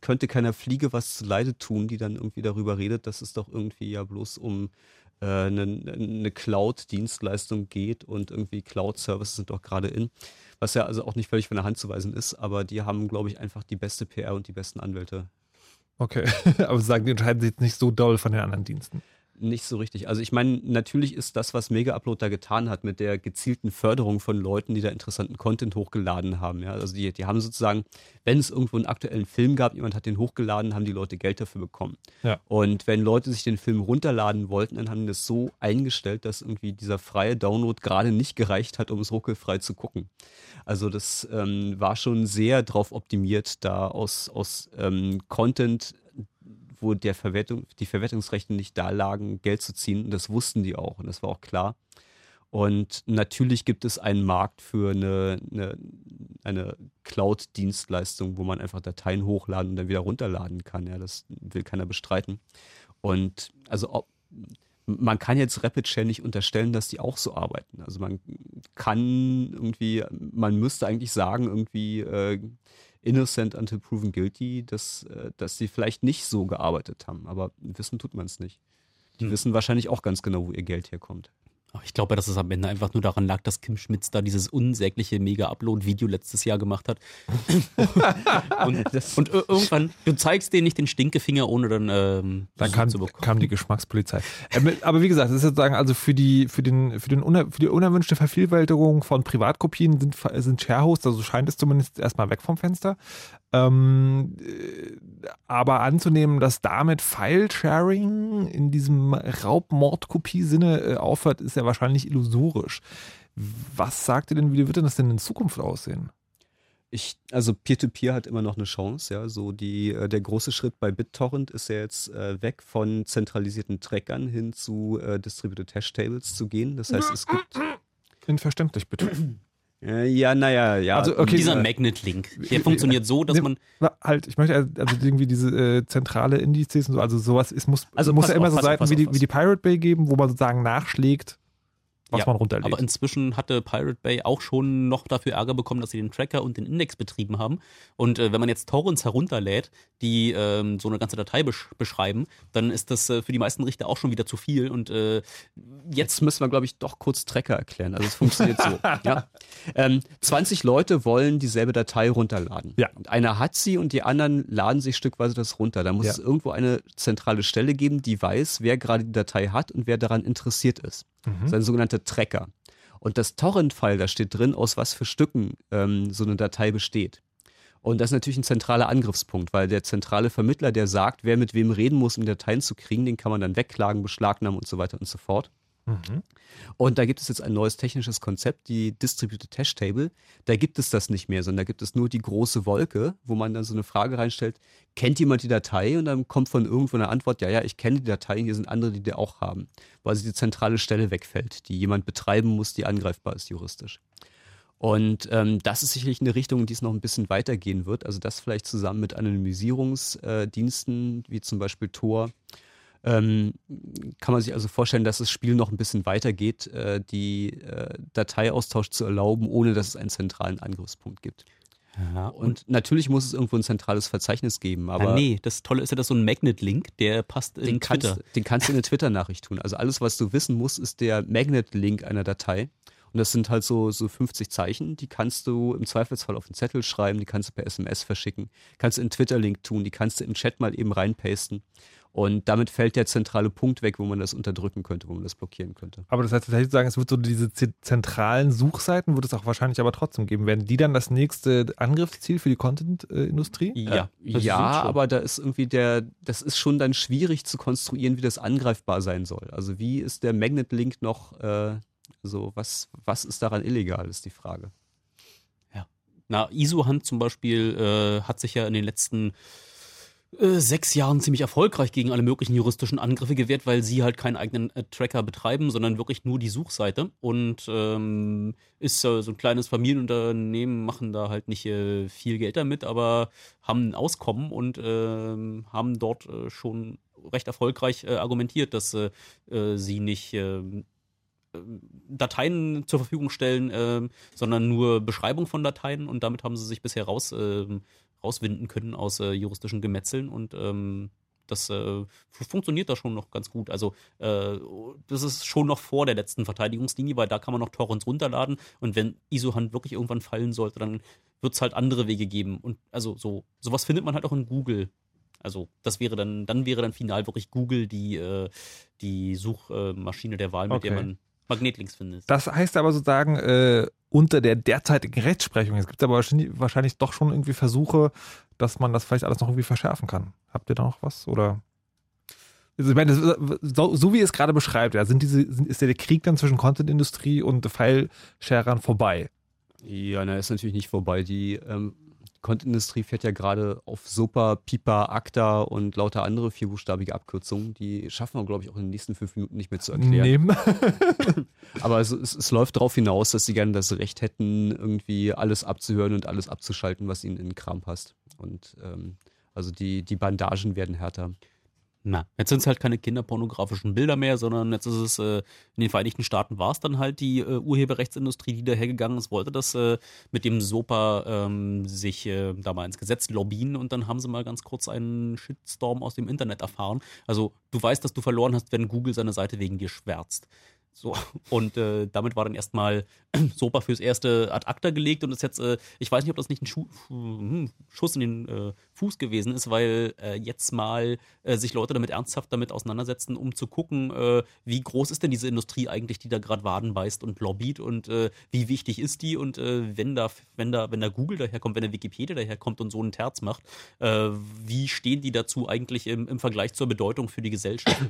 könnte keiner Fliege was zuleide tun, die dann irgendwie darüber redet, dass es doch irgendwie ja bloß um äh, eine, eine Cloud-Dienstleistung geht und irgendwie Cloud-Services sind doch gerade in. Was ja also auch nicht völlig von der Hand zu weisen ist, aber die haben, glaube ich, einfach die beste PR und die besten Anwälte. Okay, aber sagen, die unterscheiden sich nicht so doll von den anderen Diensten. Nicht so richtig. Also ich meine, natürlich ist das, was Mega Upload da getan hat, mit der gezielten Förderung von Leuten, die da interessanten Content hochgeladen haben. Ja? Also die, die haben sozusagen, wenn es irgendwo einen aktuellen Film gab, jemand hat den hochgeladen, haben die Leute Geld dafür bekommen. Ja. Und wenn Leute sich den Film runterladen wollten, dann haben die das so eingestellt, dass irgendwie dieser freie Download gerade nicht gereicht hat, um es ruckelfrei zu gucken. Also das ähm, war schon sehr drauf optimiert, da aus, aus ähm, Content wo der Verwertung, die Verwertungsrechte nicht da lagen, Geld zu ziehen. Und das wussten die auch und das war auch klar. Und natürlich gibt es einen Markt für eine, eine, eine Cloud-Dienstleistung, wo man einfach Dateien hochladen und dann wieder runterladen kann. Ja, das will keiner bestreiten. Und also ob, man kann jetzt RapidShare nicht unterstellen, dass die auch so arbeiten. Also man kann irgendwie, man müsste eigentlich sagen, irgendwie äh, innocent until proven guilty, dass, äh, dass sie vielleicht nicht so gearbeitet haben. Aber wissen tut man es nicht. Die wissen wahrscheinlich auch ganz genau, wo ihr Geld herkommt. Ich glaube, dass es am Ende einfach nur daran lag, dass Kim Schmitz da dieses unsägliche Mega-Upload-Video letztes Jahr gemacht hat. und, und ir- irgendwann, du zeigst denen nicht den Stinkefinger, ohne dann ähm, Dann kam, zu bekommen. kam die Geschmackspolizei. Ähm, aber wie gesagt, das ist sozusagen also für die, für den, für den uner, für die unerwünschte Vervielfältigung von Privatkopien sind, sind Sharehoster, so scheint es zumindest erstmal weg vom Fenster. Ähm, äh, aber anzunehmen, dass damit File-Sharing in diesem Raubmordkopie-Sinne äh, aufhört, ist ja wahrscheinlich illusorisch. Was sagt ihr denn, wie wird denn das denn in Zukunft aussehen? Ich, also Peer-to-Peer hat immer noch eine Chance, ja. So die, äh, der große Schritt bei BitTorrent ist ja jetzt äh, weg von zentralisierten Trackern hin zu äh, Distributed Hash Tables zu gehen. Das heißt, es gibt. Inverständlich, bitte. Äh, ja, naja, ja. Also, okay, Dieser äh, Magnet-Link, der funktioniert so, dass man Halt, ich möchte also also irgendwie diese äh, zentrale Indizes und so, also sowas, es muss, Also muss ja immer auf, so auf, Seiten pass wie, auf, die, wie die Pirate Bay geben, wo man sozusagen nachschlägt. Was Ja, man runterlädt. Aber inzwischen hatte Pirate Bay auch schon noch dafür Ärger bekommen, dass sie den Tracker und den Index betrieben haben. Und äh, wenn man jetzt Torrents herunterlädt, die ähm, so eine ganze Datei besch beschreiben, dann ist das äh, für die meisten Richter auch schon wieder zu viel. Und äh, Jetzt müssen wir, glaube ich, doch kurz Tracker erklären. Also es funktioniert so. ja. ähm, 20 Leute wollen dieselbe Datei runterladen. Ja. Und einer hat sie und die anderen laden sich stückweise das runter. Da muss Ja. es irgendwo eine zentrale Stelle geben, die weiß, wer gerade die Datei hat und wer daran interessiert ist. Mhm. Das ist ein sogenannter Tracker. Und das Torrent-File, da steht drin, aus was für Stücken ähm, so eine Datei besteht. Und das ist natürlich ein zentraler Angriffspunkt, weil der zentrale Vermittler, der sagt, wer mit wem reden muss, um Dateien zu kriegen, den kann man dann wegklagen, beschlagnahmen und so weiter und so fort. Mhm. Und da gibt es jetzt ein neues technisches Konzept, die Distributed Hash Table. Da gibt es das nicht mehr, sondern da gibt es nur die große Wolke, wo man dann so eine Frage reinstellt, kennt jemand die Datei? Und dann kommt von irgendwo eine Antwort, ja, ja, ich kenne die Datei, hier sind andere, die die auch haben. Weil sie die zentrale Stelle wegfällt, die jemand betreiben muss, die angreifbar ist juristisch. Und ähm, das ist sicherlich eine Richtung, in die es noch ein bisschen weitergehen wird. Also das vielleicht zusammen mit Anonymisierungsdiensten, wie zum Beispiel Tor, ähm, kann man sich also vorstellen, dass das Spiel noch ein bisschen weitergeht, äh, die äh, Dateiaustausch zu erlauben, ohne dass es einen zentralen Angriffspunkt gibt. ja, Und natürlich muss es irgendwo ein zentrales Verzeichnis geben, aber ah, nee, das Tolle ist ja, dass so ein Magnet-Link, der passt in den, Twitter. kannst, den kannst du in eine Twitter-Nachricht tun. Also alles, was du wissen musst, ist der Magnet-Link einer Datei. Und das sind halt so, so 50 Zeichen, die kannst du im Zweifelsfall auf einen Zettel schreiben, die kannst du per SMS verschicken, kannst du einen Twitter-Link tun, die kannst du im Chat mal eben reinpasten. Und damit fällt der zentrale Punkt weg, wo man das unterdrücken könnte, wo man das blockieren könnte. Aber das heißt tatsächlich sagen, es wird so diese zentralen Suchseiten, wird es auch wahrscheinlich aber trotzdem geben. Werden die dann das nächste Angriffsziel für die Content-Industrie? Ja, ja, schon. aber da ist irgendwie der, das ist schon dann schwierig zu konstruieren, wie das angreifbar sein soll. Also wie ist der Magnet-Link noch, äh, so was, was ist daran illegal, ist die Frage. Na, ISO-Hand zum Beispiel äh, hat sich ja in den letzten äh, sechs Jahren ziemlich erfolgreich gegen alle möglichen juristischen Angriffe gewehrt, weil sie halt keinen eigenen äh, Tracker betreiben, sondern wirklich nur die Suchseite. Und ähm, ist äh, so ein kleines Familienunternehmen, machen da halt nicht äh, viel Geld damit, aber haben ein Auskommen und ähm, haben dort äh, schon recht erfolgreich argumentiert, dass sie nicht Dateien zur Verfügung stellen, sondern nur Beschreibung von Dateien und damit haben sie sich bisher raus, ähm, rauswinden können aus äh, juristischen Gemetzeln und ähm, das äh, fu- funktioniert da schon noch ganz gut. Also äh, das ist schon noch vor der letzten Verteidigungslinie, weil da kann man noch Torrents runterladen und wenn ISO-Hand wirklich irgendwann fallen sollte, dann wird es halt andere Wege geben. Und also so, sowas findet man halt auch in Google. Also das wäre dann, dann wäre dann final wirklich Google die, äh, die Suchmaschine der Wahl, mit der Okay. man Magnetlinks findet. Das heißt aber sozusagen, äh, unter der derzeitigen Rechtsprechung, es gibt aber wahrscheinlich, doch schon irgendwie Versuche, dass man das vielleicht alles noch irgendwie verschärfen kann. Habt ihr da noch was? Oder? Also ich meine, so, so wie ihr es gerade beschreibt, ja, sind diese, sind, ist der Krieg dann zwischen Content-Industrie und File-Sharern vorbei? Ja, na, ist natürlich nicht vorbei. Die ähm, Content-Industrie fährt ja gerade auf Super, Pipa, Acta und lauter andere vierbuchstabige Abkürzungen. Die schaffen wir, glaube ich, auch in den nächsten fünf Minuten nicht mehr zu erklären. Nehmen. Aber es, es, es läuft darauf hinaus, dass sie gerne das Recht hätten, irgendwie alles abzuhören und alles abzuschalten, was ihnen in den Kram passt. Und ähm, also die, die Bandagen werden härter. Na, jetzt sind es halt keine kinderpornografischen Bilder mehr, sondern jetzt ist es, äh, in den Vereinigten Staaten war es dann halt die äh, Urheberrechtsindustrie, die dahergegangen ist, wollte das äh, mit dem SOPA ähm, sich äh, da mal ins Gesetz lobbyen und dann haben sie mal ganz kurz einen Shitstorm aus dem Internet erfahren. Also du weißt, dass du verloren hast, wenn Google seine Seite wegen dir schwärzt. So, und äh, damit war dann erstmal SOPA fürs erste ad acta gelegt und ist jetzt, äh, ich weiß nicht, ob das nicht ein Schu hm, Schuss in den äh, Fuß gewesen ist, weil äh, jetzt mal äh, sich Leute damit ernsthaft damit auseinandersetzen, um zu gucken, äh, wie groß ist denn diese Industrie eigentlich, die da gerade Waden beißt und lobbyt und wie wichtig ist die und wenn da, wenn da, wenn da Google daherkommt, wenn der Wikipedia daherkommt und so einen Terz macht, wie stehen die dazu eigentlich im, im Vergleich zur Bedeutung für die Gesellschaft?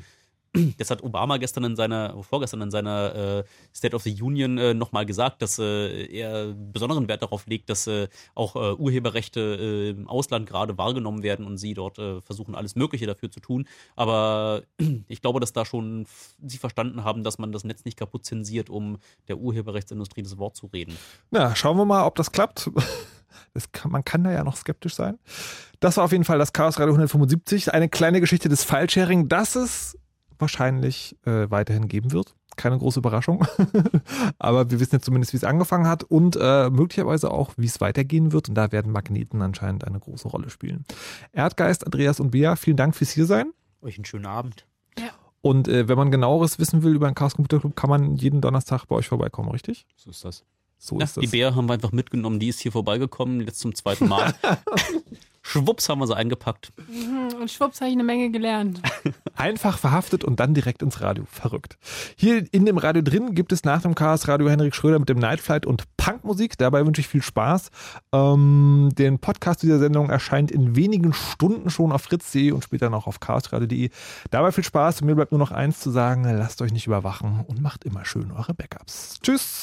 Das hat Obama gestern in seiner, vorgestern in seiner äh, State of the Union äh, nochmal gesagt, dass äh, er besonderen Wert darauf legt, dass äh, auch äh, Urheberrechte äh, im Ausland gerade wahrgenommen werden und sie dort äh, versuchen, alles Mögliche dafür zu tun. Aber ich glaube, dass da schon sie verstanden haben, dass man das Netz nicht kaputt zensiert, um der Urheberrechtsindustrie das Wort zu reden. Na, schauen wir mal, ob das klappt. Das kann, man kann da ja noch skeptisch sein. Das war auf jeden Fall das Chaos Radio 175. Eine kleine Geschichte des File-Sharing, das es wahrscheinlich äh, weiterhin geben wird. keine große Überraschung. Aber wir wissen jetzt zumindest, wie es angefangen hat und äh, möglicherweise auch, wie es weitergehen wird. Und da werden Magneten anscheinend eine große Rolle spielen. Erdgeist, Andreas und Bea, vielen Dank fürs hier sein. Euch einen schönen Abend. Und äh, wenn man genaueres wissen will über den Chaos Computer Club, kann man jeden Donnerstag bei euch vorbeikommen, richtig? So ist das. So Ja, ist das. die Bär haben wir einfach mitgenommen, die ist hier vorbeigekommen, jetzt zum zweiten Mal. Schwupps haben wir sie eingepackt. Mhm, Und schwupps habe ich eine Menge gelernt. Einfach verhaftet und dann direkt ins Radio. Verrückt. Hier in dem Radio drin gibt es nach dem Chaos Radio Henrik Schröder mit dem Nightflight und Punkmusik. Dabei wünsche ich viel Spaß. Ähm, den Podcast dieser Sendung erscheint in wenigen Stunden schon auf fritz.de und später noch auf chaosradio.de. Dabei viel Spaß und mir bleibt nur noch eins zu sagen. Lasst euch nicht überwachen und macht immer schön eure Backups. Tschüss.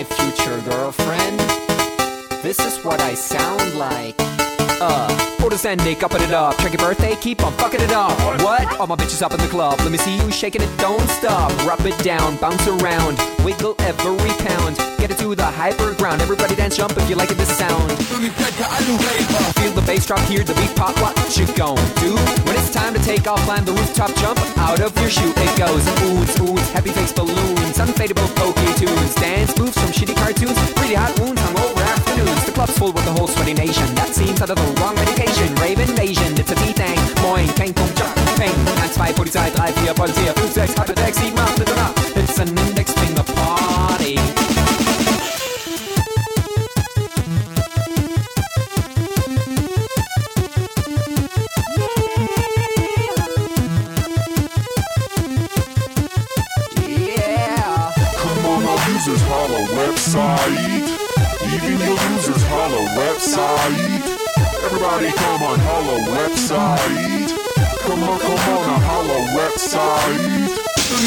My future girlfriend. This is what I sound like. Uh, orders ending, upping it up. Check your birthday, keep on fucking it up. What? All my bitches up in the club. Let me see you shaking it, don't stop. Rub it down, bounce around, wiggle every pound. Get it to the hyper ground. Everybody dance, jump if you like it, this sound. Feel the bass drop, hear the beat pop. What you gon' do? When it's time to take off, climb the rooftop, jump out of your shoe. It goes oohs, oohs, happy face balloons, unfadable pokey tunes, dance moves from shitty cartoons, pretty hot wounds, hungover afternoons. The club's full with the whole sweaty nation. That seems out of the wrong medication. Rave invasion, it's a D-Thing. Moin, kein Punkt, Jump, Peng. 1, 2, Polizei, 3, 4, Polizei, 5, 6, 8, 6, 7, 8, 9, 10. It's an index finger party. Yeah. Come on, our users holla website. Even your users holla website. Everybody come on holla website. Come on, come on, holla website. Come